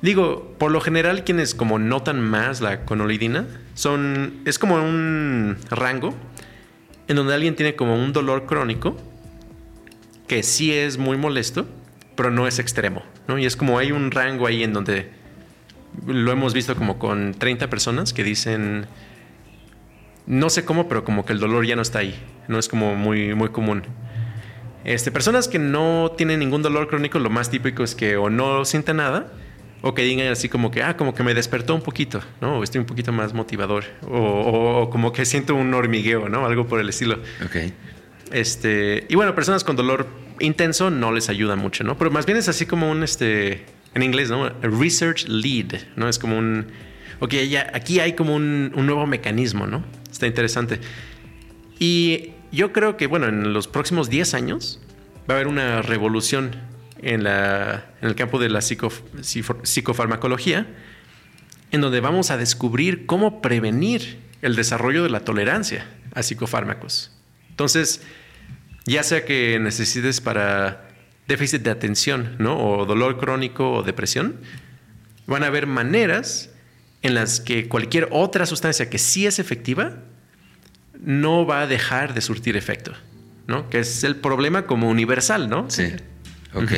Digo, por lo general quienes como notan más la conolidina son, es como un rango en donde alguien tiene como un dolor crónico que sí es muy molesto, pero no es extremo, ¿no? Y es como hay un rango ahí en donde lo hemos visto como con 30 personas que dicen, no sé cómo, pero como que el dolor ya no está ahí. No es como muy, muy común. Este, personas que no tienen ningún dolor crónico, lo más típico es que o no sienten nada, o que digan así como que, ah, como que me despertó un poquito, ¿no? O estoy un poquito más motivador, o, como que siento un hormigueo, ¿no? Algo por el estilo. Ok. Este, y bueno, personas con dolor intenso no les ayuda mucho, ¿no? Pero más bien es así como un, este, en inglés, ¿no? research lead, ¿no? Es como un, ok, ya, aquí hay como un, nuevo mecanismo, ¿no? Está interesante. Y yo creo que, bueno, en los próximos 10 años va a haber una revolución en, la, en el campo de la psicofarmacología, en donde vamos a descubrir cómo prevenir el desarrollo de la tolerancia a psicofármacos. Entonces, ya sea que necesites para déficit de atención, ¿no? O dolor crónico o depresión, van a haber maneras en las que cualquier otra sustancia que sí es efectiva no va a dejar de surtir efecto, ¿no? Que es el problema como universal, ¿no? Sí. Ok.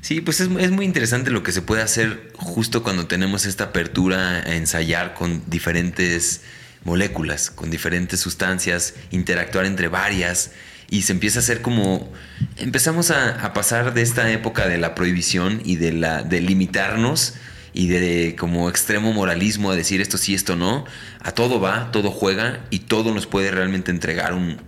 Sí, pues es, es, muy interesante lo que se puede hacer justo cuando tenemos esta apertura a ensayar con diferentes moléculas, con diferentes sustancias, interactuar entre varias y se empieza a hacer como empezamos a, pasar de esta época de la prohibición y de la de limitarnos y de, como extremo moralismo a decir esto sí, esto no, a todo va, todo juega y todo nos puede realmente entregar un,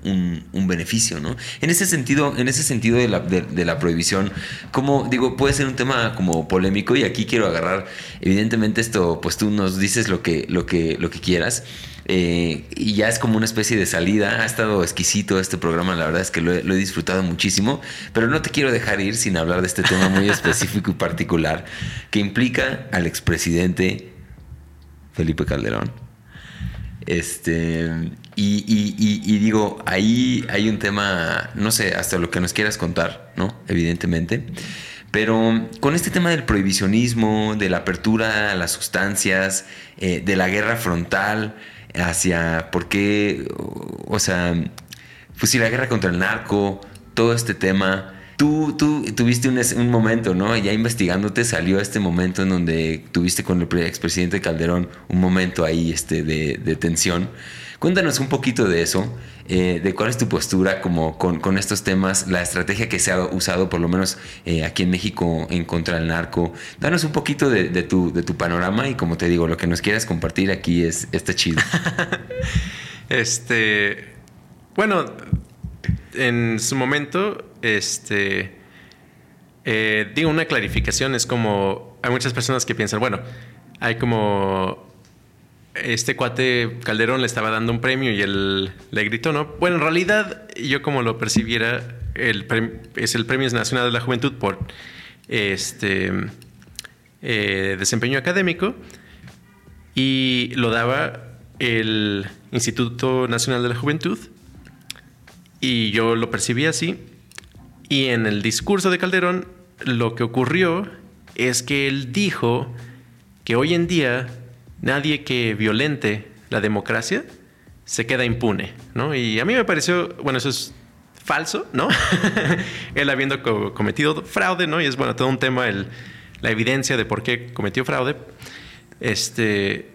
beneficio, ¿no? En ese sentido, en ese sentido de la, de la, prohibición, como digo, puede ser un tema como polémico y aquí quiero agarrar, evidentemente esto, pues tú nos dices lo que, lo que, lo que quieras. Eh, y ya es como una especie de salida. Ha estado exquisito este programa, la verdad es que lo he, disfrutado muchísimo, pero no te quiero dejar ir sin hablar de este tema muy específico y particular que implica al expresidente Felipe Calderón. Este, y, digo, ahí hay un tema, no sé, hasta lo que nos quieras contar, ¿no? Evidentemente. Pero con este tema del prohibicionismo, de la apertura a las sustancias, eh, de la guerra frontal, hacia por qué, o sea, pues si la guerra contra el narco, todo este tema. Tú, tú tuviste un, un, momento, ¿no? Ya investigándote salió este momento en donde tuviste con el expresidente Calderón un momento ahí este, de, de tensión. Cuéntanos un poquito de eso, eh, de cuál es tu postura como con, estos temas, la estrategia que se ha usado por lo menos eh, aquí en México en contra del narco. Danos un poquito de, tu, de tu panorama y como te digo, lo que nos quieras compartir aquí es está chido. este, bueno, en su momento, este, eh, digo una clarificación, es como, hay muchas personas que piensan, bueno, hay como este cuate Calderón le estaba dando un premio y él le gritó, ¿no? Bueno, en realidad yo como lo percibiera, el es el Premio Nacional de la Juventud por este eh, desempeño académico y lo daba el Instituto Nacional de la Juventud y yo lo percibí así y en el discurso de Calderón lo que ocurrió es que él dijo que hoy en día nadie que violente la democracia se queda impune, ¿no? Y a mí me pareció, bueno, eso es falso, ¿no? Él habiendo cometido fraude, ¿no? Y es, bueno, todo un tema, el, la evidencia de por qué cometió fraude. Este,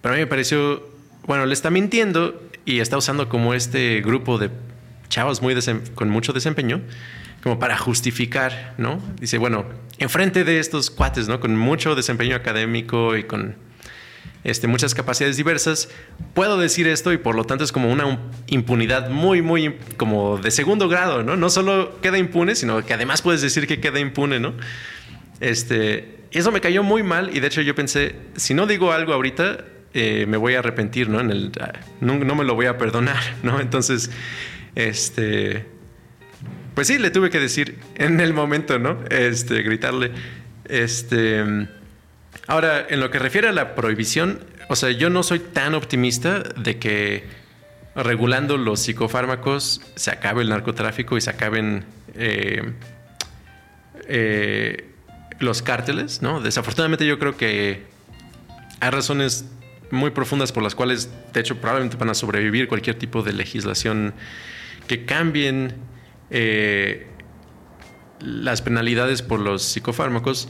pero a mí me pareció, bueno, le está mintiendo y está usando como este grupo de chavos muy con mucho desempeño como para justificar, ¿no? Dice, bueno, enfrente de estos cuates, ¿no? Con mucho desempeño académico y con este, muchas capacidades diversas, puedo decir esto y por lo tanto es como una impunidad muy, muy como de segundo grado, ¿no? No solo queda impune, sino que además puedes decir que queda impune, ¿no? Este, eso me cayó muy mal y de hecho yo pensé, si no digo algo ahorita, eh, me voy a arrepentir, ¿no? En el, ah, no, no me lo voy a perdonar, ¿no? Entonces, este, pues sí, le tuve que decir en el momento, ¿no? Este, gritarle, este Ahora, en lo que refiere a la prohibición, o sea, yo no soy tan optimista de que regulando los psicofármacos se acabe el narcotráfico y se acaben eh, eh, los cárteles, ¿no? Desafortunadamente yo creo que hay razones muy profundas por las cuales, de hecho, probablemente van a sobrevivir cualquier tipo de legislación que cambien eh, las penalidades por los psicofármacos.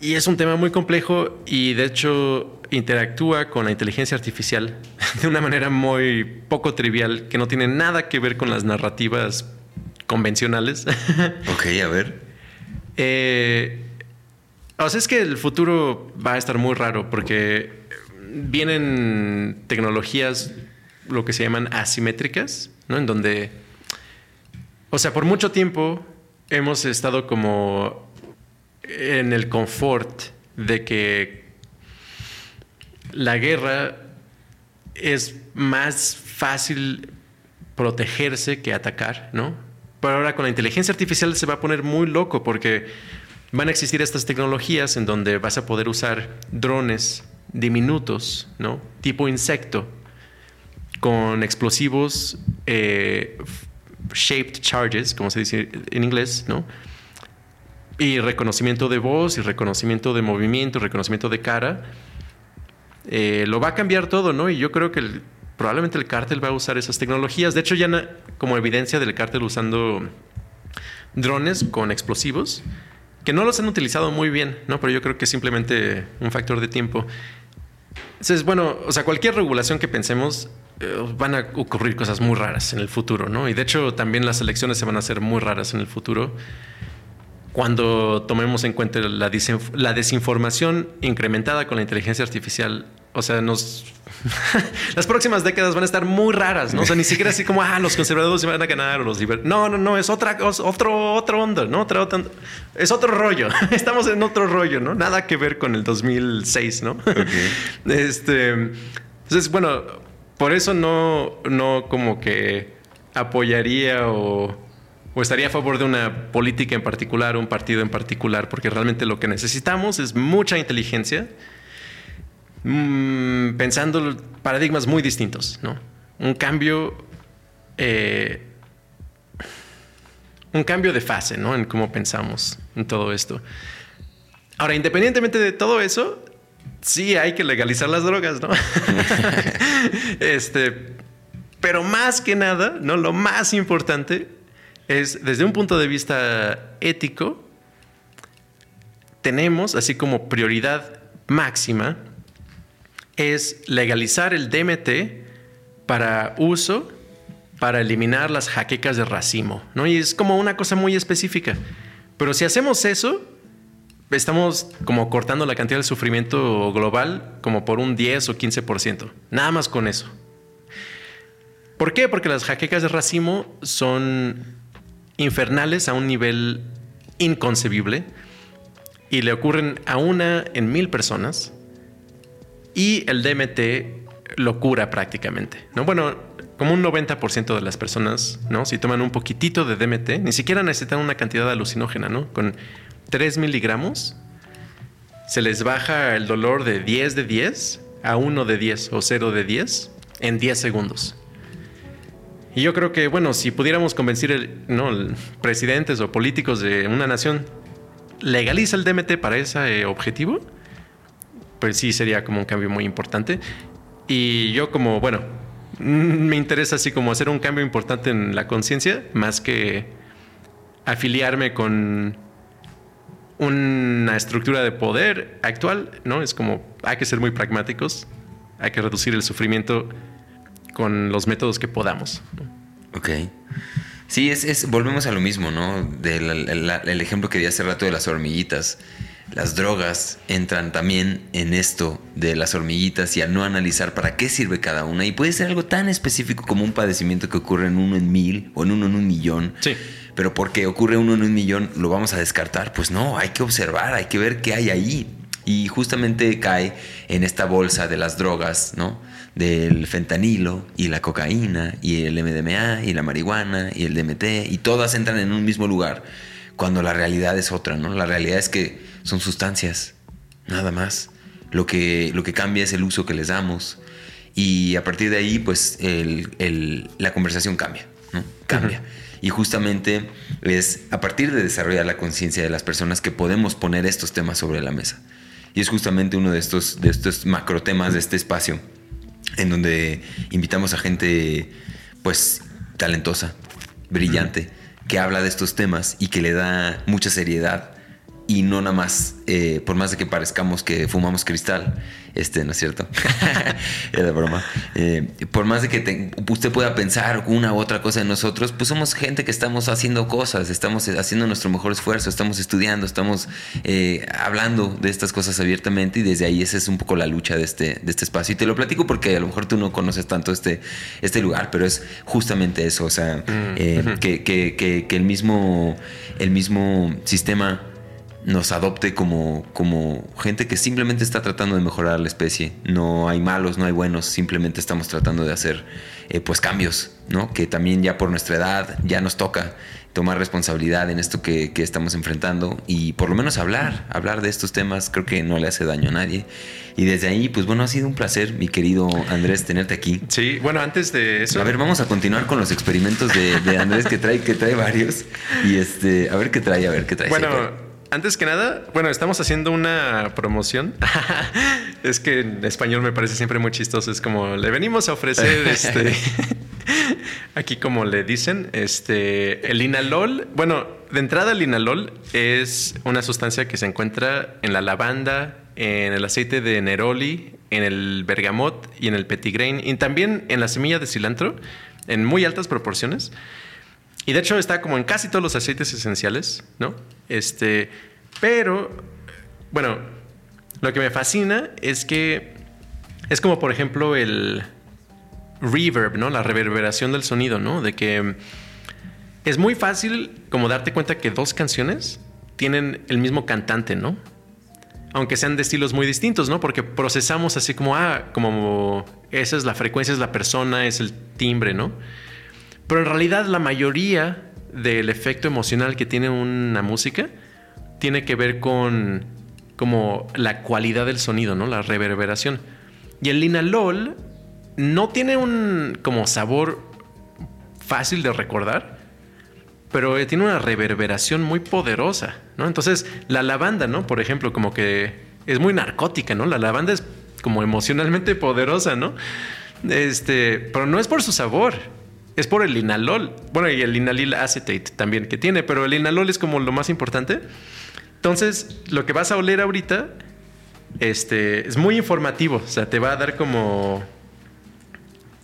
Y es un tema muy complejo y de hecho interactúa con la inteligencia artificial de una manera muy poco trivial que no tiene nada que ver con las narrativas convencionales. Ok, a ver. Eh, o sea, es que el futuro va a estar muy raro porque vienen tecnologías, lo que se llaman asimétricas, ¿no? En donde, o sea, por mucho tiempo hemos estado como en el confort de que la guerra es más fácil protegerse que atacar, ¿no? Pero ahora con la inteligencia artificial se va a poner muy loco porque van a existir estas tecnologías en donde vas a poder usar drones diminutos, ¿no? Tipo insecto, con explosivos eh, shaped charges, como se dice en inglés, ¿no? Y reconocimiento de voz y reconocimiento de movimiento, reconocimiento de cara. Eh, lo va a cambiar todo, ¿no? Y yo creo que probablemente el cártel va a usar esas tecnologías. De hecho, ya como evidencia del cártel usando drones con explosivos, que no los han utilizado muy bien, ¿no? Pero yo creo que es simplemente un factor de tiempo. Entonces, bueno, o sea, cualquier regulación que pensemos, eh, van a ocurrir cosas muy raras en el futuro, ¿no? Y de hecho, también las elecciones se van a hacer muy raras en el futuro cuando tomemos en cuenta la, desinformación incrementada con la inteligencia artificial, o sea, nos las próximas décadas van a estar muy raras, ¿no? O sea, ni siquiera así como, ah, los conservadores se van a ganar o los liberales. No, no, no, es otra cosa, otro, otro onda, ¿no? Otra, es otro rollo. Estamos en otro rollo, ¿no? Nada que ver con el 2006, ¿no? Este, entonces, bueno, por eso no, no como que apoyaría o o estaría a favor de una política en particular, un partido en particular, porque realmente lo que necesitamos es mucha inteligencia, mm, pensando paradigmas muy distintos, ¿no? Un cambio, eh, un cambio de fase, ¿no? En cómo pensamos en todo esto. Ahora, independientemente de todo eso, sí hay que legalizar las drogas, ¿no? este, pero más que nada, ¿no? Lo más importante es desde un punto de vista ético, tenemos, así como prioridad máxima, es legalizar el DMT para uso, para eliminar las jaquecas de racimo, ¿no? Y es como una cosa muy específica. Pero si hacemos eso, estamos como cortando la cantidad de sufrimiento global como por un 10 o 15%. Nada más con eso. ¿Por qué? Porque las jaquecas de racimo son infernales a un nivel inconcebible y le ocurren a una en mil personas y el DMT lo cura prácticamente. ¿no? Bueno, como un 90% de las personas, ¿no? si toman un poquitito de DMT, ni siquiera necesitan una cantidad alucinógena, ¿no? con 3 miligramos se les baja el dolor de 10 de 10 a 1 de 10 o 0 de 10 en 10 segundos. Y yo creo que, bueno, si pudiéramos convencer el, ¿no? presidentes o políticos de una nación, legaliza el DMT para ese objetivo, pues sí sería como un cambio muy importante. Y yo como, bueno, me interesa así como hacer un cambio importante en la conciencia, más que afiliarme con una estructura de poder actual, ¿no? Es como, hay que ser muy pragmáticos, hay que reducir el sufrimiento con los métodos que podamos. Ok. Sí, es, volvemos a lo mismo, ¿no? Del el, ejemplo que di hace rato de las hormiguitas. Las drogas entran también en esto de las hormiguitas y al no analizar para qué sirve cada una. Y puede ser algo tan específico como un padecimiento que ocurre en uno en mil o en uno en un millón. Sí. Pero porque ocurre uno en un millón, ¿lo vamos a descartar? Pues no, hay que observar, hay que ver qué hay ahí. Y justamente cae en esta bolsa de las drogas, ¿no? Del fentanilo y la cocaína y el MDMA y la marihuana y el DMT y todas entran en un mismo lugar cuando la realidad es otra, ¿no? La realidad es que son sustancias, nada más. Lo que, lo que cambia es el uso que les damos y a partir de ahí pues la conversación cambia, ¿no? Cambia. Y justamente es a partir de desarrollar la conciencia de las personas que podemos poner estos temas sobre la mesa. Y es justamente uno de estos, de estos macro temas de este espacio en donde invitamos a gente pues talentosa, brillante, que habla de estos temas y que le da mucha seriedad y no nada más, eh, por más de que parezcamos que fumamos cristal, este, ¿no es cierto? Era broma. Eh, por más de que usted pueda pensar una u otra cosa en nosotros, pues somos gente que estamos haciendo cosas, estamos haciendo nuestro mejor esfuerzo, estamos estudiando, estamos eh, hablando de estas cosas abiertamente y desde ahí esa es un poco la lucha de este, de este espacio. Y te lo platico porque a lo mejor tú no conoces tanto este, este lugar, pero es justamente eso, o sea, mm, que, que, que, que el mismo, el mismo sistema nos adopte como, como gente que simplemente está tratando de mejorar la especie. No hay malos, no hay buenos, simplemente estamos tratando de hacer eh, pues cambios, ¿no? Que también ya por nuestra edad ya nos toca tomar responsabilidad en esto que, estamos enfrentando y por lo menos hablar, hablar de estos temas creo que no le hace daño a nadie. Y desde ahí, pues bueno, ha sido un placer, mi querido Andrés, tenerte aquí. Sí, bueno, antes de eso... A ver, vamos a continuar con los experimentos de, Andrés que trae, que trae varios. Y este, a ver qué trae, a ver qué trae. Bueno... Antes que nada, bueno, estamos haciendo una promoción. es que en español me parece siempre muy chistoso. Es como le venimos a ofrecer este. aquí, como le dicen, este. El inalol. Bueno, de entrada, el inalol es una sustancia que se encuentra en la lavanda, en el aceite de neroli, en el bergamot y en el petigrain. Y también en la semilla de cilantro, en muy altas proporciones. Y de hecho está como en casi todos los aceites esenciales, ¿no? Este, pero, bueno, lo que me fascina es que es como, por ejemplo, el reverb, ¿no? La reverberación del sonido, ¿no? De que es muy fácil como darte cuenta que dos canciones tienen el mismo cantante, ¿no? Aunque sean de estilos muy distintos, ¿no? Porque procesamos así como, ah, como esa es la frecuencia, es la persona, es el timbre, ¿no? Pero en realidad la mayoría del efecto emocional que tiene una música tiene que ver con como la cualidad del sonido, ¿no? La reverberación. Y el linalol no tiene un como sabor fácil de recordar, pero tiene una reverberación muy poderosa, ¿no? Entonces, la lavanda, ¿no? Por ejemplo, como que es muy narcótica, ¿no? La lavanda es como emocionalmente poderosa, ¿no? Este, pero no es por su sabor, es por el linalol. Bueno, y el linalil acetate también que tiene, pero el linalol es como lo más importante. Entonces, lo que vas a oler ahorita este, es muy informativo. O sea, te va a dar como.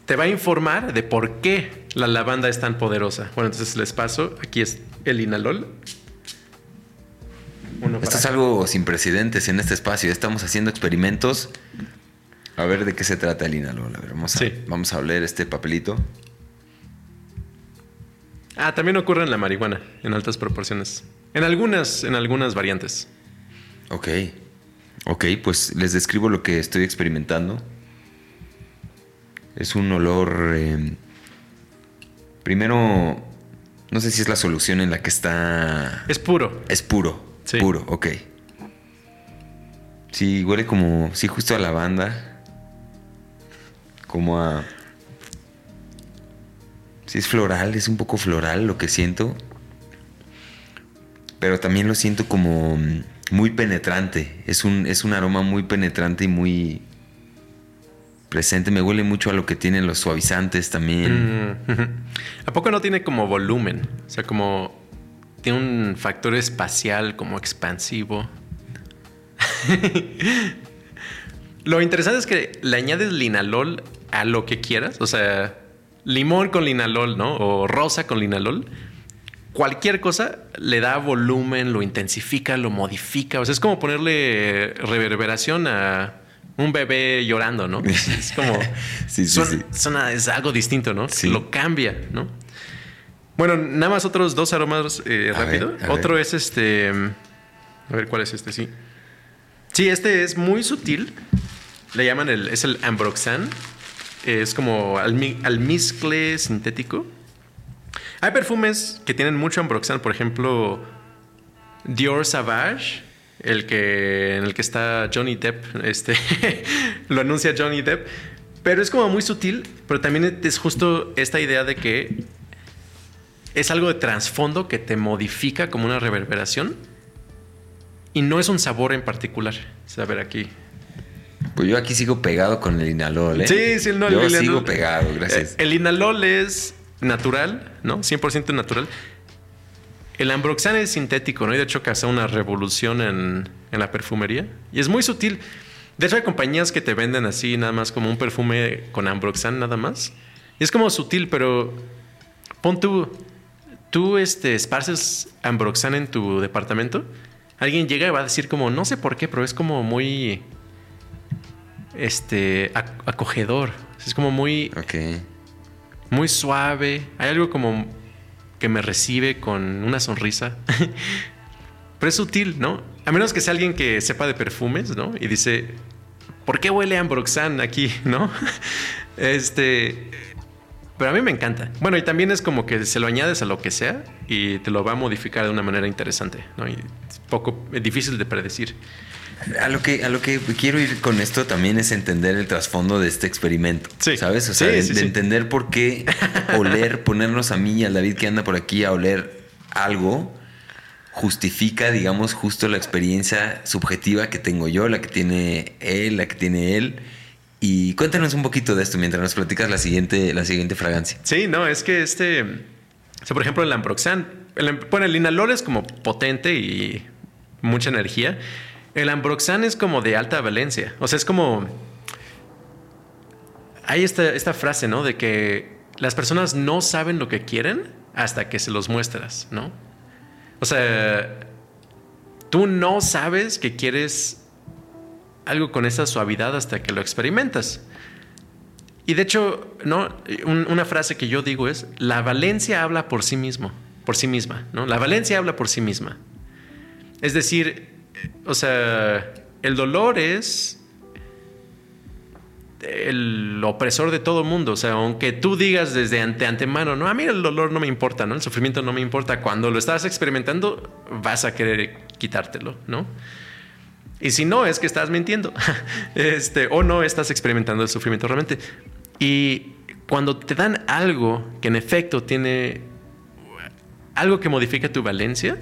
Te va a informar de por qué la lavanda es tan poderosa. Bueno, entonces les paso. Aquí es el linalol. Esto es algo sin precedentes en este espacio. Estamos haciendo experimentos. A ver de qué se trata el linalol. A ver, vamos a, vamos a oler este papelito. Ah, también ocurre en la marihuana, en altas proporciones. En algunas, en algunas variantes. Ok. Ok, pues les describo lo que estoy experimentando. Es un olor. Em, primero, no sé si es la solución en la que está. Es puro. Es puro. Sí. Puro, ok. Sí, huele como. Sí, justo a lavanda. Como a. Sí, es floral, es un poco floral lo que siento. Pero también lo siento como, muy penetrante. Es un, es un aroma muy penetrante y muy presente. Me huele mucho a lo que tienen los suavizantes también. Mm. ¿A poco no tiene como volumen? O sea, como tiene un factor espacial como expansivo. lo interesante es que le añades linalol a lo que quieras. O sea, limón con linalol, ¿no? O rosa con linalol. Cualquier cosa le da volumen, lo intensifica, lo modifica. O sea, es como ponerle reverberación a un bebé llorando, ¿no? Es, como. Sí, sí, suena- sí. suena- es algo distinto, ¿no? Sí. Lo cambia, ¿no? Bueno, nada más otros dos aromas eh, rápido. ver, Otro ver. es este. A ver, ¿cuál es este? Sí. Sí, este es muy sutil. Le llaman el. Es el Ambroxan. Es como almi- almizcle sintético. Hay perfumes que tienen mucho Ambroxan, por ejemplo, Dior Savage, el que en el que está Johnny Depp, este lo anuncia Johnny Depp, pero es como muy sutil, pero también es justo esta idea de que es algo de trasfondo que te modifica como una reverberación y no es un sabor en particular. O a ver aquí. Pues yo aquí sigo pegado con el inalol, ¿eh? Sí, sí, no, el Yo linalol- sigo pegado, gracias. Eh, El inalol es natural, ¿no? 100% natural. El ambroxan es sintético, ¿no? Y de hecho causa una revolución en, en la perfumería. Y es muy sutil. De hecho hay compañías que te venden así nada más como un perfume con ambroxan nada más. Y es como sutil, pero pon tú, tú este, esparces ambroxan en tu departamento. Alguien llega y va a decir como, no sé por qué, pero es como muy este ac- acogedor. Es como muy muy suave. Hay algo como que me recibe con una sonrisa. Pero es sutil, ¿no? A menos que sea alguien que sepa de perfumes, ¿no? Y dice, ¿por qué huele Ambroxan aquí, no? Este. Pero a mí me encanta. Bueno, y también es como que se lo añades a lo que sea y te lo va a modificar de una manera interesante, ¿no? Y es poco es difícil de predecir. A lo, que, a lo que quiero ir con esto también es entender el trasfondo de este experimento. Sí. ¿Sabes? O sea, Sí, de, sí, de sí. entender por qué oler, ponernos a mí y al David que anda por aquí a oler algo, justifica, digamos, justo la experiencia subjetiva que tengo yo, la que tiene él, la que tiene él. Y cuéntanos un poquito de esto mientras nos platicas la siguiente, la siguiente fragancia. Sí, no, es que este. O sea, por ejemplo, el Ambroxan. El, bueno, el Linalol es como potente y mucha energía. El Ambroxan es como de alta valencia. O sea, es como. Hay esta, esta frase, ¿no? De que las personas no saben lo que quieren hasta que se los muestras, ¿no? O sea, tú no sabes que quieres algo con esa suavidad hasta que lo experimentas. Y de hecho, ¿no? Un- una frase que yo digo es, la valencia habla por sí mismo, por sí misma, ¿no? La valencia habla por sí misma. Es decir, o sea, el dolor es el opresor de todo mundo. O sea, aunque tú digas desde ante antemano, no, a mí el dolor no me importa, ¿no? El sufrimiento no me importa. Cuando lo estás experimentando, vas a querer quitártelo, ¿no? Y si no, es que estás mintiendo. este, o no estás experimentando el sufrimiento realmente. Y cuando te dan algo que en efecto tiene algo que modifica tu valencia,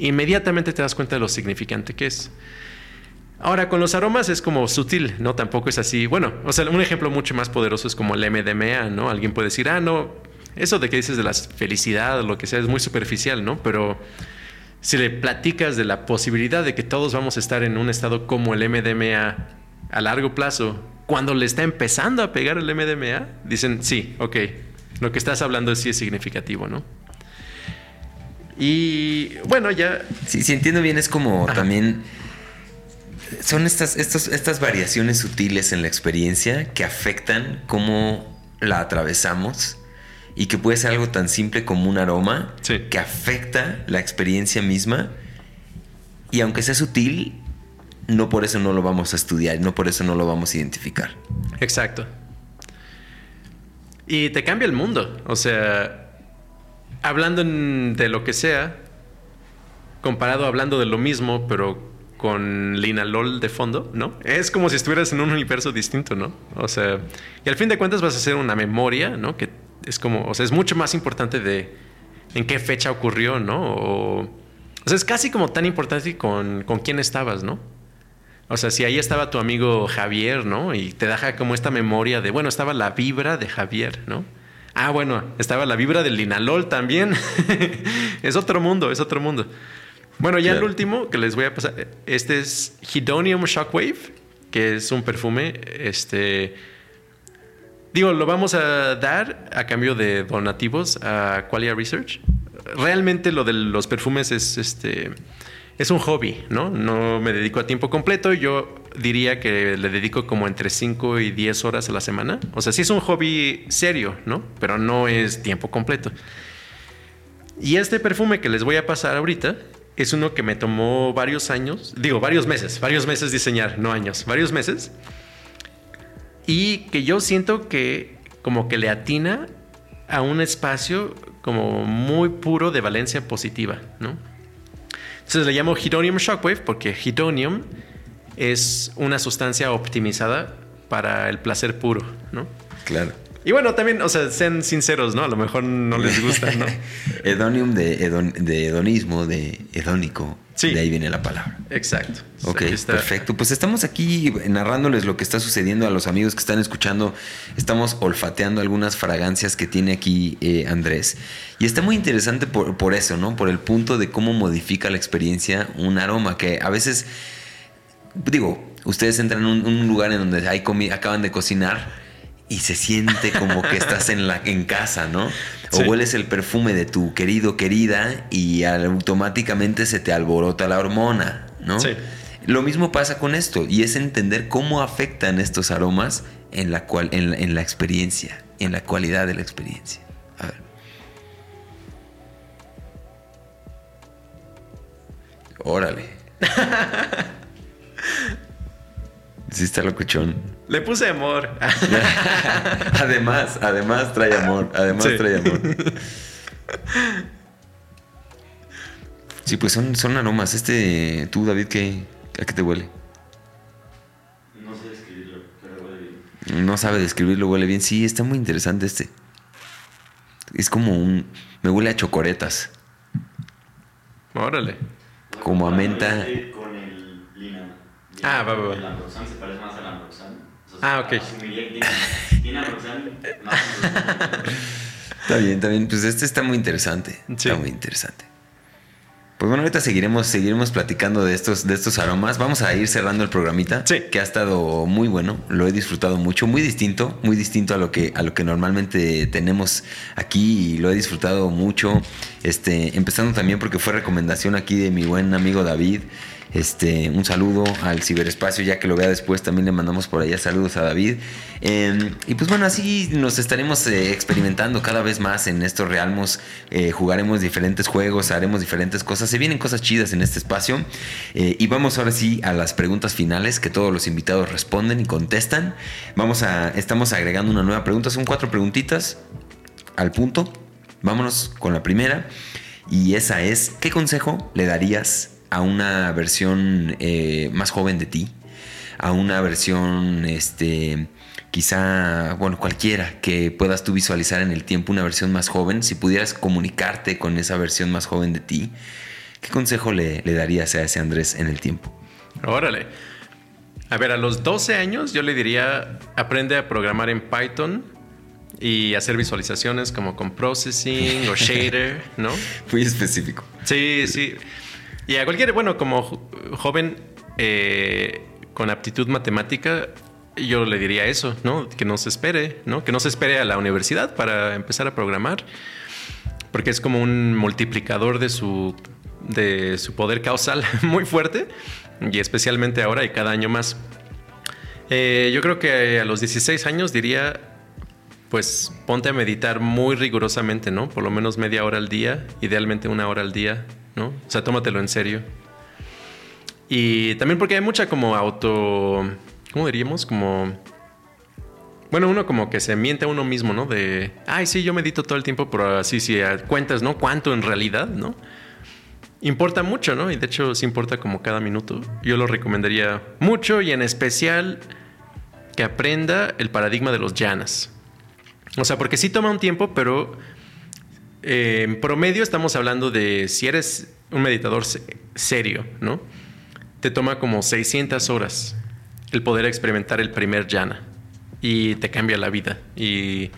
inmediatamente te das cuenta de lo significante que es. Ahora, con los aromas es como sutil, ¿no? Tampoco es así. Bueno, o sea, un ejemplo mucho más poderoso es como el MDMA, ¿no? Alguien puede decir, ah, no, eso de que dices de la felicidad o lo que sea es muy superficial, ¿no? Pero si le platicas de la posibilidad de que todos vamos a estar en un estado como el MDMA a largo plazo, cuando le está empezando a pegar el MDMA, dicen, sí, ok, lo que estás hablando sí es significativo, ¿no? Y bueno, ya Sí, si entiendo bien, es como Ajá. también. Son estas, estos- estas variaciones sutiles en la experiencia que afectan cómo la atravesamos y que puede ser algo tan simple como un aroma Sí. que afecta la experiencia misma. Y aunque sea sutil, no por eso no lo vamos a estudiar, no por eso no lo vamos a identificar. Exacto. Y te cambia el mundo. O sea, hablando de lo que sea, comparado hablando de lo mismo, pero con linalol de fondo, ¿no? Es como si estuvieras en un universo distinto, ¿no? O sea, y al fin de cuentas vas a hacer una memoria, ¿no? Que es como, o sea, es mucho más importante de en qué fecha ocurrió, ¿no? O O sea, es casi como tan importante con, con quién estabas, ¿no? O sea, si ahí estaba tu amigo Javier, ¿no? Y te deja como esta memoria de, bueno, estaba la vibra de Javier, ¿no? Ah, bueno, estaba la vibra del Linalol también. es otro mundo, es otro mundo. Bueno, ya el último que les voy a pasar, este es Hedonium Shockwave, que es un perfume, este, digo, lo vamos a dar a cambio de donativos a Qualia Research. Realmente lo de los perfumes es, este, es un hobby, ¿no? No me dedico a tiempo completo, yo diría que le dedico como entre 5 y 10 horas a la semana. O sea, sí es un hobby serio, ¿no? Pero no es tiempo completo. Y este perfume que les voy a pasar ahorita es uno que me tomó varios años, digo, varios meses, varios meses diseñar, no años, varios meses. Y que yo siento que como que le atina a un espacio como muy puro de valencia positiva, ¿no? Entonces le llamo Hedonium Shockwave porque Hedonium es una sustancia optimizada para el placer puro, ¿no? Claro. Y bueno, también, o sea, sean sinceros, ¿no? A lo mejor no les gusta, ¿no? Hedonium de, de hedonismo, de hedónico. Sí. De ahí viene la palabra. Exacto. Ok, perfecto. Pues estamos aquí narrándoles lo que está sucediendo a los amigos que están escuchando. Estamos olfateando algunas fragancias que tiene aquí eh, Andrés. Y está muy interesante por, por eso, ¿no? Por el punto de cómo modifica la experiencia un aroma que a veces, digo, ustedes entran en un, lugar en donde hay acaban de cocinar y se siente como que estás en, la, en casa, ¿no? O hueles el perfume de tu querido, querida y automáticamente se te alborota la hormona, ¿no? Sí. Lo mismo pasa con esto y es entender cómo afectan estos aromas en la, cual, en la experiencia, en la cualidad de la experiencia. A ver. Órale. Sí está locuchón. Le puse amor. además, además trae amor. Además trae amor. Sí, pues son, son aromas. Este, tú, David, ¿qué, ¿a qué te huele? No sé describirlo, pero huele bien. No sabe describirlo, huele bien. Sí, está muy interesante este. Es como un... Me huele a chocoretas. Órale. Como a menta. Ah, va, va, se parece más al Ambroxan. Ah, ok. Tiene Ambroxan Está bien, está bien. Pues este está muy interesante. Está muy interesante. Pues bueno, ahorita seguiremos, seguiremos platicando de estos, de estos aromas. Vamos a ir cerrando el programita. Sí. Que ha estado muy bueno. Lo he disfrutado mucho. Muy distinto. Muy distinto a lo que, a lo que normalmente tenemos aquí. Y lo he disfrutado mucho. Este, empezando también porque fue recomendación aquí de mi buen amigo David. Este, un saludo al ciberespacio, ya que lo vea después, también le mandamos por allá saludos a David. Em, y pues bueno, así nos estaremos eh, experimentando cada vez más en estos realmos. Eh, jugaremos diferentes juegos, haremos diferentes cosas. Se vienen cosas chidas en este espacio. Eh, y vamos ahora sí a las preguntas finales que todos los invitados responden y contestan. Vamos a, estamos agregando una nueva pregunta. Son cuatro preguntitas al punto. Vámonos con la primera. Y esa es, ¿qué consejo le darías a una versión eh, más joven de ti, a una versión, este, quizá, bueno, cualquiera que puedas tú visualizar en el tiempo, una versión más joven, si pudieras comunicarte con esa versión más joven de ti, ¿qué consejo le, le darías a ese Andrés en el tiempo? Órale. A ver, a los 12 años yo le diría, aprende a programar en Python y hacer visualizaciones como con processing o shader, ¿no? Muy específico. Sí, sí. Y a cualquier, bueno, como joven eh, con aptitud matemática, yo le diría eso, ¿no? Que no se espere, ¿no? Que no se espere a la universidad para empezar a programar, porque es como un multiplicador de su, de su poder causal muy fuerte, y especialmente ahora y cada año más. Eh, yo creo que a los 16 años diría, pues ponte a meditar muy rigurosamente, ¿no? Por lo menos media hora al día, idealmente una hora al día, ¿no? O sea, tómatelo en serio. Y también porque hay mucha como auto, ¿cómo diríamos? Como... Bueno, uno como que se miente a uno mismo, ¿no? De, ay, sí, yo medito todo el tiempo, pero así, si cuentas, ¿no? ¿Cuánto en realidad, ¿no? Importa mucho, ¿no? Y de hecho, sí importa como cada minuto. Yo lo recomendaría mucho y en especial que aprenda el paradigma de los llanas. O sea, porque sí toma un tiempo, pero en promedio estamos hablando de si eres un meditador serio, ¿no? Te toma como 600 horas el poder experimentar el primer jhana y te cambia la vida y,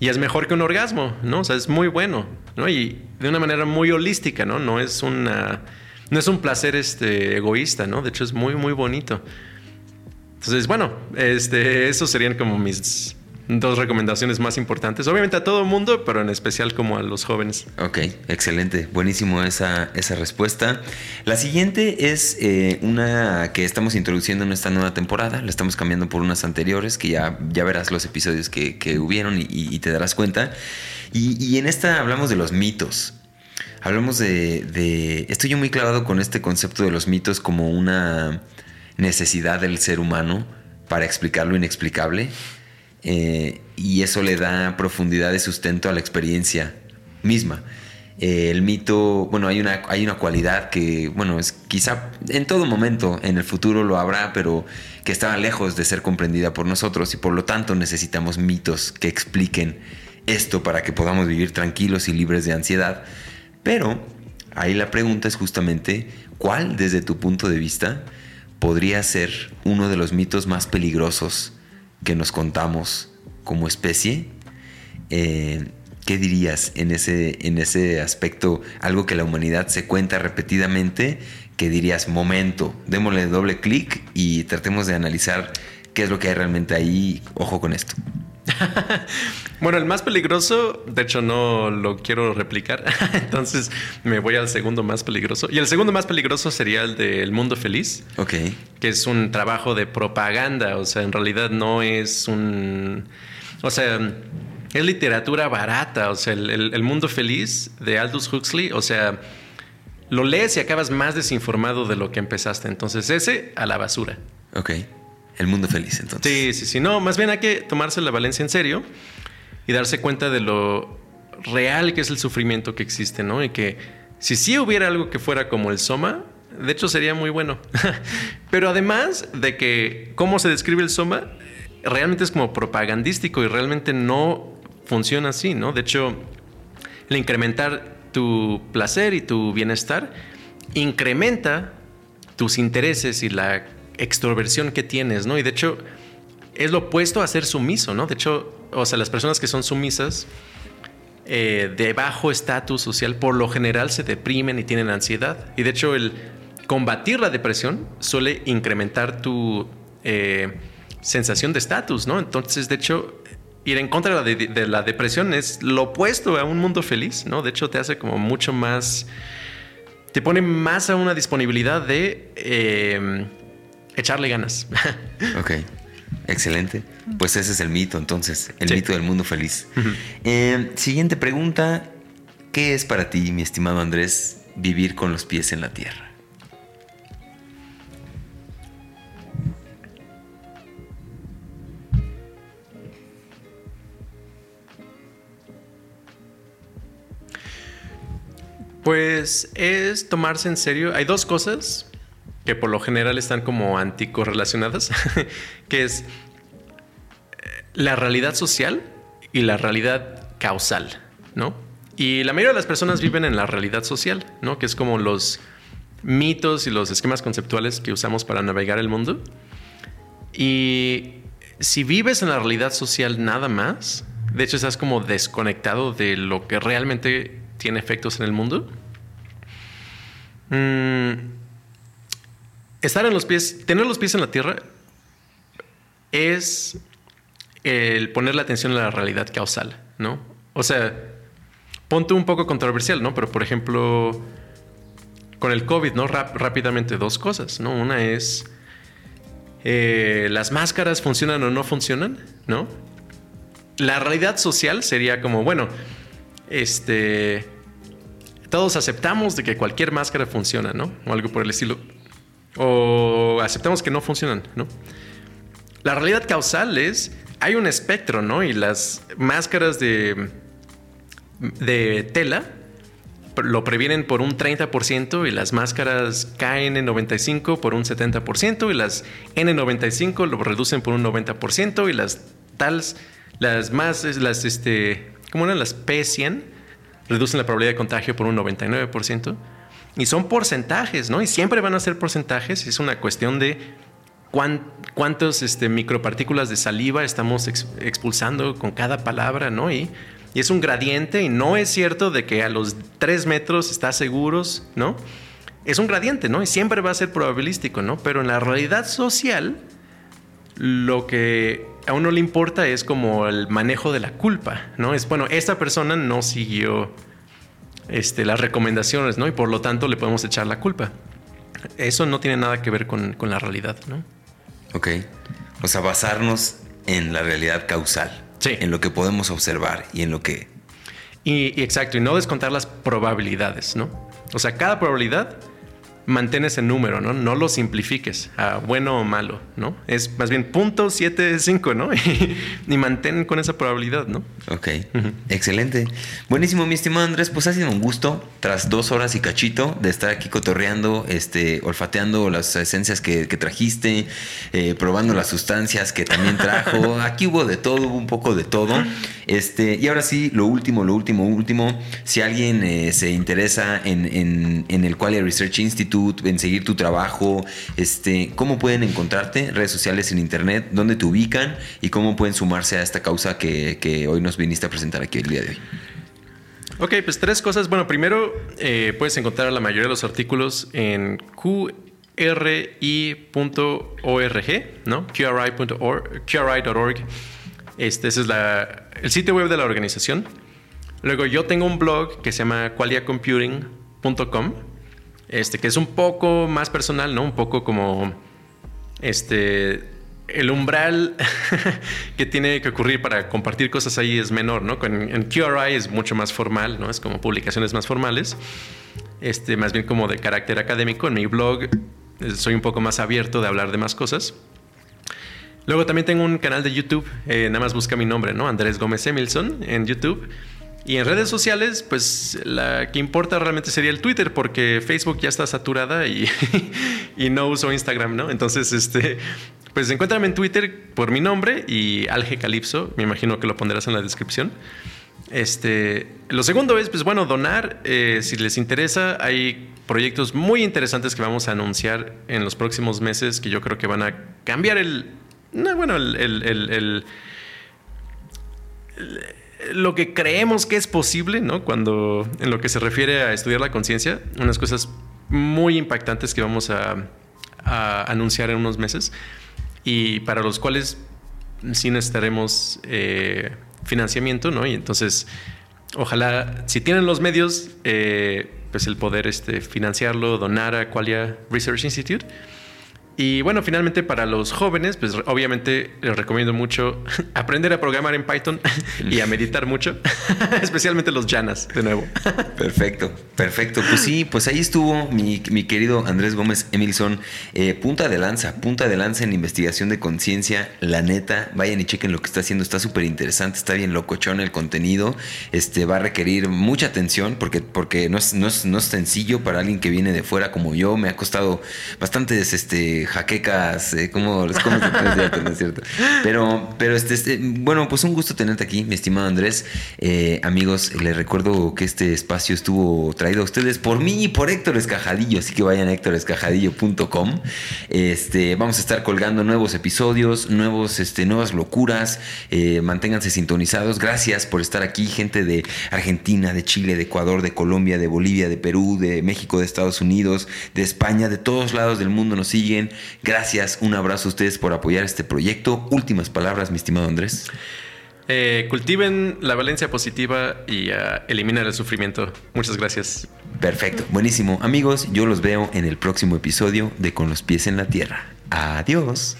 y, es mejor que un orgasmo, ¿no? O sea, es muy bueno, ¿no? Y de una manera muy holística, ¿no? No es una no es un placer este egoísta, ¿no? De hecho es muy muy bonito. Entonces, bueno, este esos serían como mis dos recomendaciones más importantes. Obviamente a todo el mundo, pero en especial como a los jóvenes. Ok, excelente. Buenísimo esa, esa respuesta. La siguiente es eh, una que estamos introduciendo en esta nueva temporada. La estamos cambiando por unas anteriores, que ya, ya verás los episodios que, hubieron y, te darás cuenta. Y, en esta hablamos de los mitos. Hablamos de. Estoy muy clavado con este concepto de los mitos como una necesidad del ser humano para explicar lo inexplicable eh, y eso le da profundidad de sustento a la experiencia misma. Eh, el mito, bueno, hay una, hay una cualidad que, bueno, es quizá en todo momento, en el futuro lo habrá, pero que está lejos de ser comprendida por nosotros y por lo tanto necesitamos mitos que expliquen esto para que podamos vivir tranquilos y libres de ansiedad. Pero ahí la pregunta es justamente, ¿cuál desde tu punto de vista podría ser uno de los mitos más peligrosos que nos contamos como especie. Eh, ¿Qué dirías en ese, en ese aspecto? Algo que la humanidad se cuenta repetidamente, que dirías, momento, démosle doble clic y tratemos de analizar qué es lo que hay realmente ahí. Ojo con esto. bueno, el más peligroso, de hecho no lo quiero replicar, entonces me voy al segundo más peligroso. Y el segundo más peligroso sería el del mundo feliz. Ok. Que es un trabajo de propaganda, o sea, en realidad no es un... O sea, es literatura barata, o sea, el, mundo feliz de Aldous Huxley, o sea, lo lees y acabas más desinformado de lo que empezaste. Entonces ese a la basura. Ok. El mundo feliz, entonces. Sí, sí, sí. No, más bien hay que tomarse la Valencia en serio y darse cuenta de lo real que es el sufrimiento que existe, ¿no? Y que si sí hubiera algo que fuera como el Soma, de hecho sería muy bueno. Pero además de que cómo se describe el Soma, realmente es como propagandístico y realmente no funciona así, ¿no? De hecho, el incrementar tu placer y tu bienestar incrementa tus intereses y la extroversión que tienes, ¿no? Y de hecho, es lo opuesto a ser sumiso, ¿no? De hecho, o sea, las personas que son sumisas eh, de bajo estatus social por lo general se deprimen y tienen ansiedad. Y de hecho, el combatir la depresión suele incrementar tu eh, sensación de estatus, ¿no? Entonces, de hecho, ir en contra de la, depresión es lo opuesto a un mundo feliz, ¿no? De hecho, te hace como mucho más. Te pone más a una disponibilidad de. Eh, echarle ganas. ok, excelente. Pues ese es el mito entonces, el mito del mundo feliz. Eh, siguiente pregunta, ¿qué es para ti, mi estimado Andrés, vivir con los pies en la tierra? Pues es tomarse en serio. Hay dos cosas que por lo general están como anticorrelacionadas, que es eh, la realidad social y la realidad causal, ¿no? Y la mayoría de las personas viven en la realidad social, ¿no? Que es como los mitos y los esquemas conceptuales que usamos para navegar el mundo. Y si vives en la realidad social nada más, de hecho estás como desconectado de lo que realmente tiene efectos en el mundo. Mmm estar en los pies, tener los pies en la tierra es el poner la atención en la realidad causal, ¿no? O sea, ponte un poco controversial, ¿no? Pero por ejemplo, con el COVID, ¿no? rápidamente dos cosas, ¿no? Una es, eh, ¿las máscaras funcionan o no funcionan? ¿No? La realidad social sería como, bueno, este, todos aceptamos de que cualquier máscara funciona, ¿no? O algo por el estilo o aceptamos que no funcionan, ¿no? La realidad causal es, hay un espectro, ¿no? Y las máscaras de, de tela lo previenen por un 30% y las máscaras KN95 por un 70% y las N95 lo reducen por un 90% y las tals, las más, las, este, ¿cómo eran? Las P100 reducen la probabilidad de contagio por un 99%. Y son porcentajes, ¿no? Y siempre van a ser porcentajes. Es una cuestión de cuántas este, micropartículas de saliva estamos expulsando con cada palabra, ¿no? Y, y, es un gradiente y no es cierto de que a los tres metros estás seguros, ¿no? Es un gradiente, ¿no? Y siempre va a ser probabilístico, ¿no? Pero en la realidad social, lo que a uno le importa es como el manejo de la culpa, ¿no? Es, bueno, esta persona no siguió este, las recomendaciones, ¿no? Y por lo tanto le podemos echar la culpa. Eso no tiene nada que ver con, con la realidad, ¿no? Ok. O sea, basarnos en la realidad causal. Sí. En lo que podemos observar y en lo que... Y, y exacto, y no descontar las probabilidades, ¿no? O sea, cada probabilidad mantén ese número, ¿no? No lo simplifiques a bueno o malo, ¿no? Es más bien punto .75, ¿no? y, mantén con esa probabilidad, ¿no? Ok, excelente. Buenísimo, mi estimado Andrés. Pues ha sido un gusto, tras dos horas y cachito, de estar aquí cotorreando, este, olfateando las esencias que, trajiste, eh, probando las sustancias que también trajo. Aquí hubo de todo, hubo un poco de todo. Este, y ahora sí, lo último, lo último, último. Si alguien eh, se interesa en, en, en el Quality Research Institute, en seguir tu trabajo, este, cómo pueden encontrarte, redes sociales en internet, dónde te ubican y cómo pueden sumarse a esta causa que, hoy nos viniste a presentar aquí el día de hoy. Ok, pues tres cosas. Bueno, primero eh, puedes encontrar la mayoría de los artículos en qri.org, ¿no? qri.org. Este, ese es el sitio web de la organización. Luego yo tengo un blog que se llama qualiacomputing.com este, que es un poco más personal, ¿no? Un poco como este el umbral que tiene que ocurrir para compartir cosas ahí es menor, ¿no? En, QRI es mucho más formal, ¿no? Es como publicaciones más formales, este, más bien como de carácter académico. En mi blog eh, soy un poco más abierto de hablar de más cosas. Luego también tengo un canal de YouTube, eh, nada más busca mi nombre, ¿no? Andrés Gómez Emilson en YouTube. Y en redes sociales, pues la que importa realmente sería el Twitter, porque Facebook ya está saturada y, y no uso Instagram, ¿no? Entonces, este, pues encuéntrame en Twitter por mi nombre y Alge Calipso, me imagino que lo pondrás en la descripción. Este, lo segundo es, pues bueno, donar, eh, si les interesa, hay proyectos muy interesantes que vamos a anunciar en los próximos meses que yo creo que van a cambiar el, no, bueno, el, lo que creemos que es posible, ¿no? Cuando en lo que se refiere a estudiar la conciencia, unas cosas muy impactantes que vamos a, anunciar en unos meses y para los cuales sí necesitaremos eh, financiamiento, ¿no? Y entonces, ojalá, si tienen los medios, eh, pues el poder este, financiarlo, donar a Qualia Research Institute. Y bueno, finalmente para los jóvenes, pues obviamente les recomiendo mucho aprender a programar en Python y a meditar mucho, especialmente los llanas, de nuevo. Perfecto, perfecto. Pues sí, pues ahí estuvo mi, querido Andrés Gómez Emilson, eh, punta de lanza, punta de lanza en investigación de conciencia, la neta, vayan y chequen lo que está haciendo, está súper interesante, está bien locochón el contenido, este va a requerir mucha atención porque, porque no, es, no, es, no es sencillo para alguien que viene de fuera como yo, me ha costado bastantes este, jaquecas, eh, ¿cómo, se ¿no es cierto? Pero, pero este, este, bueno, pues un gusto tenerte aquí, mi estimado Andrés. Eh, amigos, les recuerdo que este espacio estuvo traído a ustedes por mí y por Héctor Escajadillo, así que vayan a héctorescajadillo.com. Este, vamos a estar colgando nuevos episodios, nuevos, este, nuevas locuras. Eh, manténganse sintonizados. Gracias por estar aquí, gente de Argentina, de Chile, de Ecuador, de Colombia, de Bolivia, de Perú, de México, de Estados Unidos, de España, de todos lados del mundo nos siguen. Gracias, un abrazo a ustedes por apoyar este proyecto. Últimas palabras, mi estimado Andrés. Eh, cultiven la valencia positiva y uh, eliminen el sufrimiento. Muchas gracias. Perfecto, buenísimo. Amigos, yo los veo en el próximo episodio de Con los pies en la tierra. Adiós.